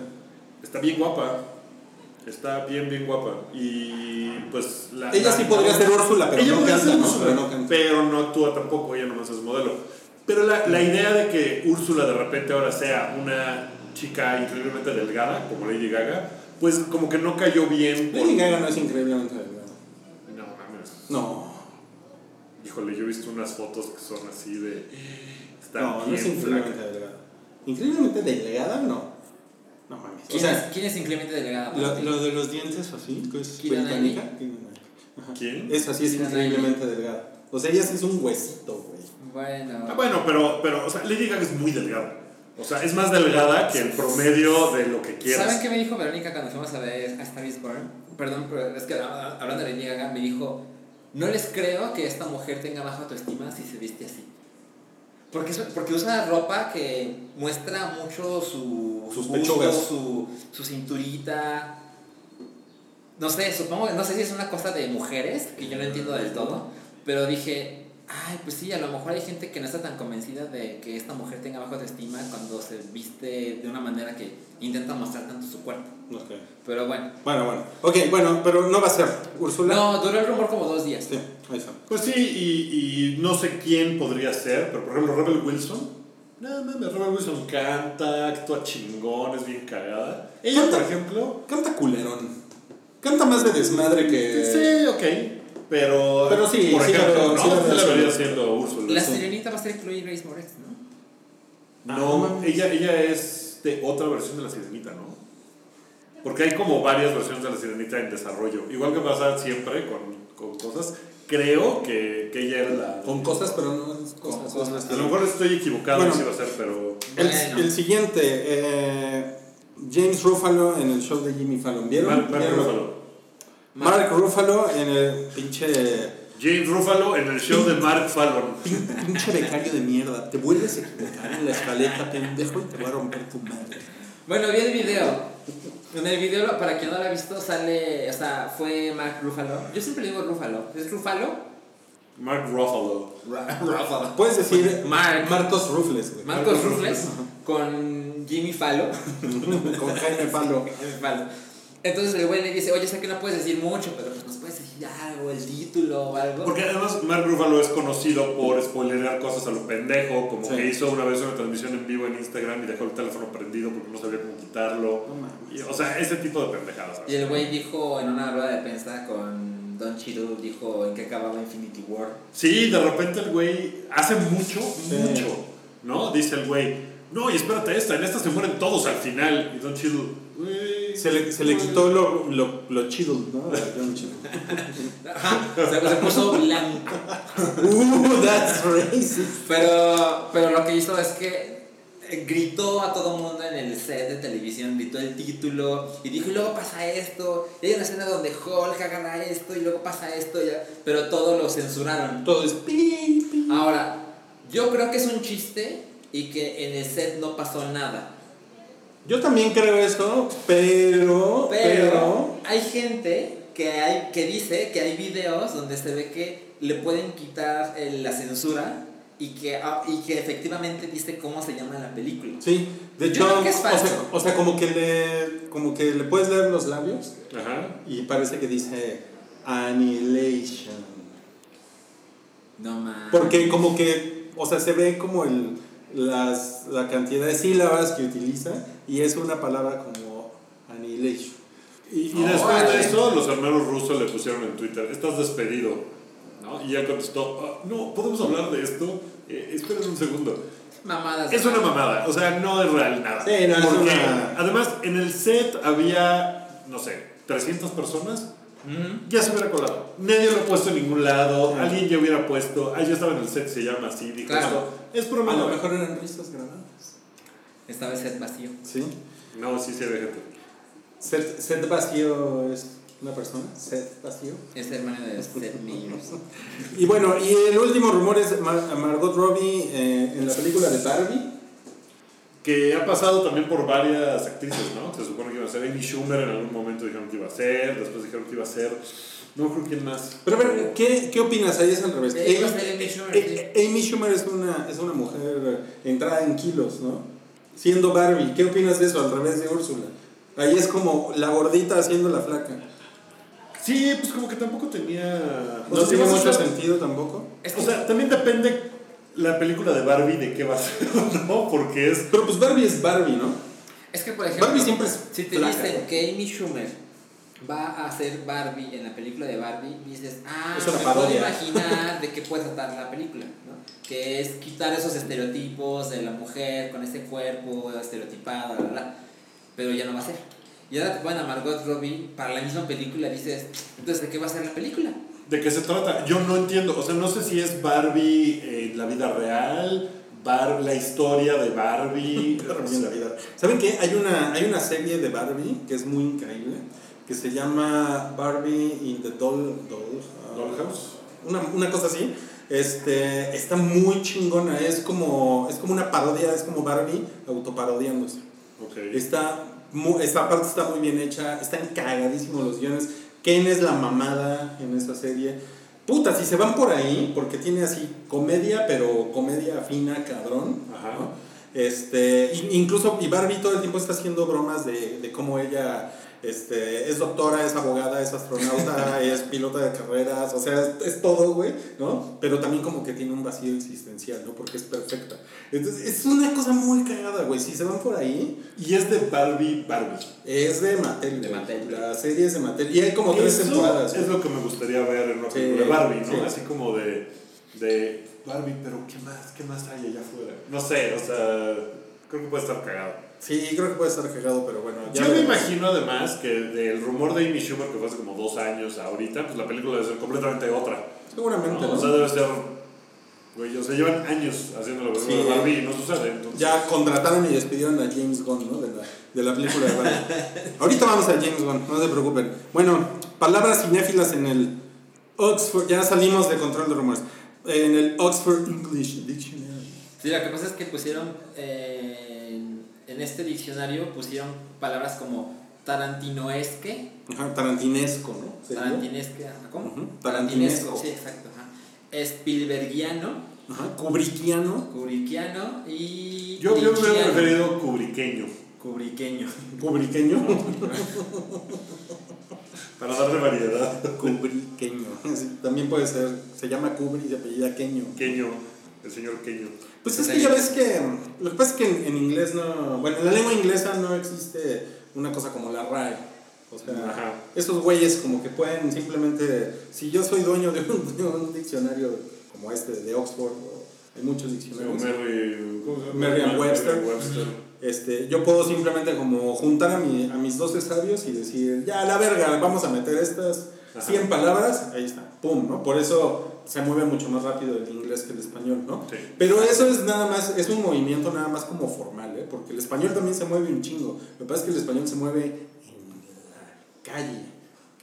S1: Está bien guapa. Está bien, bien guapa. Y pues la.
S2: Ella
S1: la-
S2: sí podría ser Úrsula, pero
S1: ella
S2: no
S1: podría
S2: canta,
S1: ser
S2: ¿no?
S1: Úrsula,
S2: Pero no canta.
S1: pero no actúa tampoco, ella nomás es modelo. Pero la, la idea de que Úrsula de repente ahora sea una chica increíblemente delgada, como Lady Gaga, pues como que no cayó bien.
S2: Lady Gaga no es increíblemente delgada.
S1: No mames.
S2: No.
S1: Híjole, yo he visto unas fotos que son así de. Está
S2: No, no es increíblemente delgada. Increíblemente delgada, no. No mames. O
S3: ¿Quién,
S2: sea,
S3: es, ¿Quién es increíblemente delegada? para
S2: lo, lo de los dientes así, que es británica.
S1: ¿Quién?
S2: Esa sí es increíblemente delgada. O sea, ella sí es un huesito, güey.
S3: Bueno.
S1: Ah, bueno, pero, pero, o sea, Lady Gaga es muy delgada. O sea, es más delgada que el promedio de lo que quieras.
S3: ¿Saben qué me dijo Verónica cuando fuimos a ver a Star is Born? Perdón, pero es que hablando de Lady Gaga, me dijo: No les creo que esta mujer tenga baja autoestima si se viste así. Porque, es- porque usa ropa que muestra mucho su,
S2: Sus
S3: busto,
S2: pechugas.
S3: su, su cinturita. No sé, supongo, no sé si es una cosa de mujeres, que yo no entiendo del todo, pero dije, ay, pues sí, a lo mejor hay gente que no está tan convencida de que esta mujer tenga baja autoestima cuando se viste de una manera que intenta mostrar tanto su cuerpo.
S2: Ok.
S3: Pero bueno.
S2: Bueno, bueno. Ok, bueno, pero no va a ser Úrsula.
S3: No, duró el rumor como dos días.
S2: Sí, ahí está.
S1: Pues sí, y, y no sé quién podría ser, pero por ejemplo, Rebel Wilson. No mames, Rebel Wilson canta, actúa chingón, es bien cagada. Ella, por ejemplo.
S2: Canta culerón. Canta más de desmadre que.
S1: Sí, ok. Pero.
S2: Pero sí,
S1: por
S2: sí
S1: ejemplo, ¿no?
S2: sí la
S1: la vería
S2: siendo.
S1: siendo Úrsula.
S3: La
S1: Sí.
S3: sirenita va a ser Chloe Grace Moretz, ¿no?
S1: No, ella, ella es de otra versión de la sirenita, ¿no? Porque hay como varias versiones de la sirenita en desarrollo. Igual que pasa siempre con, con cosas. Creo que, que ella era la.
S2: Con cosas, pero no es cosas.
S3: Con
S1: A lo mejor estoy equivocado
S2: Bueno.
S1: y sí va a ser, pero.
S2: El,
S3: Bueno.
S2: el siguiente, eh, James Ruffalo en el show de Jimmy Fallon. ¿Vieron?
S1: Mark, Mark
S2: ¿Vieron?
S1: Ruffalo.
S2: Mark Ruffalo en el pinche,
S1: James Ruffalo en el show de Mark Fallon.
S2: pinche becario de mierda. Te vuelves a equivocar en la escaleta, pendejo, y te voy a romper tu madre.
S3: Bueno, vi el video. En el video, para quien no lo ha visto, sale. O sea, fue Mark Ruffalo. Yo siempre digo Ruffalo. ¿Es Ruffalo?
S1: Mark Ruffalo.
S3: Ruffalo.
S2: Puedes decir
S3: Mark.
S2: Marcos Ruffles, güey.
S3: Marcos Ruffles con Jimmy Fallo.
S2: Con Jaime Falo.
S3: Jimmy Fallo. Entonces el güey le dice, oye, sé que no puedes decir mucho, pero pues nos puedes decir algo, el título o algo.
S1: Porque además Mark Ruffalo es conocido por spoilerear cosas a lo pendejo, como
S2: Sí.
S1: que hizo una vez una transmisión en vivo en Instagram y dejó el teléfono prendido porque no sabía cómo quitarlo.
S2: No mames.
S1: Y, o sea, ese tipo de pendejadas. ¿sabes?
S3: Y el güey dijo en una rueda de prensa con Don Cheadle, dijo en qué acababa Infinity War.
S1: Sí, de repente el güey hace mucho,
S2: Sí.
S1: mucho, ¿no? Dice el güey, no, y espérate esta, en esta se mueren todos al final. Y Don Cheadle, güey.
S2: Se le, se le quitó lo, lo, lo chido, ¿no? A John Cheadle.
S3: Ajá, se, se puso blanco.
S2: Uh, that's racist.
S3: Pero, pero lo que hizo es que eh, gritó a todo mundo en el set de televisión, gritó el título y dijo, y luego pasa esto, y hay una escena donde Hulk agarra esto y luego pasa esto, ya", pero todo lo censuraron.
S2: Todo es.
S3: Ahora, yo creo que es un chiste y que en el set no pasó nada.
S2: Yo también creo eso, pero.
S3: Pero, hay gente que, hay, que dice que hay videos donde se ve que le pueden quitar eh, la censura y que, ah, y que efectivamente dice cómo se llama la película.
S2: Sí, de
S3: Yo
S2: hecho,
S3: creo que es
S2: o, sea, o sea, como que le como que le puedes leer los labios
S1: Ajá.
S2: y parece que dice annihilation.
S3: No más.
S2: Porque como que, o sea, se ve como el las la cantidad de sílabas que utiliza y es una palabra como annihilation.
S1: Y, y
S3: Oh,
S1: después de eso, los hermanos rusos le pusieron en Twitter, estás despedido. ¿no? Y ya contestó, "Ah, no, ¿podemos hablar de esto? Eh, esperen un segundo.
S3: Mamadas.
S1: Es una mamada, o sea, no es real nada.
S2: Sí, no, es
S1: Porque,
S2: una-
S1: además, en el set había, no sé, 300 personas. Ya se hubiera colado. Nadie lo ha puesto en ningún lado. Alguien ya hubiera puesto. Ah, yo estaba en el set, se llama así. Dijo
S3: Claro.
S1: esto. Es
S2: A
S1: broma.
S2: lo mejor eran risas grabadas.
S3: Esta vez set vacío.
S2: Sí.
S1: No, sí, sí, había gente.
S2: Set, set vacío es una persona. Set vacío.
S3: Es hermano de Seth Meyers.
S2: Y bueno, y el último rumor es Mar- Margot Robbie eh, en la película de Barbie.
S1: Que ha pasado también por varias actrices, ¿no? Se supone que iba a ser Amy Schumer, en algún momento dijeron que iba a ser, después dijeron que iba a ser. No creo quién más.
S2: Pero a ver, ¿qué, qué opinas? Ahí es al revés.
S3: Amy Schumer,
S2: eh, eh, Amy Schumer es una, es una mujer entrada en kilos, ¿no? Siendo Barbie, ¿qué opinas de eso al revés de Úrsula? Ahí es como la gordita haciendo la flaca.
S1: Sí, pues como que tampoco tenía.
S2: No
S1: si
S2: tiene mucho sentido tampoco.
S3: Es que
S1: O sea, también depende la película de Barbie de qué va a ser, ¿no? Porque es.
S2: Pero pues Barbie es Barbie, ¿no?
S3: Es que, por ejemplo,
S2: Barbie siempre es
S3: si te
S2: flaca,
S3: dicen
S2: ¿no?
S3: que Amy Schumer va a ser Barbie en la película de Barbie, dices, ah,
S2: Es una
S3: me puedo imaginar de qué puede tratar la película, ¿no? Que es quitar esos estereotipos de la mujer con ese cuerpo estereotipado, bla, bla, bla. pero ya no va a ser. Y ahora te ponen a Margot Robbie para la misma película, dices, entonces, ¿de qué va a ser la película?
S1: ¿De qué se trata? Yo no entiendo. O sea, no sé si es Barbie en la vida real, Bar la historia de Barbie.
S2: En la vida. ¿Saben qué? Hay una, hay una serie de Barbie que es muy increíble, que se llama Barbie in the Doll, doll, ah,
S1: Dollhouse.
S2: Una, una cosa así. Este, está muy chingona, es como, es como una parodia, es como Barbie autoparodiándose. Está mu- esta parte está muy bien hecha, están cagadísimos los guiones. Ken es la mamada en esa serie. Puta, si se van por ahí, porque tiene así comedia, pero comedia fina, cabrón.
S1: Ajá.
S2: ¿no? Este, in- incluso, y Barbie todo el tiempo está haciendo bromas de, de cómo ella este, es doctora, es abogada, es astronauta, es pilota de carreras, o sea, es, es todo, güey, ¿no? Pero también como que tiene un vacío existencial, ¿no? Porque es perfecta. Entonces, es una cosa muy cagada, güey. Si se van por ahí,
S1: Y es de Barbie, Barbie.
S2: es de Mattel.
S3: De. Mattel.
S2: La serie es de Mattel. Y hay como tres
S1: Eso
S2: temporadas.
S1: Es lo que me gustaría ver en una
S2: Sí,
S1: película de Barbie, ¿no?
S2: sí.
S1: Así como de, de Barbie, pero ¿qué más? ¿Qué más hay allá afuera? No sé, o sea, creo que puede estar cagado.
S2: Sí, creo que puede estar cagado, pero bueno. ya
S1: Yo me imagino además que del rumor de Amy Schumer que fue hace como dos años a ahorita, pues la película debe ser completamente otra.
S2: Seguramente,
S1: ¿no?
S2: ¿no?
S1: O sea, debe ser. Güey, o sea, llevan años haciendo la película
S2: Sí.
S1: de Barbie y no sucede. Entonces,
S2: Ya contrataron y despidieron a James Gunn, ¿no? De la, de la película de Barbie. Ahorita vamos a James Gunn, no se preocupen. Bueno, palabras cinéfilas en el Oxford. Ya salimos de control de rumores. En el Oxford English Dictionary.
S3: Sí, lo que pasa es que pusieron eh, en, este diccionario pusieron palabras como tarantinoesque,
S2: Ajá, tarantinesco, ¿no? ¿Sería?
S3: tarantinesque, ¿cómo?
S2: Ujú, tarantinesco.
S3: sí, exacto, ajá. Spielbergiano,
S2: Ajá, Kubrickiano.
S3: kubrickiano y
S1: yo, yo me hubiera preferido cubriqueño.
S3: Kubrickeño.
S2: Kubrickeño.
S1: Para darle variedad.
S2: Kubrickeño. Sí, también puede ser. Se llama Kubri y se apellida Queño.
S1: Queño, el señor Queño.
S2: Pues es que ya ves que. Lo que pasa es que en, en inglés no. Bueno, en la lengua inglesa no existe una cosa como la RAE. O sea,
S1: Ajá.
S2: esos güeyes como que pueden simplemente. Si yo soy dueño de un, de un diccionario como este de Oxford, o hay muchos
S1: O
S2: diccionarios.
S1: Merry, ¿cómo se llama?
S2: Merriam-Webster.
S1: Merriam-Webster.
S2: Este, yo puedo simplemente como juntar a, mi, a mis 12 sabios y decir, ya, la verga, vamos a meter estas
S1: Ajá.
S2: 100 palabras, ahí está, pum, ¿no? Por eso se mueve mucho más rápido el inglés que el español, ¿no?
S1: Sí.
S2: Pero eso es nada más, es un movimiento nada más como formal, ¿eh? Porque el español también se mueve un chingo. Lo que pasa es que el español se mueve en la calle.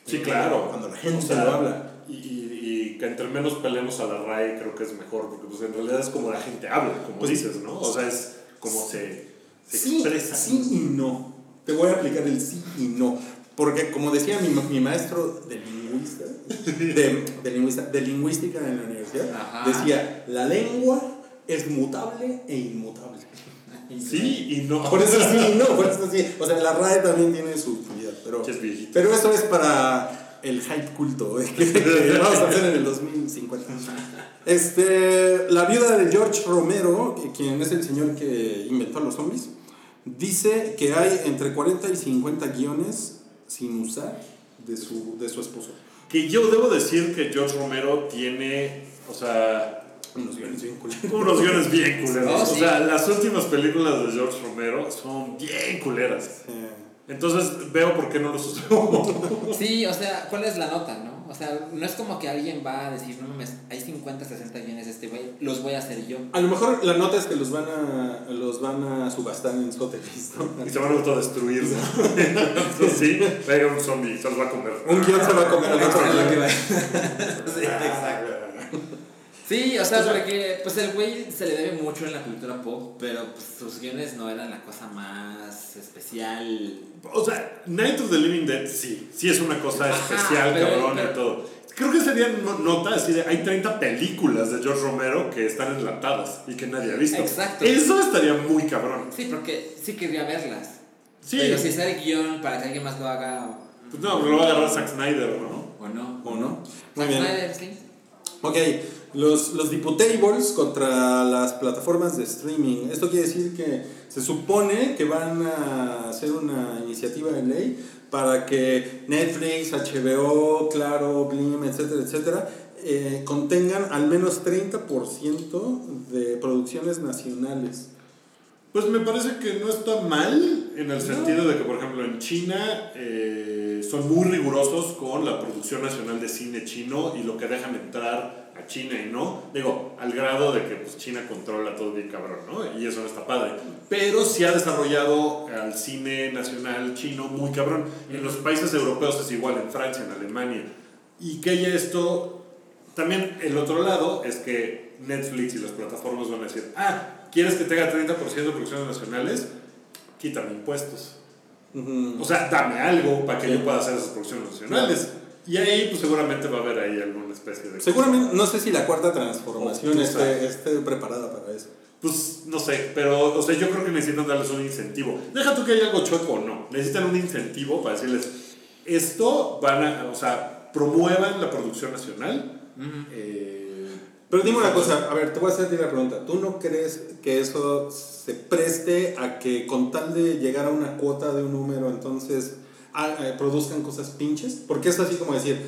S1: Sí, claro.
S2: Cuando la gente
S1: O sea,
S2: lo habla.
S1: Y, y, y entre menos peleemos a la RAE, creo que es mejor, porque pues en realidad es como la gente habla, como
S2: Pues-
S1: dices, ¿no? O sea, es como se, se
S2: Sí,
S1: expresa.
S2: sí y no. Te voy a aplicar el sí y no. Porque como decía mi, mi maestro de lingüista, de, de lingüista, de lingüística en la universidad,
S3: Ajá.
S2: decía, la lengua es mutable e inmutable.
S1: Sí y no.
S2: Por eso sí y no, por eso sí. O sea, la RAE también tiene su utilidad, pero, pero eso es para el hype culto eh, que, que vamos a hacer en el 2050. Este, la viuda de George Romero, quien es el señor que inventó a los zombies, dice que hay entre 40 y 50 guiones sin usar de su, de su esposo.
S1: Que yo debo decir que George Romero tiene, o sea,
S2: Unos guiones bien culeros.
S1: unos guiones bien culeros.
S3: Oh,
S1: O sea, las últimas películas de George Romero son bien culeras. Entonces veo por qué no los uso.
S3: Sí, o sea, ¿cuál es la nota, no? O sea, no es como que alguien va a decir, no mames, hay 50, 60 guiones de este güey, los voy a hacer yo.
S2: a lo mejor la nota es que los van a, los van a subastar en Sotheby's, ¿no?
S1: y se van a autodestruir. ¿no? Entonces, sí, pero un zombie se los va a comer.
S2: Un guion se va a comer al otro
S3: va. Sí, exacto. Sí, o sea, porque pues el güey se le debe mucho en la cultura pop, pero pues, sus guiones no eran la cosa más especial.
S1: O sea, Night of the Living Dead sí, sí es una cosa
S3: Ajá,
S1: especial,
S3: pero-
S1: cabrón
S3: pero-
S1: y todo. Creo que sería no- nota así de, hay 30 películas de George Romero que están enlatadas y que nadie ha visto.
S3: Exacto.
S1: Eso estaría muy cabrón.
S3: Sí, porque sí querría verlas.
S1: Sí.
S3: Pero si el guion para que alguien más lo haga
S1: Pues no, pero lo va a agarrar Zack Snyder, ¿no?
S3: o no.
S2: ¿O no? Muy
S3: Zack
S2: bien.
S3: Snyder, sí.
S2: Ok, los, los diputables contra las plataformas de streaming. Esto quiere decir que se supone que van a hacer una iniciativa de ley para que Netflix, HBO, Claro, Blim, etcétera, etcétera, eh, contengan al menos 30% de producciones nacionales.
S1: Pues me parece que no está mal en el sentido de que, por ejemplo, en China eh, son muy rigurosos con la producción nacional de cine chino y lo que dejan entrar a China y no. Digo, al grado de que pues, China controla todo bien cabrón, ¿no? Y eso no está padre. Pero sí ha desarrollado al cine nacional chino muy cabrón. En los países europeos es igual, en Francia, en Alemania. Y que haya esto también el otro lado es que Netflix y las plataformas van a decir, ah, ¿quieres que tenga 30% de producciones nacionales? Quítame impuestos. O sea, dame algo para que yo pueda hacer esas producciones nacionales. Y ahí, pues seguramente va a haber ahí alguna especie de...
S2: Seguramente, no sé si la cuarta transformación
S1: Oh,
S2: esté, esté preparada para eso.
S1: Pues no sé, pero o sea, yo creo que necesitan darles un incentivo. Deja tú que haya algo chueco o no. Necesitan un incentivo para decirles, esto van a, o sea, promuevan la producción nacional. eh,
S2: Pero dime una cosa, a ver, te voy a hacer a ti la pregunta. ¿Tú no crees que eso se preste a que con tal de llegar a una cuota de un número, entonces produzcan cosas pinches? Porque es así como decir,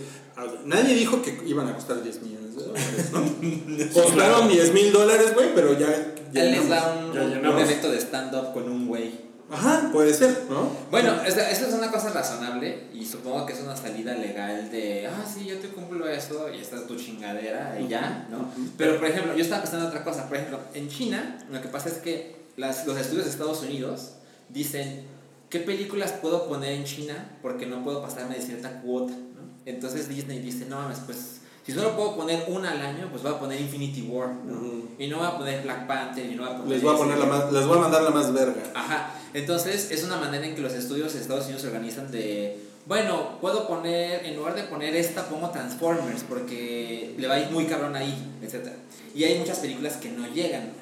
S2: nadie dijo que iban a costar 10 millones de dólares, ¿no? Costaron 10 mil dólares, güey, pero ya... ya
S3: Él les da un, un de stand-up con un güey.
S2: Ajá, puede ser, ¿no?
S3: Bueno, eso es una cosa razonable y supongo que es una salida legal de, ah, sí, yo te cumplo eso y esta es tu chingadera y ya, ¿no? Pero, por ejemplo, yo estaba pensando en otra cosa. Por ejemplo, en China, lo que pasa es que las, los estudios de Estados Unidos dicen, ¿qué películas puedo poner en China? Porque no puedo pasarme de cierta cuota, ¿no? Entonces Disney dice, no mames, pues, si solo puedo poner una al año, pues voy a poner Infinity War, ¿no?
S2: Ujú.
S3: Y no voy a poner Black Panther y no voy a poner...
S2: Les voy a poner la más, les voy a mandar la más verga.
S3: Ajá, entonces es una manera en que los estudios de Estados Unidos se organizan de, bueno, puedo poner, en lugar de poner esta, pongo Transformers, porque le va a ir muy cabrón ahí, etc. Y hay muchas películas que no llegan.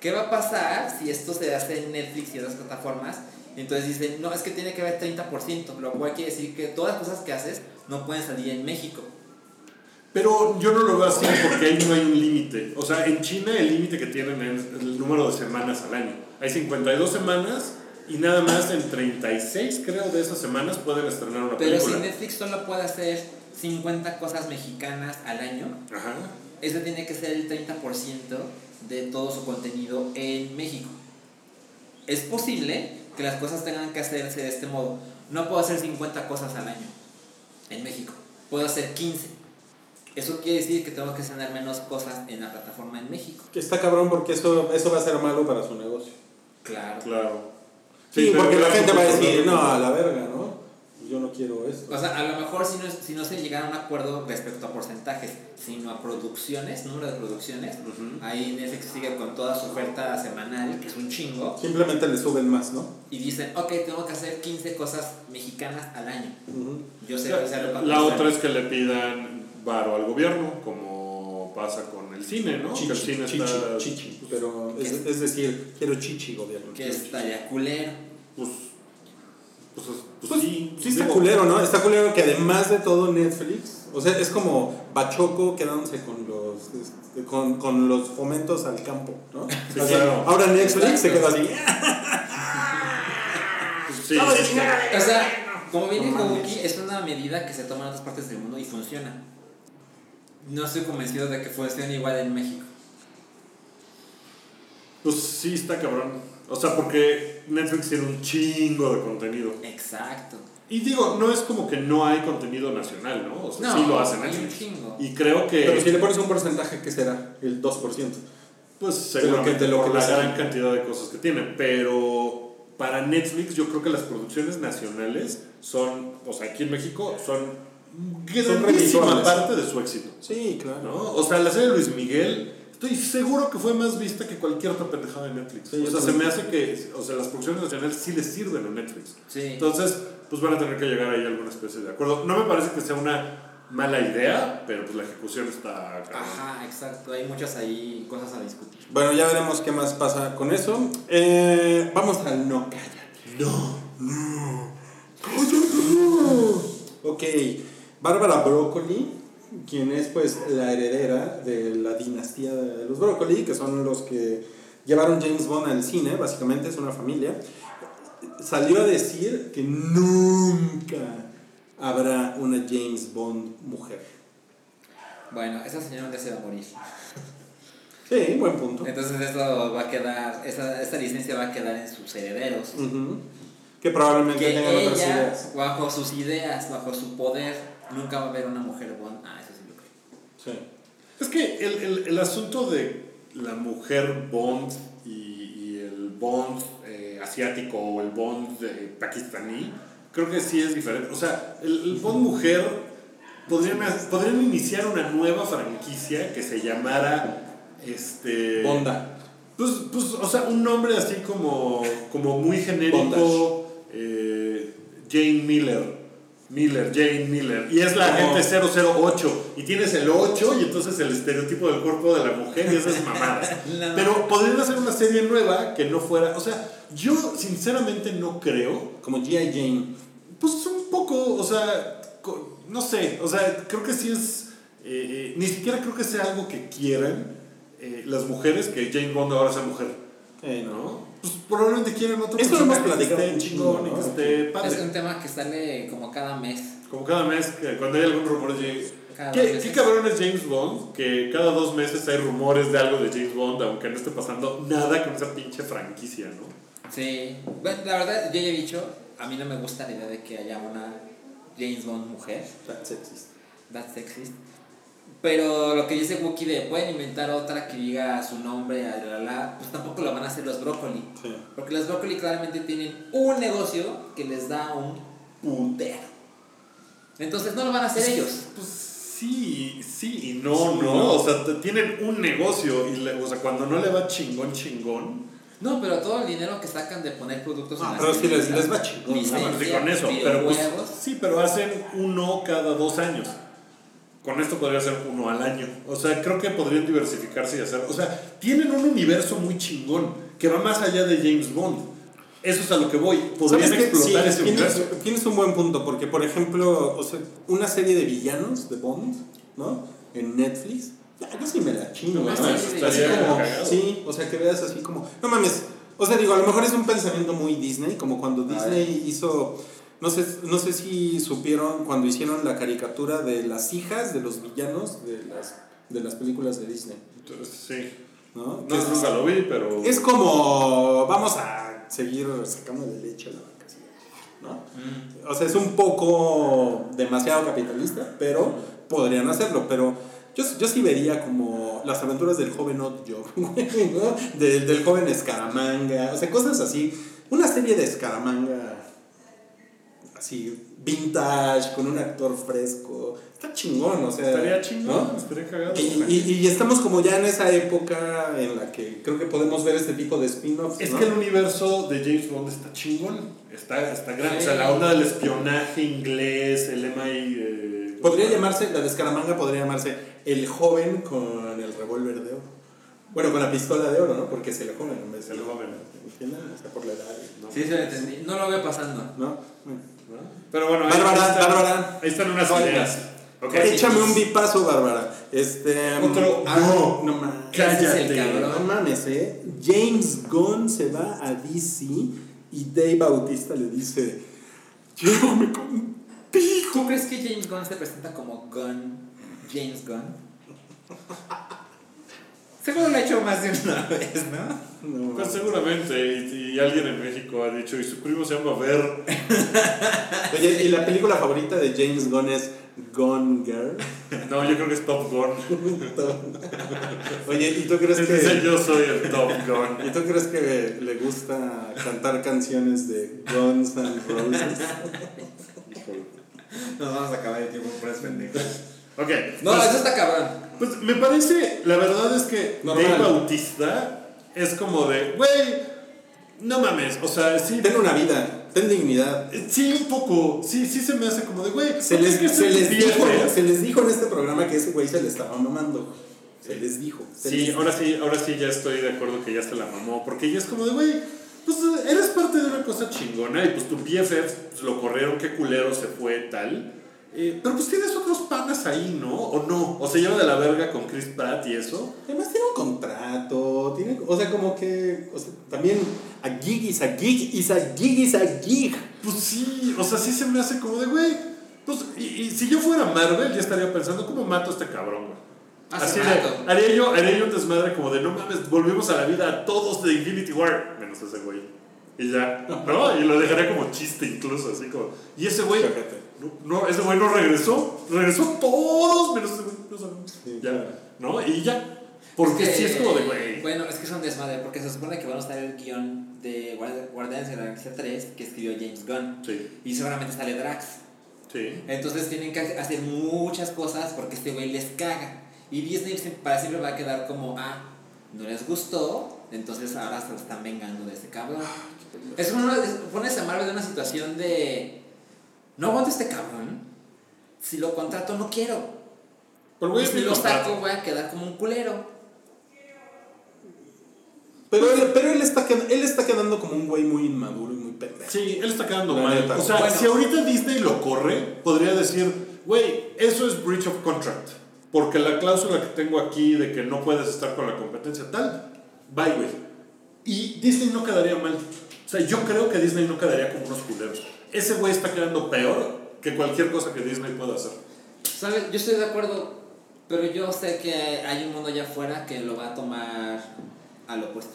S3: ¿Qué va a pasar si esto se hace en Netflix y otras plataformas? Entonces dicen, no, es que tiene que haber 30%, lo cual quiere decir que todas las cosas que haces no pueden salir en México.
S1: Pero yo no lo veo así porque ahí no hay un límite. O sea, en China el límite que tienen es el número de semanas al año. Hay 52 semanas y nada más en 36, creo, de esas semanas pueden estrenar una
S3: Pero si
S1: película.
S3: Netflix solo puede hacer 50 cosas mexicanas al año,
S1: Ajá.
S3: ese tiene que ser el 30% de todo su contenido en México. Es posible que las cosas tengan que hacerse de este modo. No puedo hacer 50 cosas al año en México. Puedo hacer 15. Eso quiere decir que tengo que cenar menos cosas en la plataforma en México.
S2: Que está cabrón porque eso, eso va a ser malo para su negocio.
S3: Claro.
S1: Claro.
S2: Sí, porque la gente va a decir, no, a la verga, ¿no? Yo no quiero esto.
S3: O sea, a lo mejor si no, si no se llegara a un acuerdo respecto a porcentajes, sino a producciones, número de producciones, ahí Netflix sigue con toda su oferta semanal, que es un chingo,
S2: Simplemente le suben más, ¿no?
S3: y dicen, ok, tengo que hacer 15 cosas mexicanas al año.
S2: Ujú.
S3: Yo sé
S1: La
S3: pensar.
S1: otra es que le pidan varo al gobierno, como pasa con el cine, ¿no? que el
S2: Chichi,
S1: cine
S2: chichi,
S1: está.
S2: chichi. Pero
S3: ¿Qué
S2: es,
S3: es?
S2: es decir, quiero chichi, gobierno.
S3: Que
S2: quiero
S3: estaría culero.
S1: Pues, pues, pues,
S2: Pues,
S1: sí.
S2: sí está
S1: digo,
S2: culero, ¿no? Está culero que además de todo Netflix, o sea, es como Bachoco quedándose con los este, con, con los fomentos al campo, ¿no?
S1: Sí,
S2: O sea,
S1: claro.
S2: Ahora Netflix se quedó así.
S1: pues sí, sí, sí.
S3: O sea, como
S2: No mames.
S3: Kabuki, es una medida que se toma en otras partes del mundo y funciona. No estoy convencido de que funcione igual en México.
S1: Pues sí está cabrón. O sea, porque Netflix tiene un chingo de contenido.
S3: Exacto.
S1: Y digo, no es como que no hay contenido nacional, ¿no? O sea,
S3: No,
S1: sí lo hace
S3: hay un
S1: Netflix.
S3: chingo.
S1: Y creo que,
S2: Pero si le pones un porcentaje, ¿qué será? El 2%.
S1: pues
S2: de lo
S1: seguramente
S2: que- de lo
S1: por
S2: que
S1: la gran cantidad de cosas que tiene. Pero para Netflix yo creo que las producciones nacionales son, o sea, aquí en México son grandísima parte de su éxito.
S2: Sí, claro.
S1: ¿no? O sea, la serie de Luis Miguel, estoy seguro que fue más vista que cualquier otra pendejada de Netflix.
S2: Sí,
S1: o sea, se me hace que, o sea, las producciones nacionales sí les sirven a Netflix.
S3: Sí.
S1: Entonces, pues van a tener que llegar ahí a alguna especie de acuerdo. No me parece que sea una mala idea, pero pues la ejecución está...
S3: Ajá, exacto. Hay muchas ahí cosas a discutir.
S2: Bueno, ya veremos qué más pasa con eso. Eh, vamos al no cállate.
S1: No.
S2: Ok, Bárbara Broccoli, quien es pues la heredera de la dinastía de los Broccoli, que son los que llevaron James Bond al cine, básicamente es una familia, salió a decir que nunca habrá una James Bond mujer.
S3: Bueno, esa señora un día se va a morir.
S2: Sí, buen punto.
S3: Entonces esto va a quedar, esa, esta licencia va a quedar en sus herederos.
S2: Ujú. Que probablemente
S3: Que
S2: tengan otras
S3: ella,
S2: ideas.
S3: bajo sus ideas, bajo su poder, nunca va a haber una mujer Bond. Ah, eso sí lo creo.
S2: Sí.
S1: Es que el, el, el asunto de la mujer Bond y, y el Bond eh, asiático o el Bond eh, pakistaní, creo que sí es diferente. O sea, el, el Bond mujer podrían, podrían iniciar una nueva franquicia que se llamara este
S2: Bonda.
S1: Pues, pues, o sea, un nombre así como, como muy genérico, eh, Jane Miller. Miller, Jane Miller. Y es la
S2: Como-
S1: agente 008. Y tienes el 8 y entonces el estereotipo del cuerpo de la mujer y esas mamadas.
S3: No.
S1: Pero podrían hacer una serie nueva que no fuera. O sea, yo sinceramente no creo.
S2: Como G.I. Jane.
S1: Pues un poco, o sea, no sé. O sea, creo que sí es. eh, eh, ni siquiera creo que sea algo que quieran eh, las mujeres que Jane Bond ahora sea mujer.
S2: Eh, no.
S1: Pues probablemente quieran otro
S2: Esto lo hemos
S1: personaje que
S2: platicado
S1: esté
S2: un chingo,
S1: chingón que esté padre.
S3: Es un tema que sale como cada mes.
S1: Como cada mes, cuando hay algún rumor de ¿Qué, qué cabrón es James Bond? Que cada dos meses hay rumores de algo de James Bond, aunque no esté pasando nada con esa pinche franquicia, ¿no?
S3: Sí. Bueno, la verdad, yo ya he dicho, a mí no me gusta la idea de que haya una James Bond mujer.
S2: That's sexist.
S3: That's sexist. Pero lo que dice Wookie de pueden inventar otra que diga su nombre, a la, la, pues tampoco lo van a hacer los brócoli.
S2: Sí.
S3: Porque los brócoli claramente tienen un negocio que les da un putero. Entonces no lo van a hacer ellos.
S1: Pues sí, sí y no, no. O sea, tienen un negocio y le- o sea, cuando no le va chingón, chingón.
S3: No, pero todo el dinero que sacan de poner productos
S2: Ah,
S3: en
S2: pero sí les- les va chingón,
S3: licencia,
S1: con eso, pero pues, sí, pero hacen uno cada dos años. Con esto podría ser uno al año. O sea, creo que podrían diversificarse y hacer. O sea, tienen un universo muy chingón que va más allá de James Bond. Eso es a lo que voy. Podrían explotar
S2: Sí,
S1: ese
S2: tienes,
S1: universo.
S2: tienes un buen punto, porque por ejemplo, o sea, una serie de villanos de Bond, ¿no? En Netflix, ya, yo sí me la chingo.
S1: No
S2: Así como- sí, o sea, que veas así como, no mames, o sea, digo, a lo mejor es un pensamiento muy Disney, como cuando Disney hizo, no sé, no sé si supieron cuando hicieron la caricatura de las hijas de los villanos de las, de las películas de Disney,
S1: Entonces, sí.
S2: ¿no?
S1: No,
S2: es-
S1: nunca lo vi, pero.
S2: es como, vamos a seguir sacando de leche a la vaca, ¿no?
S3: Mm.
S2: O sea, es un poco demasiado capitalista, pero podrían hacerlo. Pero yo, yo sí vería como las aventuras del joven güey, ¿no? Del, del joven Escaramanga, o sea, cosas así. Una serie de Escaramanga así vintage, con un actor fresco. Está chingón, o sea.
S1: Estaría chingón,
S2: ¿no?
S1: estaría cagado.
S2: Y, y- y estamos como ya en esa época en la que creo que podemos ver este tipo de spin-offs.
S1: Es
S2: ¿no?
S1: que el universo de James Bond está chingón. Está, está grande. O sea,
S3: Sí.
S1: la onda del espionaje inglés, el MI. eh,
S2: Podría llamarse, la de Escaramanga podría llamarse El joven con el revólver de oro. Bueno, con la pistola de oro, ¿no? Porque es el joven en vez de
S1: El joven.
S2: O sea, por la edad.
S1: ¿no?
S3: Sí, se lo entendí. No lo veo pasando.
S2: ¿No?
S1: ¿No? Pero bueno, ahí,
S2: Bárbara,
S1: están,
S2: Bárbara.
S1: ahí están unas
S2: Oiga.
S1: ideas.
S2: Échame un bipazo, Bárbara. Este.
S1: Otro-
S2: ah,
S1: no.
S2: no mames.
S1: Cállate.
S3: cabrón.
S2: No mames, eh. James Gunn se va a DC y Dave Bautista le dice: Llévame contigo.
S3: ¿Tú crees que James Gunn se presenta como Gunn? James Gunn. Seguro lo ha hecho más de una vez, ¿no?
S2: No,
S1: Pues seguramente, y, y alguien en México ha dicho, y su primo se llama Ver.
S2: Oye, ¿y la película favorita de James Gunn es Gone Girl?
S1: No, yo creo que es Top Gun.
S2: Oye, ¿y tú crees
S1: Dice,
S2: que.?
S1: yo soy el Top Gun.
S2: ¿Y tú crees que le gusta cantar canciones de Guns N' Roses?
S3: Nos vamos a acabar el tiempo por pendejas.
S1: Ok.
S3: No,
S1: pues,
S3: eso está cabrón.
S1: Pues me parece, la verdad es que
S2: Normal.
S1: Dave Bautista es como de, güey, no mames, o sea, sí.
S2: Ten una vida, ten dignidad.
S1: Sí, un poco. Sí, sí se me hace como de, güey.
S2: Se
S1: ¿no
S2: les, se, dijo, se les dijo en este programa que ese güey se le estaba mamando. Se les dijo. se
S1: Sí,
S2: les-
S1: ahora sí, ahora sí ya estoy de acuerdo que ya se la mamó, porque ya es como de, güey, pues eres parte de una cosa chingona y pues tu BFF pues, lo corrieron, qué culero se fue, tal. Eh, pero pues tienes otros panas ahí, ¿no? ¿O no? ¿O se lleva de la verga con Chris Pratt y eso?
S2: Además tiene un contrato, tiene, o sea, como que, o sea, también a gig is a gig is a gig is a gig.
S1: Pues sí, o sea, sí se me hace como de, güey, pues, y, y si yo fuera Marvel, ya estaría pensando, ¿cómo mato a este cabrón, güey?
S3: Hace
S1: Así de, haría yo, haría yo un desmadre como de, no mames, volvemos a la vida a todos de Infinity War, menos ese güey. Y ya, ¿no? Y lo dejaría como chiste incluso, así como, y ese güey,
S2: Fíjate.
S1: No, no, ese güey no regresó, regresó todos, menos ese güey, no sabemos.
S2: Sí,
S1: ya,
S2: claro.
S1: ¿no? Y ya, porque
S3: Es que,
S1: sí es como de, güey.
S3: Bueno, es que es un desmadre, porque se supone que van a estar el guion de Guardi- Guardianes de la Galaxia 3 que escribió James Gunn.
S1: Sí,
S3: Y seguramente sale Drax.
S1: sí.
S3: Entonces tienen que hacer muchas cosas porque este güey les caga. Y Disney para siempre va a quedar como, ah, no les gustó, entonces ahora se lo están vengando de ese cabrón. Es como pones a Marvel en una situación de, no aguanto este cabrón, si lo contrato no quiero.
S1: Pero es
S3: si
S1: mi
S3: lo saco voy a quedar como un culero.
S2: Pero él, pero él, está, él está quedando como un güey muy inmaduro y muy pendejo.
S1: Sí, él está quedando
S2: La
S1: mal.
S2: neta.
S1: O sea,
S3: Bueno.
S1: si ahorita Disney lo corre, podría decir, güey, eso es breach of contract. Porque la cláusula que tengo aquí de que no puedes estar con la competencia tal, bye, güey. Y Disney no quedaría mal. O sea, yo creo que Disney no quedaría como unos culeros. Ese güey está quedando peor que cualquier cosa que Disney pueda hacer.
S3: ¿Sabes? Yo estoy de acuerdo, pero yo sé que hay un mundo allá afuera que lo va a tomar al opuesto.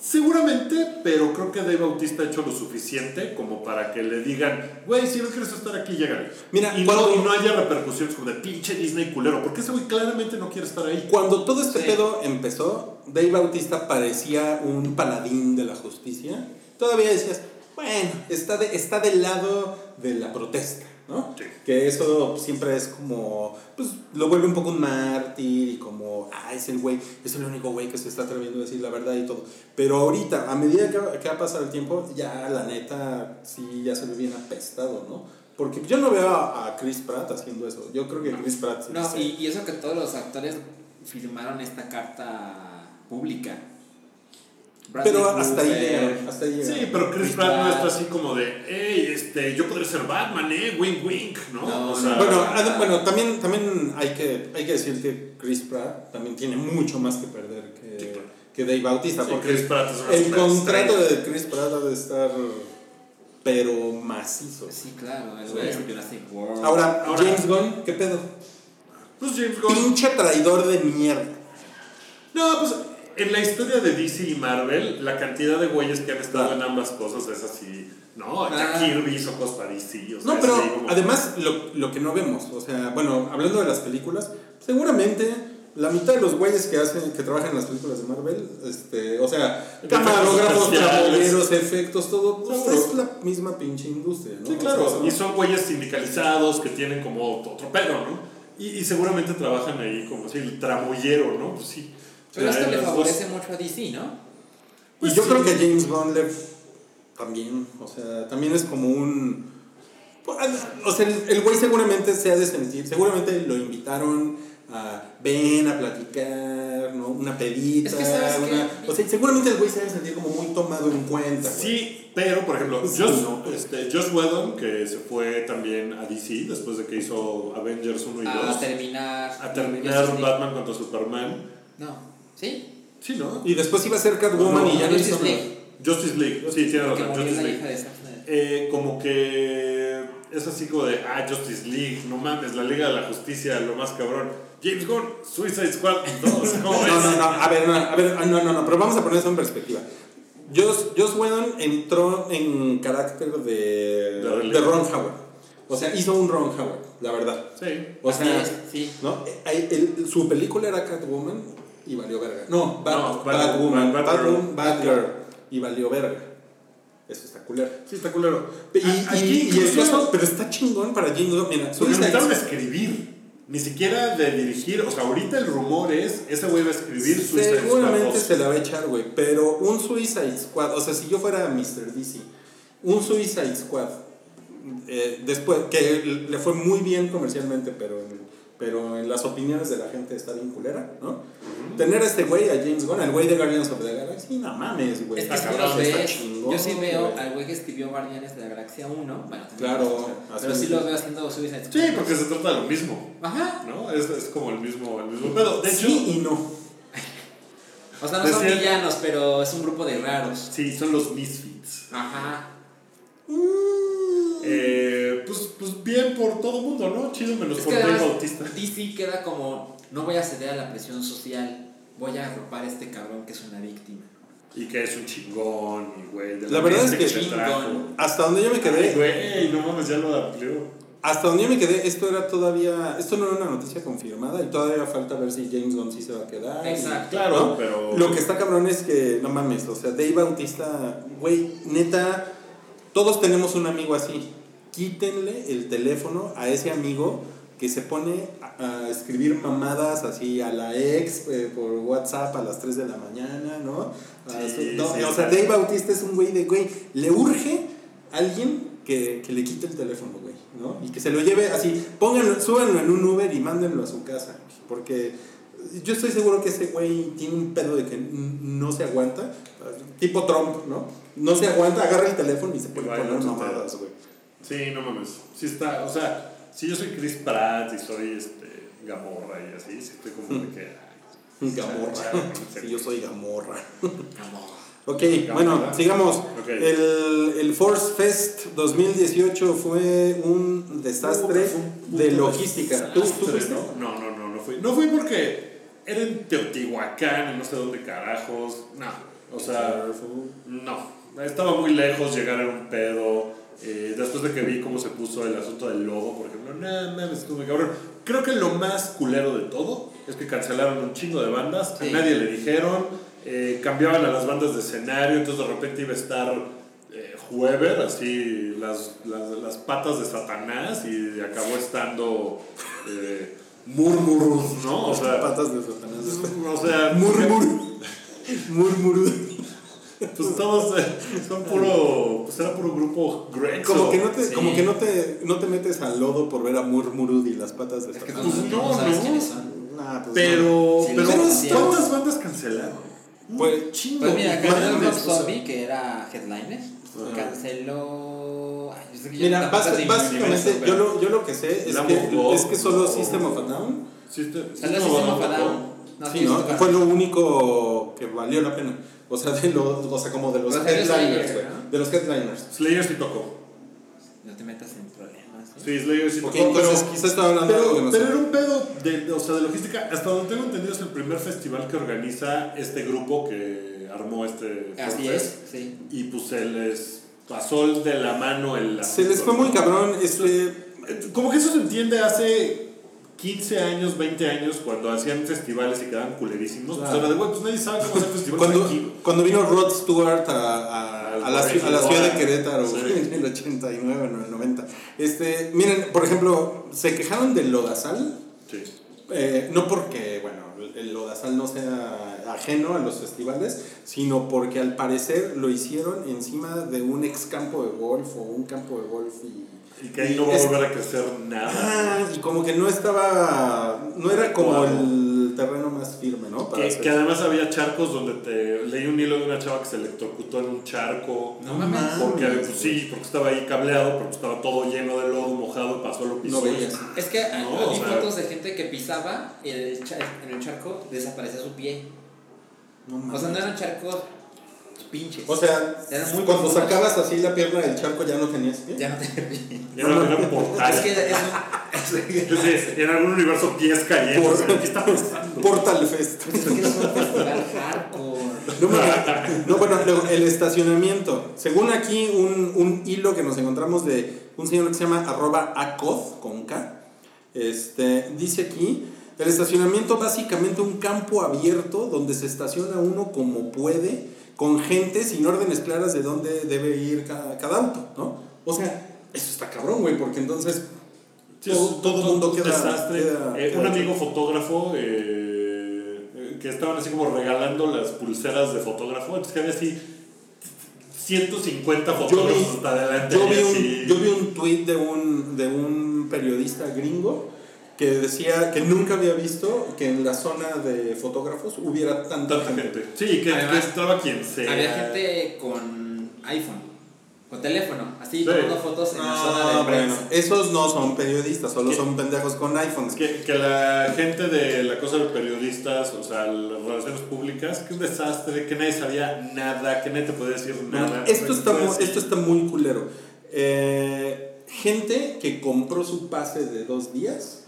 S1: Seguramente, pero creo que Dave Bautista ha hecho lo suficiente como para que le digan, güey, si no quieres estar aquí, llégale.
S2: Mira,
S1: y,
S2: cuando-
S1: no, y no haya repercusiones como de pinche Disney culero, porque ese güey claramente no quiere estar ahí.
S2: Cuando todo este
S3: Sí.
S2: pedo empezó, Dave Bautista parecía un paladín de la justicia. Todavía decías, bueno, está, de, está del lado de la protesta, ¿no?
S1: Sí.
S2: Que eso siempre es como, pues lo vuelve un poco un mártir y como, ah, es el güey, es el único güey que se está atreviendo a decir la verdad y todo. Pero ahorita, a medida que, que ha pasado el tiempo, ya la neta, sí, ya se ve bien apestado, ¿no? Porque yo no veo a, Chris Pratt haciendo eso. Yo creo que Chris Pratt...
S3: No, y, y eso que todos los actores firmaron esta carta pública. Bradley
S2: Pero hasta ahí
S3: Cooper,
S2: llegaron, hasta ahí llegaron.
S1: Sí, pero Chris Pratt no está así como de, hey, este, yo podría ser Batman, eh, wink wink, ¿no?
S3: No,
S1: o sea,
S3: no.
S2: Bueno, bueno también, también hay, que, hay que decir que Chris Pratt también tiene mucho más que perder que,
S1: Sí, claro.
S2: que Dave Bautista.
S1: Sí,
S2: porque
S1: Chris Pratt es una
S2: el contrato de Chris Pratt ha de estar, pero macizo.
S3: Sí, claro, el güey World.
S2: Ahora,
S1: Ahora-
S2: James Gunn, ¿qué pedo?
S1: pues James Gunn.
S2: Pinche traidor de mierda.
S1: No, pues en la historia de DC y Marvel, la cantidad de güeyes que han estado en ambas cosas es así. No,
S3: Ah.
S1: Jack Kirby hizo DC. O sea,
S2: No, pero
S1: es así como-
S2: además lo, lo que no vemos, o sea, bueno, hablando de las películas, seguramente la mitad de los güeyes que hacen, que trabajan en las películas de Marvel, este, o sea, camarógrafos, chaboleros, efectos, todo, pues, es la misma pinche industria, ¿no?
S1: Sí,
S2: O
S1: claro.
S2: sea,
S1: Y son güeyes sindicalizados que tienen como otro pedo, ¿no? Y, y seguramente trabajan ahí como así, el tramoyero, ¿no? Pues sí.
S3: Pero esto
S1: Traen
S3: le
S1: dos-
S3: favorece mucho a DC, ¿no?
S2: Y
S1: Pues
S2: yo
S1: sí.
S2: creo que James Gunn le también, o sea, también es como un... O sea, el- güey seguramente se ha de sentir, seguramente lo invitaron a ven a platicar, ¿no? Una pedita,
S3: Es que, ¿sabes qué?
S2: una- o sea, seguramente el güey se ha de sentir como muy tomado en cuenta. güey.
S1: Sí, pero por ejemplo,
S2: Sí,
S1: Josh,
S2: no.
S1: este, Josh Whedon, que se fue también a DC después de que hizo Avengers 1 y 2,
S3: A terminar.
S1: a terminar. Batman contra Superman.
S3: No. ¿Sí?
S1: Sí, ¿no?
S2: Y después iba a ser Catwoman
S1: No,
S2: y ya no
S3: Justice
S2: hizo
S3: League.
S2: nada.
S1: Justice League, sí, tiene razón, Justice League. Eh, como que es así como de, ah, Justice League, no mames, la Liga de la Justicia, lo más cabrón. James Gunn, Suicide Squad, dos, ¿cómo?
S2: No, no, no, a ver, no, a ver, no, no, no, pero vamos a poner eso en perspectiva. Joss, Joss Whedon entró en carácter de,
S1: De Ron.
S2: Howard. O sea, hizo un Ron Howard, la verdad.
S1: Sí.
S2: O sea,
S3: sí.
S2: ¿no? Eh, el- su película era Catwoman y valió verga. No, Bat-
S1: No,
S2: Batgirl y valió verga. Eso está culero.
S1: Sí, está culero.
S2: Y,
S1: A-
S2: y- y
S1: incluso-
S2: caso- pero está chingón para Gunn. Mira, Suicide
S1: necesitaron
S2: Squad-
S1: escribir. Ni siquiera de dirigir. O sea, ahorita el rumor es, ese güey va a escribir Suicide Squad
S2: Seguramente
S1: 2.
S2: se la va a echar, güey. Pero un Suicide Squad, o sea, si yo fuera Mr. DC, un Suicide Squad, eh, después, que le fue muy bien comercialmente, pero en, pero en las opiniones de la gente está bien culera, ¿no? Tener a este güey, a James Gunn, al güey de Guardians of the Galaxy, no mames, güey.
S3: Es que
S1: Está
S3: si
S1: cabrón,
S3: los
S2: está
S3: ves,
S2: chingón,
S3: yo sí veo
S2: güey.
S3: al güey que escribió Guardianes de la Galaxia 1, bueno, también
S2: Claro,
S3: pero sí los veo haciendo Suicide Squad.
S1: Sí, porque se trata de lo mismo.
S3: Ajá.
S1: ¿No? Es, es como el mismo, el mismo pedo. De hecho,
S2: Sí y no.
S3: O sea, no son
S1: Decían-
S3: villanos, pero es un grupo de raros.
S1: sí, son los Misfits.
S3: Ajá.
S1: Eh, pues, pues bien por todo mundo, ¿no? Chido menos
S3: Es
S1: por
S3: que
S1: Dave Bautista.
S3: DC queda como, no voy a ceder a la presión social, voy a arropar a este cabrón que es una víctima.
S1: Y que es un chingón, y güey. de
S2: La verdad es que
S1: te
S3: chingón.
S2: Hasta donde yo me quedé,
S1: Ay, güey, no mames, ya lo amplió.
S2: Hasta donde yo me quedé, esto era todavía. Esto no era una noticia confirmada y todavía falta ver si James Gunn sí se va a quedar. y-
S3: Exacto.
S1: Claro,
S2: ¿no?
S1: pero.
S2: Lo que está cabrón es que, no mames, o sea, Dave Bautista, güey, neta, todos tenemos un amigo así. Quítenle el teléfono a ese amigo que se pone a, a escribir mamadas así a la ex eh, por WhatsApp a las 3 de la mañana, ¿no?
S1: Sí,
S2: su- no,
S1: sí,
S2: o sea. Dave Bautista es un güey de, güey, le urge a alguien que, que le quite el teléfono, güey, ¿no? Y que se lo lleve así, pónganlo, súbanlo en un Uber y mándenlo a su casa, porque yo estoy seguro que ese güey tiene un pedo de que no se aguanta, tipo Trump, ¿no? No se aguanta, agarra el teléfono y se pone poner
S1: no,
S2: mamadas, güey.
S1: Sí, no mames. Sí está, o sea, si yo soy Chris Pratt y soy este Gamorra y así, sí estoy como de que. ay,
S2: Gamorra.
S1: Sí,
S2: yo soy Gamorra.
S3: Amor.
S2: Ok,
S1: Gamorra.
S2: bueno, sigamos. El, el Force Fest 2018 fue un desastre de logística. ¿Tú, tú fuiste?
S1: ¿no? No, no, no, no fui. No fui porque era en Teotihuacán, en no sé dónde carajos. No, o sea, no. Estaba muy lejos, llegar era un pedo. Eh, después de que vi cómo se puso el asunto del logo, por ejemplo, no mames, estuvo muy cabrón. Creo que lo más culero de todo es que cancelaron un chingo de bandas,
S3: Sí.
S1: a nadie le dijeron, eh, cambiaban a las bandas de escenario, entonces de repente iba a estar eh, así las, las, las patas de Satanás, y acabó estando eh, Murmurus, ¿no? O sea,
S2: Patas de Satanás.
S1: o sea,
S2: Murmur. Murmuru.
S1: Pues todos eh, son puro. Pues era puro grupo Grexo.
S2: Como que no te,
S3: Sí.
S2: como que no te, no te metes al lodo por ver a Murmurud y las patas de
S3: Es que
S1: Pues
S3: no,
S1: no,
S3: sabes
S1: no.
S3: quiénes son.
S2: Nah, pues
S1: Pero,
S3: Sí,
S1: pero
S3: los
S1: ¿cuántas bandas cancelaron?
S2: Pues,
S1: Un chingo.
S3: Pues mira, canceló Rob Zombie, que era headliner.
S2: Ajá.
S3: Canceló. Ay, yo sé que yo
S2: Mira, básicamente yo
S3: pero-
S2: lo, yo lo que sé es que, es que solo System of a Down,
S1: System, System
S3: System
S1: of a Down.
S3: No,
S2: sí, ¿no? Fue lo único que valió la pena. O sea, de los, o sea, como de los headliners,
S3: Slayer,
S2: güey.
S3: ¿no?
S2: De los headliners.
S1: Slayer sí tocó.
S3: No te metas en problemas. ¿eh?
S1: Sí, Slayer sí tocó.
S2: entonces
S1: pero,
S2: quizás estaba hablando de algo que
S1: pero,
S2: no
S1: pero era un pedo de, de- o sea, de logística. Hasta donde tengo entendido es el primer festival que organiza este grupo que armó este.
S3: Así es, sí.
S1: Y pues se les pasó de la mano el.
S2: Se les fue muy cabrón. Este,
S1: Como que eso se entiende hace 15 años, 20 años, cuando hacían festivales y quedaban culerísimos.
S2: Claro.
S1: Pues era de, güey, pues nadie sabe cómo hacer festivales
S2: cuando,
S1: aquí.
S2: cuando vino Rod Stewart a, a,
S1: A
S2: la, ciudad de Querétaro,
S1: Sí.
S2: en el 89, en el 90. Este, miren, por ejemplo, se quejaron del lodazal,
S1: Sí.
S2: eh, no porque, bueno, el lodazal no sea ajeno a los festivales, sino porque al parecer lo hicieron encima de un ex campo de golf o un campo de golf y...
S1: Y que ahí no va a volver a crecer nada.
S2: Ah, y como que no estaba, no era como el terreno más firme, ¿no? Para
S1: Que,
S2: hacer-
S1: que además había charcos donde te leí un hilo de una chava que se electrocutó en un charco.
S3: No mames.
S1: Porque, pues, sí, porque estaba ahí cableado, porque estaba todo lleno de lodo mojado, pasó lo pisó.
S2: No veías.
S3: Es que ah,
S1: No,
S3: vi
S1: o sea-
S3: fotos de gente que pisaba el en el charco, desaparecía su pie.
S2: No
S3: O sea,
S2: mames.
S3: no eran charcos pinches.
S2: O sea,
S3: muy
S2: cuando
S3: profundos.
S2: sacabas así la pierna del charco ya no tenías pie.
S3: ya no tenía pie.
S1: Era, era un portal.
S3: Es que eso.
S1: Es decir, en algún universo pies cayendo.
S2: Por-
S1: ¿Qué está pasando?
S2: Portal Fest.
S3: Es que es un festival hardcore.
S2: No. No, bueno, luego, el estacionamiento. Según aquí, un, un hilo que nos encontramos de un señor que se llama arroba acoz, con K, este, dice aquí, el estacionamiento básicamente un campo abierto donde se estaciona uno como puede, con gente sin órdenes claras de dónde debe ir cada, cada auto, ¿no? O sea, eso está cabrón, güey, porque entonces
S1: Sí,
S2: todo, todo el mundo
S1: un
S2: queda...
S1: desastre.
S2: queda-
S1: Eh, un amigo fotógrafo eh, eh, que estaban así como regalando las pulseras de fotógrafo. Entonces que había así 150
S2: Yo
S1: fotógrafos
S2: vi,
S1: hasta adelante.
S2: yo vi
S1: así.
S2: un, yo vi un tweet de un, de un periodista gringo que decía que nunca había visto que en la zona de fotógrafos hubiera tanta,
S1: Tanta gente. Sí, que,
S3: Además,
S1: que entraba quien sea.
S3: Había gente con iPhone, con teléfono, así
S1: Sí.
S3: tomando fotos en la zona
S2: Ah,
S3: de
S2: bueno,
S3: prensa.
S2: esos no son periodistas, solo
S1: ¿Qué?
S2: son pendejos con iPhones.
S1: Que, que la gente de la cosa de periodistas, o sea, las relaciones públicas, que un desastre, que nadie sabía nada, que nadie te podía decir nada.
S2: esto, está muy, esto está muy culero. Eh, gente que compró su pase de dos días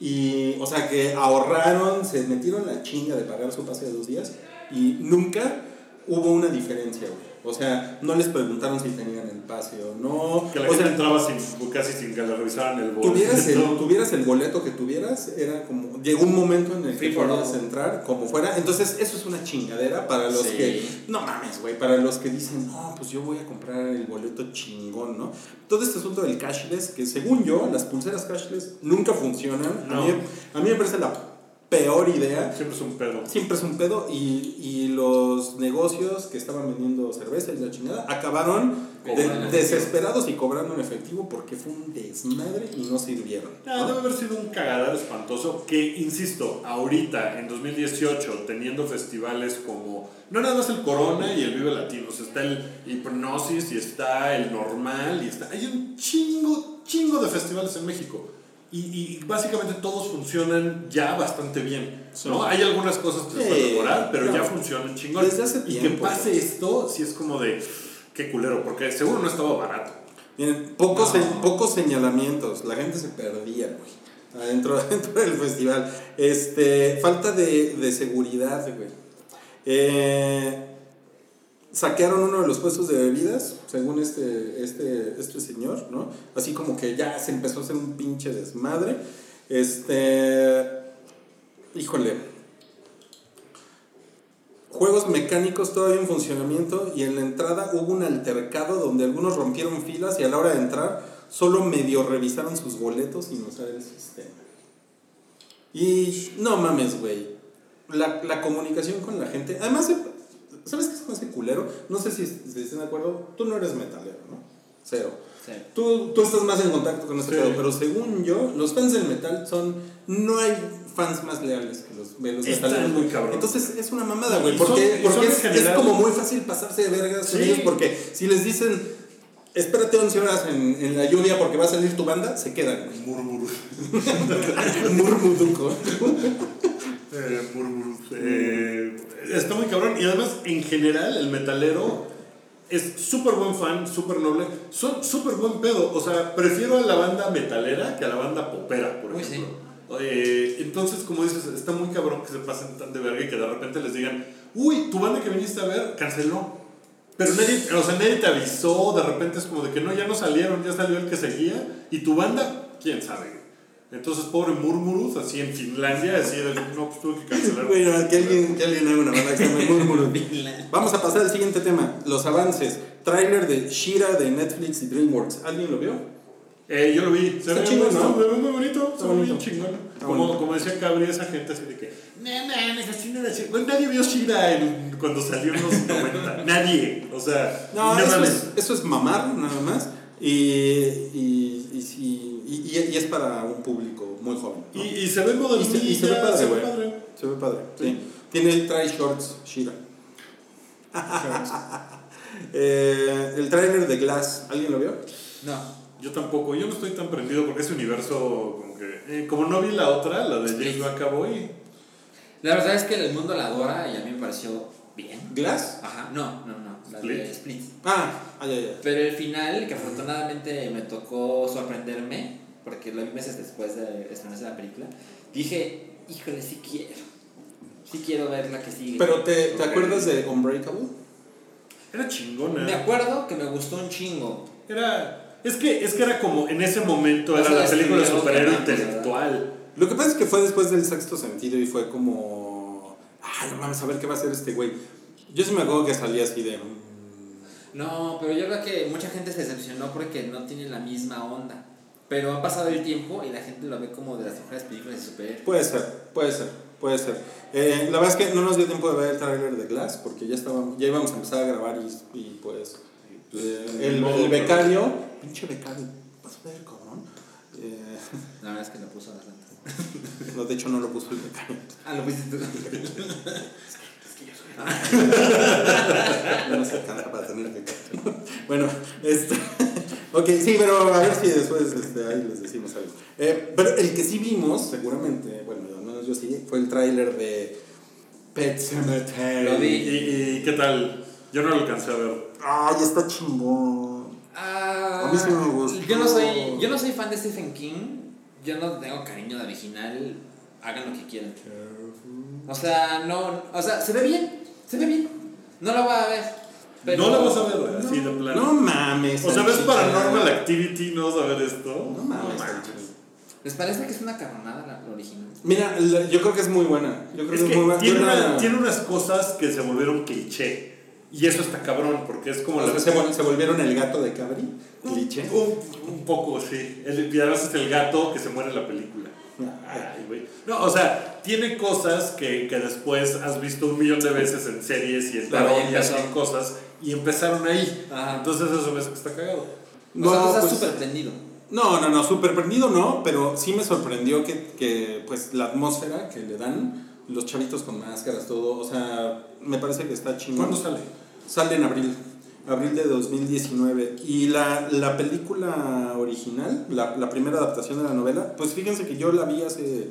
S2: y, o sea, que ahorraron, se metieron la chinga de pagar su pase de dos días y nunca hubo una diferencia, güey. O sea, no les preguntaron si tenían el pase o no.
S1: Que la
S2: o
S1: gente
S2: sea,
S1: entraba sin, casi sin que le revisaran el boleto.
S2: tuvieras el, tuvieras el boleto que tuvieras, era como. Llegó un momento en el que podías entrar como fuera. Entonces, eso es una chingadera para los
S3: Sí.
S2: que. No mames, güey. Para los que dicen, no, pues yo voy a comprar el boleto chingón, ¿no? Todo este asunto del cashless, que según yo, las pulseras cashless nunca funcionan. A, mí, a mí me parece la peor idea.
S1: Siempre es un pedo.
S2: Siempre es un pedo y, y los negocios que estaban vendiendo cerveza y la chingada acabaron de- desesperados y cobrando en efectivo porque fue un desmadre y no sirvieron.
S1: Ah, debe haber sido un cagadero espantoso que, insisto, ahorita, en 2018, teniendo festivales como, no nada más el Corona y el Vive Latino, o sea, está el Hipnosis y está el Normal y está, hay un chingo, chingo de festivales en México. Y, y básicamente todos funcionan ya bastante bien, ¿no? Hay algunas cosas que se pueden mejorar, pero
S2: no.
S1: ya funcionan chingón.
S2: Desde hace
S1: y que pase esto, sí es como de, qué culero, porque seguro no estaba barato.
S2: Miren, pocos,
S3: No.
S2: se- pocos señalamientos, la gente se perdía, güey. Adentro, adentro del festival. Este, falta de, de seguridad, güey. Eh, saquearon uno de los puestos de bebidas, según este, este, este señor, ¿no? Así como que ya se empezó a hacer un pinche desmadre. Este. Híjole. Juegos mecánicos todavía en funcionamiento y en la entrada hubo un altercado donde algunos rompieron filas y a la hora de entrar solo medio revisaron sus boletos sin usar el sistema. Y no mames, güey. La, la comunicación con la gente. Además, ¿sabes qué es más culero? No sé si, si estén de acuerdo. Tú no eres metalero, ¿no? Cero.
S3: Sí.
S2: Tú, tú estás más en contacto con este
S1: Sí.
S2: pedo, pero según yo, los fans del metal son. No hay fans más leales que los, de los metaleros.
S1: muy cabrón.
S2: Entonces es una mamada, güey. Porque,
S1: son- y
S2: porque
S1: son en
S2: es, como muy fácil pasarse de vergas con
S1: Sí.
S2: ellos. Porque si les dicen, espérate 11 horas en, en la lluvia porque va a salir tu banda, se quedan. güey.
S1: Murmur.
S2: Murmuduco.
S1: Eh, murmur. Eh, está muy cabrón. Y además, en general, el metalero es súper buen fan, súper noble. Son súper buen pedo. O sea, prefiero a la banda metalera que a la banda popera, por
S3: Uy,
S1: ejemplo. Eh, entonces, como dices, está muy cabrón que se pasen tan de verga y que de repente les digan, uy, tu banda que viniste a ver canceló. Pero nadie, o sea, nadie te avisó, de repente es como de que no, ya no salieron, ya salió el que seguía. Y tu banda, quién sabe. Entonces, pobre Murmurus, así en Finlandia, así de, no, pues tuve que cancelar.
S2: Bueno, que alguien, que alguien haga una banda que se llame Murmurus. Vamos a pasar al siguiente tema, los avances. Tráiler de Shira de Netflix y DreamWorks. ¿Alguien lo vio?
S1: Eh, yo lo vi, se
S2: Está
S1: ve,
S2: chingón,
S1: muy-
S2: ¿no?
S1: se ve muy bonito, se ve bien chingón. Como, como decía Cabri, esa gente así de que, no mames, así no era Shira". Bueno, nadie vio Shira en- cuando salió en los 90, nadie, o sea,
S2: No,
S1: no
S2: eso, es, eso es mamar, nada más. Y, y, y, sí, y, y- y es para un público muy joven. ¿no?
S1: Y, y se ve
S2: Y
S1: modernilla,
S2: y se ve padre,
S1: se ve
S2: güey.
S1: padre.
S2: Se ve padre, sí. Tiene trae shorts, Shira. Eh, el tráiler de Glass, ¿alguien lo vio?
S3: No.
S1: Yo tampoco, yo no estoy tan prendido porque ese universo, como que, eh, como no vi la otra, la de James McAvoy,
S3: La verdad es que el mundo la adora y a mí me pareció bien.
S2: ¿Glass?
S3: Ajá, no, no, no. La de Split.
S2: Ah, ay, ay, ay.
S3: Pero el final, que afortunadamente me tocó sorprenderme, porque lo vi meses después de estrenarse la película, dije, híjole, sí quiero. Sí quiero ver la que sigue.
S2: Pero ¿te, te acuerdas de Unbreakable?
S1: era chingona.
S3: Me acuerdo que me gustó un chingo.
S1: Era, es que, es que era como, en ese momento
S3: O
S1: era
S3: sea,
S1: la película de superhéroe intelectual.
S2: Lo que pasa es que fue después del sexto sentido y fue como. Ay, no mames, a ver qué va a hacer este güey. Yo sí me acuerdo que salía así de. mm,
S3: No, pero yo creo que mucha gente se decepcionó porque no tiene la misma onda. Pero ha pasado el tiempo y la gente lo ve como de las mejores películas de superhéroes.
S2: Puede ser, puede ser, puede ser. Eh, la verdad es que no nos dio tiempo de ver el tráiler de Glass porque ya estábamos, ya íbamos a empezar a grabar y, y pues. eh, el, el becario. Pinche becario. Vas a ver, cabrón. Eh,
S3: La verdad es que lo puso bastante.
S2: no, de hecho, no lo puso el becario.
S3: Ah, lo pusiste tú.
S2: No se alcanza para tener becario. bueno, este. Ok, sí, pero a ver si después este, ahí les decimos algo. Eh, pero el que sí vimos, seguramente, bueno, al menos yo sí, fue el tráiler de Pet Cemetery.
S3: Lo vi.
S1: ¿Y, y qué tal? Yo no lo alcancé a ver.
S2: Ay, está chingón.
S3: Ah,
S2: A mí sí me gustó.
S3: Yo no, soy, yo no soy fan de Stephen King. Yo no tengo cariño al original. Hagan lo que quieran. O sea, no. O sea, se ve bien. Se ve bien. No lo voy a ver. Pero,
S1: no la vas a ver así de plano.
S2: No mames.
S1: o sea, ves. Paranormal Activity, no vas a ver esto.
S2: No mames.
S3: ¿Les parece que es una cabronada la, la original?
S2: Mira, la- yo creo que es muy buena. Yo creo
S1: Es
S2: que es muy buena.
S1: tiene, una- tiene unas cosas que se volvieron cliché. Y eso está cabrón, porque es como la
S2: se, se volvieron el gato de Cabri. Cliché.
S1: Un, un poco, sí. El, y además es el gato que se muere en la película. Ay, güey. No, o sea, tiene cosas que, que después has visto un millón de veces en series y en
S3: Claro, y
S1: cosas y empezaron ahí.
S3: Ajá.
S1: Entonces eso que está cagado.
S3: o sea, tú estás
S2: pues-
S3: súper prendido.
S2: No, no, no, súper prendido no, pero sí me sorprendió que, que, pues la atmósfera que le dan, los chavitos con máscaras, todo, o sea, me parece que está chingón.
S1: ¿Cuándo sale?
S2: Sale en abril, abril de 2019. Y la, la película original, la, la primera adaptación de la novela, pues fíjense que yo la vi hace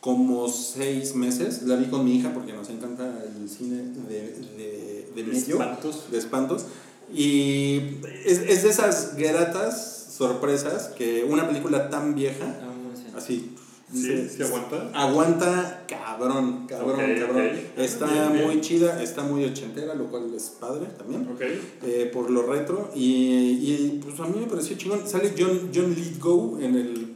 S2: como seis meses, la vi con mi hija porque nos encanta el cine de, de, de medio
S1: Espantos.
S2: de espantos. Y es, es de esas gratas sorpresas que una película tan vieja, así,
S1: ¿Sí?
S2: dice,
S1: ¿Sí aguanta?
S2: aguanta cabrón, cabrón, cabrón. Está
S1: Bien, bien.
S2: muy chida, está muy ochentera, lo cual es padre también. Eh, por lo retro y, y, pues a mí me pareció chingón sale John, John Lithgow en el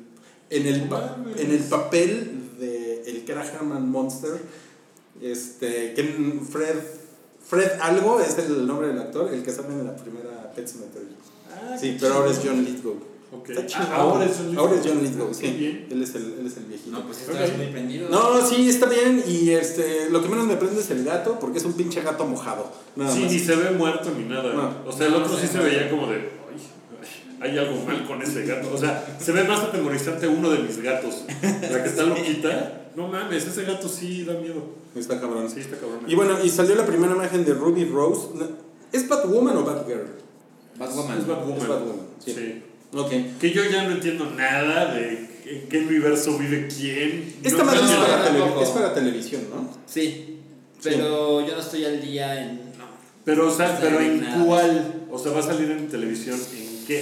S2: en el, pa- en el papel de el Kramerman Monster este que Fred Fred algo es el nombre del actor el que sale en la primera Pet Cemetery
S1: Ah,
S2: sí pero ahora es
S1: chido.
S2: John Lithgow. Está
S1: Ah,
S2: chingón.
S1: ahora es John Lithgow.
S2: ahora es John Lithgow sí
S1: bien.
S2: él es el él es el viejito
S3: No, pues
S1: Ok.
S3: estás muy prendido.
S2: no, sí, está bien. Y este, lo que menos me prende es el gato, porque es un pinche gato mojado. Nada
S1: Sí,
S2: más.
S1: ni se ve muerto ni nada.
S2: No.
S1: O sea, el otro
S3: no
S1: sí se veía como de. "Ay, ay, hay algo mal con ese gato. O sea, se ve más atemorizante uno de mis gatos. La que está loquita. No mames, ese gato sí da miedo.
S2: Está cabrón.
S1: Sí, está cabrón.
S2: Y bueno, y salió la primera imagen de Ruby Rose. ¿Es Batwoman o Batgirl?
S3: Batwoman.
S1: Es Batwoman.
S2: Es Batwoman, sí.
S1: Sí.
S2: Ok.
S1: Que yo ya no entiendo nada de en qué universo vive quién.
S2: Esta
S1: No
S2: madre es,
S1: entiendo.
S2: para
S3: tampoco.
S2: es para televisión, ¿no?
S3: Sí, pero yo no estoy al día en. No.
S1: Pero, o sea,
S3: No
S1: pero ¿en
S3: nada.
S1: cuál? O sea, ¿va a salir en televisión?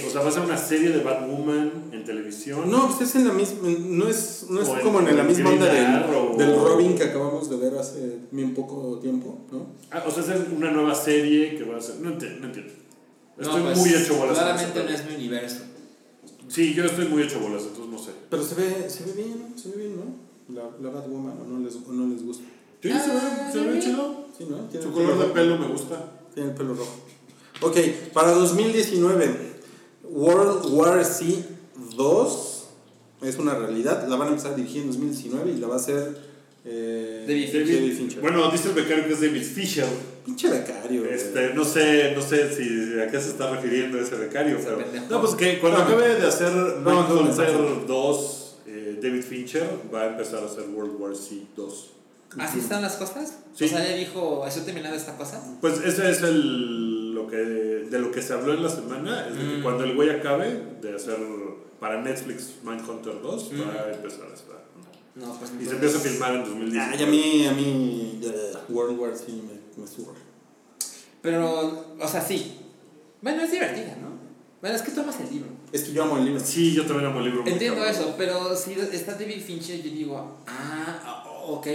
S1: O sea, ¿va a ser una serie de Batwoman en televisión?
S2: No, pues es en la misma. No es, no es
S1: O en-
S2: como en la misma onda del, Robin que acabamos de ver hace bien poco tiempo, ¿no?
S1: Ah, o sea, es una nueva serie que va a ser. No entiendo. No entiendo. Estoy
S3: No, pues,
S1: muy hecho bolas.
S3: Claramente no es mi universo.
S1: Sí, yo estoy muy hecho bolas, entonces no sé.
S2: Pero se ve, se ve bien, se ve bien, ¿no? La, la Batwoman, ¿o no les, o no les gusta?
S1: Sí, se ve, se ve chido.
S2: Sí, ¿no? Tiene
S1: Su
S2: el
S1: color de pelo me gusta.
S2: Tiene el pelo rojo. Ok, para 2019, World War Z 2 es una realidad. La van a empezar a dirigir en 2019 y la va a hacer eh,
S3: David
S2: David Fincher.
S1: Bueno, dice el becario que es David Fisher.
S2: Pinche becario.
S1: Este, no sé, no sé si a qué se está refiriendo ese becario, pero. No, pues que cuando
S2: No.
S1: acabe de hacer
S2: No, no, mensaje.
S1: 2, eh, David Fincher va a empezar a hacer World War Z 2.
S3: ¿Así están las cosas?
S1: Sí.
S3: O sea, ya dijo, ¿estoy terminando esta cosa?
S1: Pues ese es el lo que de lo que se habló en la semana, es de que
S3: Mm.
S1: cuando el güey acabe de hacer para Netflix Mindhunter 2
S3: Mm.
S1: va a empezar esta.
S3: No, pues
S1: Y se empieza a filmar en 2019.
S2: Ay, a mí, a mí, World War Z me, me sube.
S3: Pero, o sea, sí. Bueno, es divertida, ¿no? Bueno, es que tomas el libro.
S2: Es que yo amo el libro.
S1: Sí, yo también amo el libro.
S3: Entiendo eso, pero si está David Fincher, yo digo, ah, ok,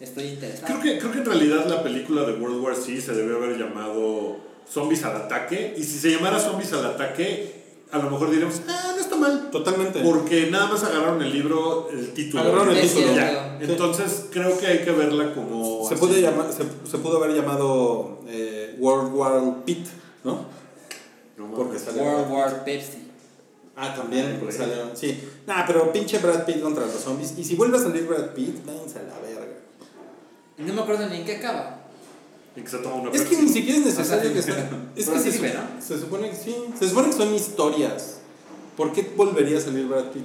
S3: estoy interesado.
S1: Creo que, creo que en realidad la película de World War Z se debió haber llamado Zombies al ataque. Y si se llamara Zombies al ataque, a lo mejor diríamos, ah, no está mal.
S2: Totalmente.
S1: Porque nada más agarraron el libro, el título.
S2: Agarraron el título.
S1: Ya. Entonces creo que hay que verla como.
S2: Se, puede llamar, se, se pudo haber llamado eh, World War Pit, ¿no?
S1: No mames.
S2: Porque sale.
S3: World War Pepsi.
S2: Ah, también, porque salió. Sí. Nah, pero pinche Brad Pitt contra los zombies. Y si vuelve a salir Brad Pitt, váyanse a la verga.
S3: No me acuerdo ni en qué acaba.
S1: Y que se toma una
S2: Es que ni siquiera es necesario que
S3: sí.
S2: sea. Es que
S3: sí
S2: se, su-
S3: ¿no?
S2: se supone que sí. Se supone que son historias. ¿Por qué volvería a salir Brad Pitt?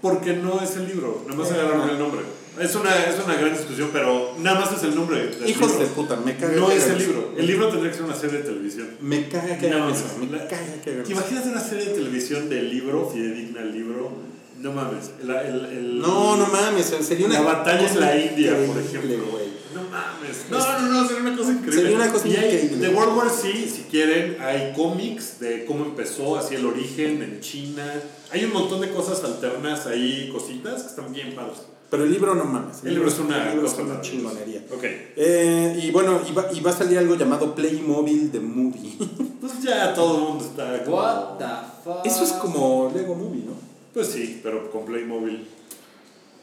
S1: Porque no es el libro, nada más
S2: Eh,
S1: agarraron el nombre. Es una, es una gran discusión, pero nada más es el nombre. del
S2: Hijos
S1: libro.
S2: de puta, me caga.
S1: No
S2: que
S1: es el libro. El libro tendría que ser una serie de televisión.
S2: Me caga que
S1: No,
S2: eso. Me
S1: la-
S2: caga que
S1: ¿Te imaginas una serie de televisión del libro, fidedigna al libro? No mames. El, el, el-
S2: No, no mames. Sería una
S1: La batalla en la India, por ejemplo.
S2: güey.
S1: No mames. No, no, no, sería una cosa increíble.
S2: Sería una cosa
S1: Y hay-
S2: increíble.
S1: De World War Z, si quieren, hay cómics de cómo empezó, así el origen en China. Hay un montón de cosas alternas ahí, cositas que están bien padres.
S2: Pero el libro no mames.
S1: El libro es una
S2: el libro es
S1: cosa
S2: una
S1: maravillosa.
S2: chingonería.
S1: Ok.
S2: Eh, y bueno, y va, y va a salir algo llamado Playmobil The Movie.
S1: Pues ya todo el mundo está. como-
S3: What the fuck.
S2: Eso es como Lego Movie, ¿no?
S1: Pues sí, pero con Playmobil.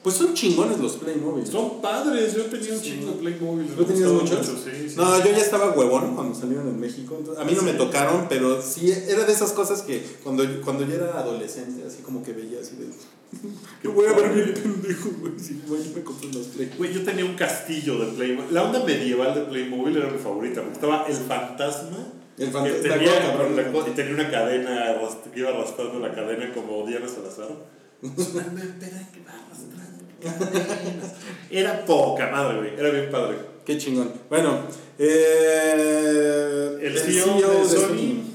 S2: Pues son chingones los Playmobil.
S1: Son padres, yo tenía un
S2: Sí.
S1: chingo de Playmobil.
S2: ¿Tú tenías muchos?
S1: mucho, sí, sí.
S2: No, yo ya estaba huevón cuando salieron en México. entonces- a mí no me tocaron, pero sí era de esas cosas que cuando, cuando yo era adolescente, así como que veía así de. Que voy a ver bien pendejo, güey. Sí, güey, yo me compré los Play.
S1: Güey, yo tenía un castillo de Playmobil. La onda medieval de Playmobil era mi favorita. porque Estaba el fantasma.
S2: El
S1: que
S2: fantasma.
S1: tenía,
S2: cabrón.
S1: la co- y tenía una cadena que iba arrastrando la cadena como Diana Salazar. Una pera que va arrastrando cadenas. Era poca madre, güey. Era bien padre.
S2: Qué chingón. Bueno, eh,
S1: El CEO de Sony.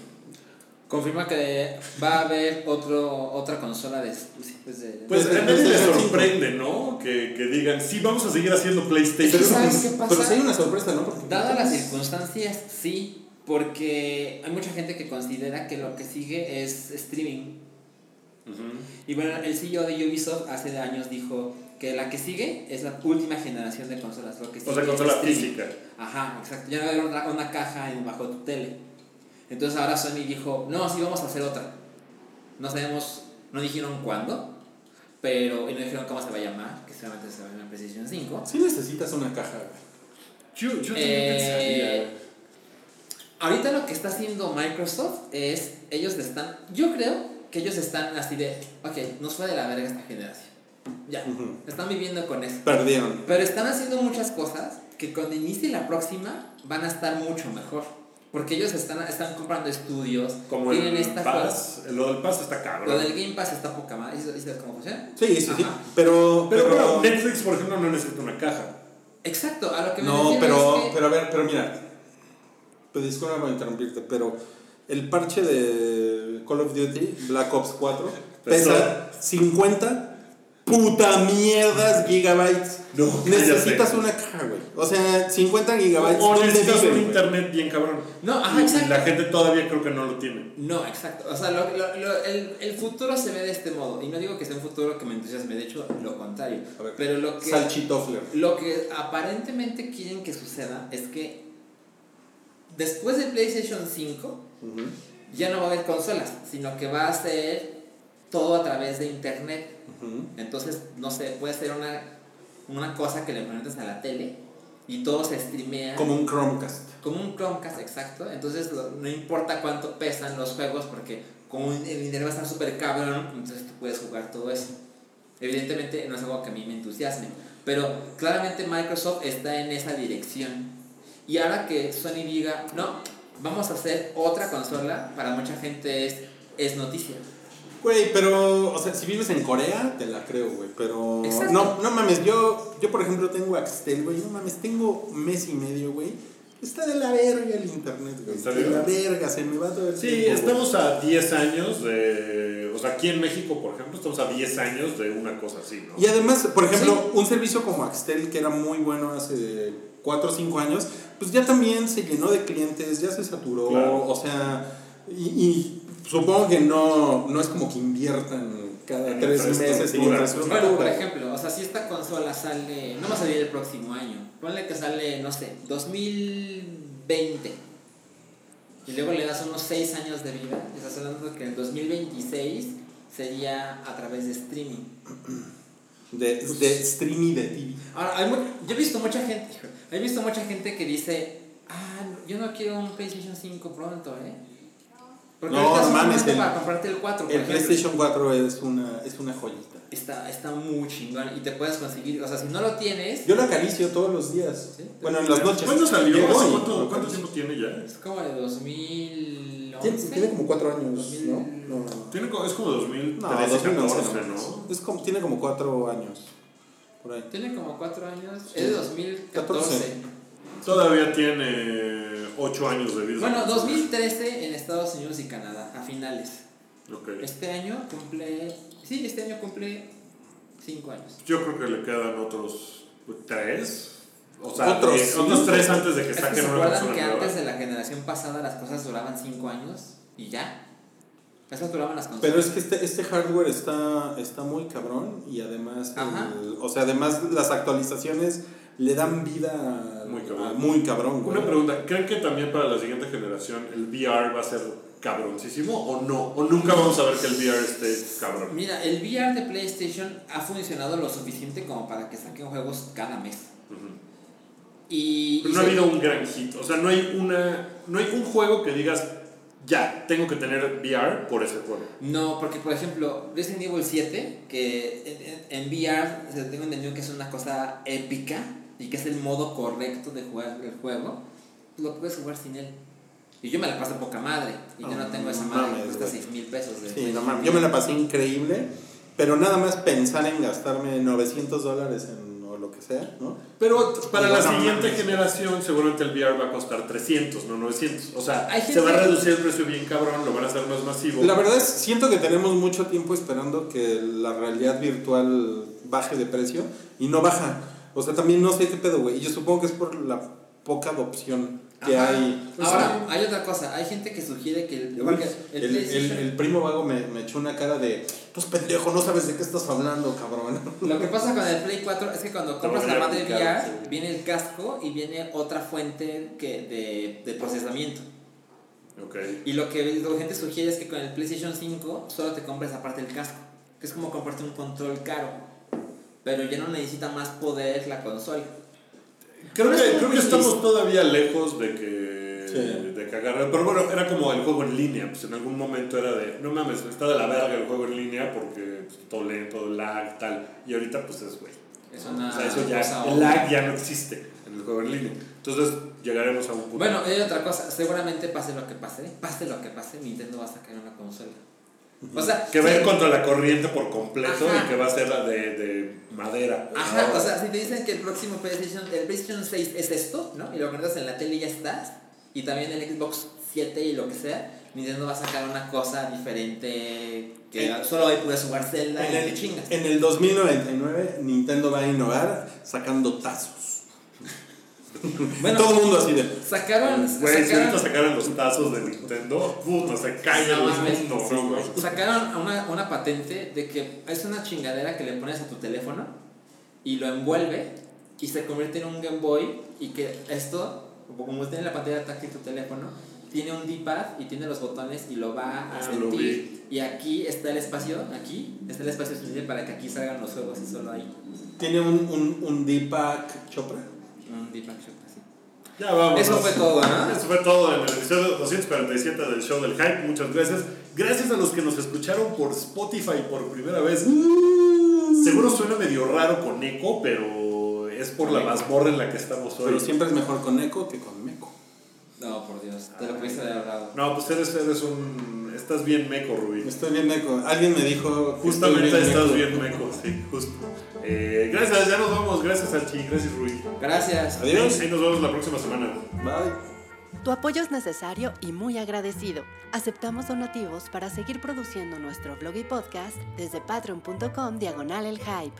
S3: Confirma que va a haber otro, otra consola de exclusivos de...
S1: Pues a nadie le sorprende, ¿no? Que, que digan, sí, vamos a seguir haciendo PlayStation.
S2: Pero,
S3: ¿Sabes qué pasa?
S2: pero sí hay una sorpresa, ¿no? Porque
S3: Dadas las circunstancias, sí, porque hay mucha gente que considera que lo que sigue es streaming. Y bueno, el CEO de Ubisoft hace años dijo que la que sigue es la última generación de consolas. Lo que
S1: O
S3: sigue
S1: sea,
S3: es
S1: consola física.
S3: Ajá, exacto. Ya no va a haber una, una caja en, bajo tu tele. Entonces ahora Sony dijo, no, sí, vamos a hacer otra. No sabemos, no dijeron cuándo, pero y no dijeron cómo se va a llamar, que seguramente se va a llamar PlayStation 5.
S2: Sí necesitas una caja.
S1: Yo, yo
S3: Eh. Ahorita lo que está haciendo Microsoft es, ellos están, yo creo que ellos están así de, ok, nos fue de la verga esta generación. Ya, están viviendo con eso.
S2: Perdieron.
S3: Pero están haciendo muchas cosas que cuando inicie la próxima van a estar mucho mejor. Porque ellos están, están comprando estudios,
S1: Como
S3: tienen
S1: el
S3: esta
S1: Pass. Lo del Pass está cabrón.
S3: Lo del Game Pass está poca madre. ¿Sí sabes cómo funciona?
S2: Sí, sí, sí. Pero,
S1: Pero,
S2: pero,
S1: bueno, Netflix, por ejemplo, no necesita una caja.
S3: Exacto, a lo que me
S2: No, pero,
S3: es que
S2: pero a ver, pero mira. Pues disculpa por interrumpirte, pero el parche de Call of Duty, Black Ops 4,
S1: Pesó.
S2: pesa 50 puta mierdas gigabytes.
S1: No,
S2: Necesitas
S1: cállate.
S2: una caja, güey. O sea, 50 gigabytes.
S1: O
S2: ¿dónde
S1: necesitas un internet bien cabrón.
S3: No, ajá, exacto.
S1: la gente todavía creo que no lo tiene.
S3: No, exacto. O sea, lo- lo- lo- el, el futuro se ve de este modo. Y no digo que sea un futuro que me entusiasme, de hecho, lo contrario.
S2: A ver,
S3: Pero lo que,
S2: Salchitofler.
S3: lo que aparentemente quieren que suceda es que después de PlayStation 5
S2: Ujú.
S3: ya no va a haber consolas, sino que va a ser todo a través de internet. Entonces, no sé, puede ser una, una cosa que le conectas a la tele y todo se streamea.
S2: Como un Chromecast.
S3: Como un Chromecast, exacto. Entonces, lo- no importa cuánto pesan los juegos, porque como el dinero va a estar súper cabrón, entonces tú puedes jugar todo eso. Evidentemente, no es algo que a mí me entusiasme, pero claramente Microsoft está en esa dirección. Y ahora que Sony diga, no, vamos a hacer otra consola, para mucha gente es, es noticia.
S2: Güey, pero, o sea, si vives en Corea, te la creo, güey. Pero.
S3: Exacto.
S2: No, no mames, yo, yo por ejemplo tengo Axtel, güey. No mames, tengo mes y medio, güey. Está de la verga el internet, güey.
S1: ¿En serio?
S2: De la verga, se me va todo el
S1: Sí,
S2: tiempo, güey.
S1: estamos a 10 años de. O sea, aquí en México, por ejemplo, estamos a 10 años de una cosa así, ¿no?
S2: Y además, por ejemplo,
S3: Sí.
S2: un servicio como Axtel, que era muy bueno hace 4 o 5 años, pues ya también se llenó de clientes, ya se saturó,
S1: Claro.
S2: o sea, y, y supongo que no, no es como que inviertan cada
S1: En
S2: 3 meses en
S1: infraestructura.
S2: infraestructura.
S3: Bueno, por ejemplo, o sea, si esta consola sale, no va a salir el próximo año, ponle que sale, no sé, 2020, y luego le das unos 6 años de vida, estás hablando de que el 2026 sería a través de streaming.
S2: De, de streaming de TV.
S3: Ahora, hay mu- yo he visto mucha gente, hijo, he visto mucha gente que dice, ah, yo no quiero un PlayStation 5 pronto, ¿eh? Porque
S2: No,
S3: ahorita es
S2: mames, el-
S3: para comprarte el 4, por
S2: El
S3: ejemplo.
S2: PlayStation 4 es una, es una joyita.
S3: Está, está muy chingón y te puedes conseguir, o sea, si no lo tienes,
S2: Yo lo acaricio todos los días.
S3: Sí.
S2: Bueno, en las noches.
S1: ¿Cuándo salió?
S2: Llego
S1: ¿Hace
S2: y-
S1: ¿Cuánto, ¿Cuánto tiempo tiene ya?
S3: es como de 2011.
S2: Tiene, tiene como 4 años,
S3: 2000.
S2: ¿no? No, no.
S1: Tiene, es como 2013,
S2: No, 2011
S1: 14,
S2: no.
S1: ¿no?
S2: Es como, tiene como 4 años. Por ahí.
S3: Tiene como 4 años, es de 2014.
S2: 14.
S1: Todavía tiene 8 años de vida.
S3: Bueno, 2013 en Estados Unidos y Canadá, a finales.
S1: Ok.
S3: Este año cumple, sí, este año cumple 5 años.
S1: Yo creo que le quedan otros 3. O sea,
S2: Otros
S1: eh, otros
S2: cinco.
S1: 3 antes de que
S3: Es que
S1: saquen
S3: se
S1: una
S3: acuerdan que
S1: nueva.
S3: antes de la generación pasada las cosas duraban 5 años y ya. Esas duraban las consolas.
S2: Pero es que este, este hardware está, está muy cabrón y además, el- o sea, además las actualizaciones le dan vida a-
S1: Muy cabrón.
S2: a muy cabrón, güey.
S1: Una pregunta, ¿creen que también para la siguiente generación el VR va a ser cabroncísimo o no? ¿O nunca vamos a ver que el VR esté cabrón?
S3: Mira, el VR de PlayStation ha funcionado lo suficiente como para que saquen juegos cada mes. Y,
S1: Pero
S3: y
S1: no ha habido un gran hit. O sea, no hay, una, no hay un juego que digas, ya, tengo que tener VR por ese juego.
S3: No, porque por ejemplo, Resident Evil 7, que en, en, en VR se tengo entendido que es una cosa épica y que es el modo correcto de jugar el juego, pues lo puedes jugar sin él. Y yo me la paso poca madre. Y yo no
S2: No
S3: tengo esa madre que
S2: mames,
S3: cuesta
S2: güey.
S3: 6 mil pesos. De
S2: Sí, no mames. Yo me la pasé increíble, pero nada más pensar en gastarme 900 dólares en o lo que sea, ¿no?
S1: Pero para la siguiente
S2: mames.
S1: generación seguramente el VR va a costar 300, no 900. O sea,
S3: Hay
S1: se va a reducir el precio bien cabrón, lo van a hacer más masivo.
S2: La verdad es, siento que tenemos mucho tiempo esperando que la realidad virtual baje de precio y no baja. O sea, también no sé qué pedo, güey. Y yo supongo que es por la poca adopción que
S3: Ajá.
S2: hay. Pues,
S3: Ahora, hay otra cosa. Hay gente que sugiere que el,
S2: el,
S3: el
S2: el- primo vago me, me echó una cara de, pues pendejo, no sabes de qué estás hablando, cabrón.
S3: Lo que pasa con el Play 4 es que cuando compras la madre VR,
S2: sí.
S3: viene el casco y viene otra fuente que de, de procesamiento.
S1: Ok.
S3: Y lo que la gente sugiere es que con el PlayStation 5 solo te compres aparte el casco, que es como comprarte un control caro, pero ya no necesita más poder la consola.
S1: Creo que, creo que estamos todavía lejos de que,
S2: Sí.
S1: de que agarre. Pero bueno, era como el juego en línea. Pues en algún momento era de, no mames, está de la verga el juego en línea porque pues, todo lento, lag, tal. Y ahorita pues es, güey.
S3: Es una
S1: O sea, eso ya,
S3: cosa
S1: el lag ya no existe en el juego en línea. Entonces llegaremos a un punto.
S3: Bueno, hay otra cosa, seguramente pase lo que pase, pase lo que pase, Nintendo va a sacar una consola. O sea,
S1: que va a ir contra la corriente por completo
S3: Ajá.
S1: y que va a ser la de, de madera.
S3: Ajá,
S1: Ahora.
S3: o sea, si te dicen que el próximo PlayStation, el PlayStation 6 es esto, ¿no? Y lo conectas en la tele y ya estás. Y también el Xbox 7 y lo que sea, Nintendo va a sacar una cosa diferente que
S2: En-
S3: solo ahí puedes jugar Zelda
S2: En
S3: y
S2: el,
S3: chingas.
S2: en el 2099 Nintendo va a innovar sacando tazos.
S3: Bueno,
S2: Todo el mundo así de...
S3: sacaron,
S1: Güey, si ahorita
S3: sacaron,
S1: sacaron los tazos de Nintendo, puta, se cae
S3: No
S1: el mundo,
S2: Sí,
S1: ¿no,
S2: güey.
S3: sacaron una, una patente de que es una chingadera que le pones a tu teléfono y lo envuelve y se convierte en un Game Boy y que esto, como tiene la pantalla táctil tu teléfono, tiene un D-pad y tiene los botones y lo va a
S1: Ah, lo vi.
S3: sentir. Y aquí está el espacio, aquí está el espacio suficiente para que aquí salgan los juegos y solo ahí.
S2: Tiene un, un, un Deepak Chopra.
S3: Un D-pad así.
S1: Ya vamos.
S3: Eso fue todo, ¿no?
S1: Eso fue todo en el episodio 247 del show del hype. Muchas gracias. Gracias a los que nos escucharon por Spotify por primera vez. Seguro suena medio raro con eco, pero es por la mazmorra en la que estamos hoy.
S2: Pero siempre es mejor con eco que con meco.
S3: No, por Dios, te lo pudiste haber hablado.
S1: No, pues eres, eres un. Estás bien meco, Rubí.
S2: Estoy bien meco. Alguien me dijo. que
S1: Justamente
S2: estoy
S1: estás
S2: meco.
S1: bien meco, sí, justo. Eh, gracias, ya nos vamos. Gracias, Archie. Gracias, Rui.
S3: Gracias.
S2: Adiós
S1: y nos vemos la próxima semana.
S2: Bye.
S4: Tu apoyo es necesario y muy agradecido. Aceptamos donativos para seguir produciendo nuestro blog y podcast desde patreon.com diagonal el hype.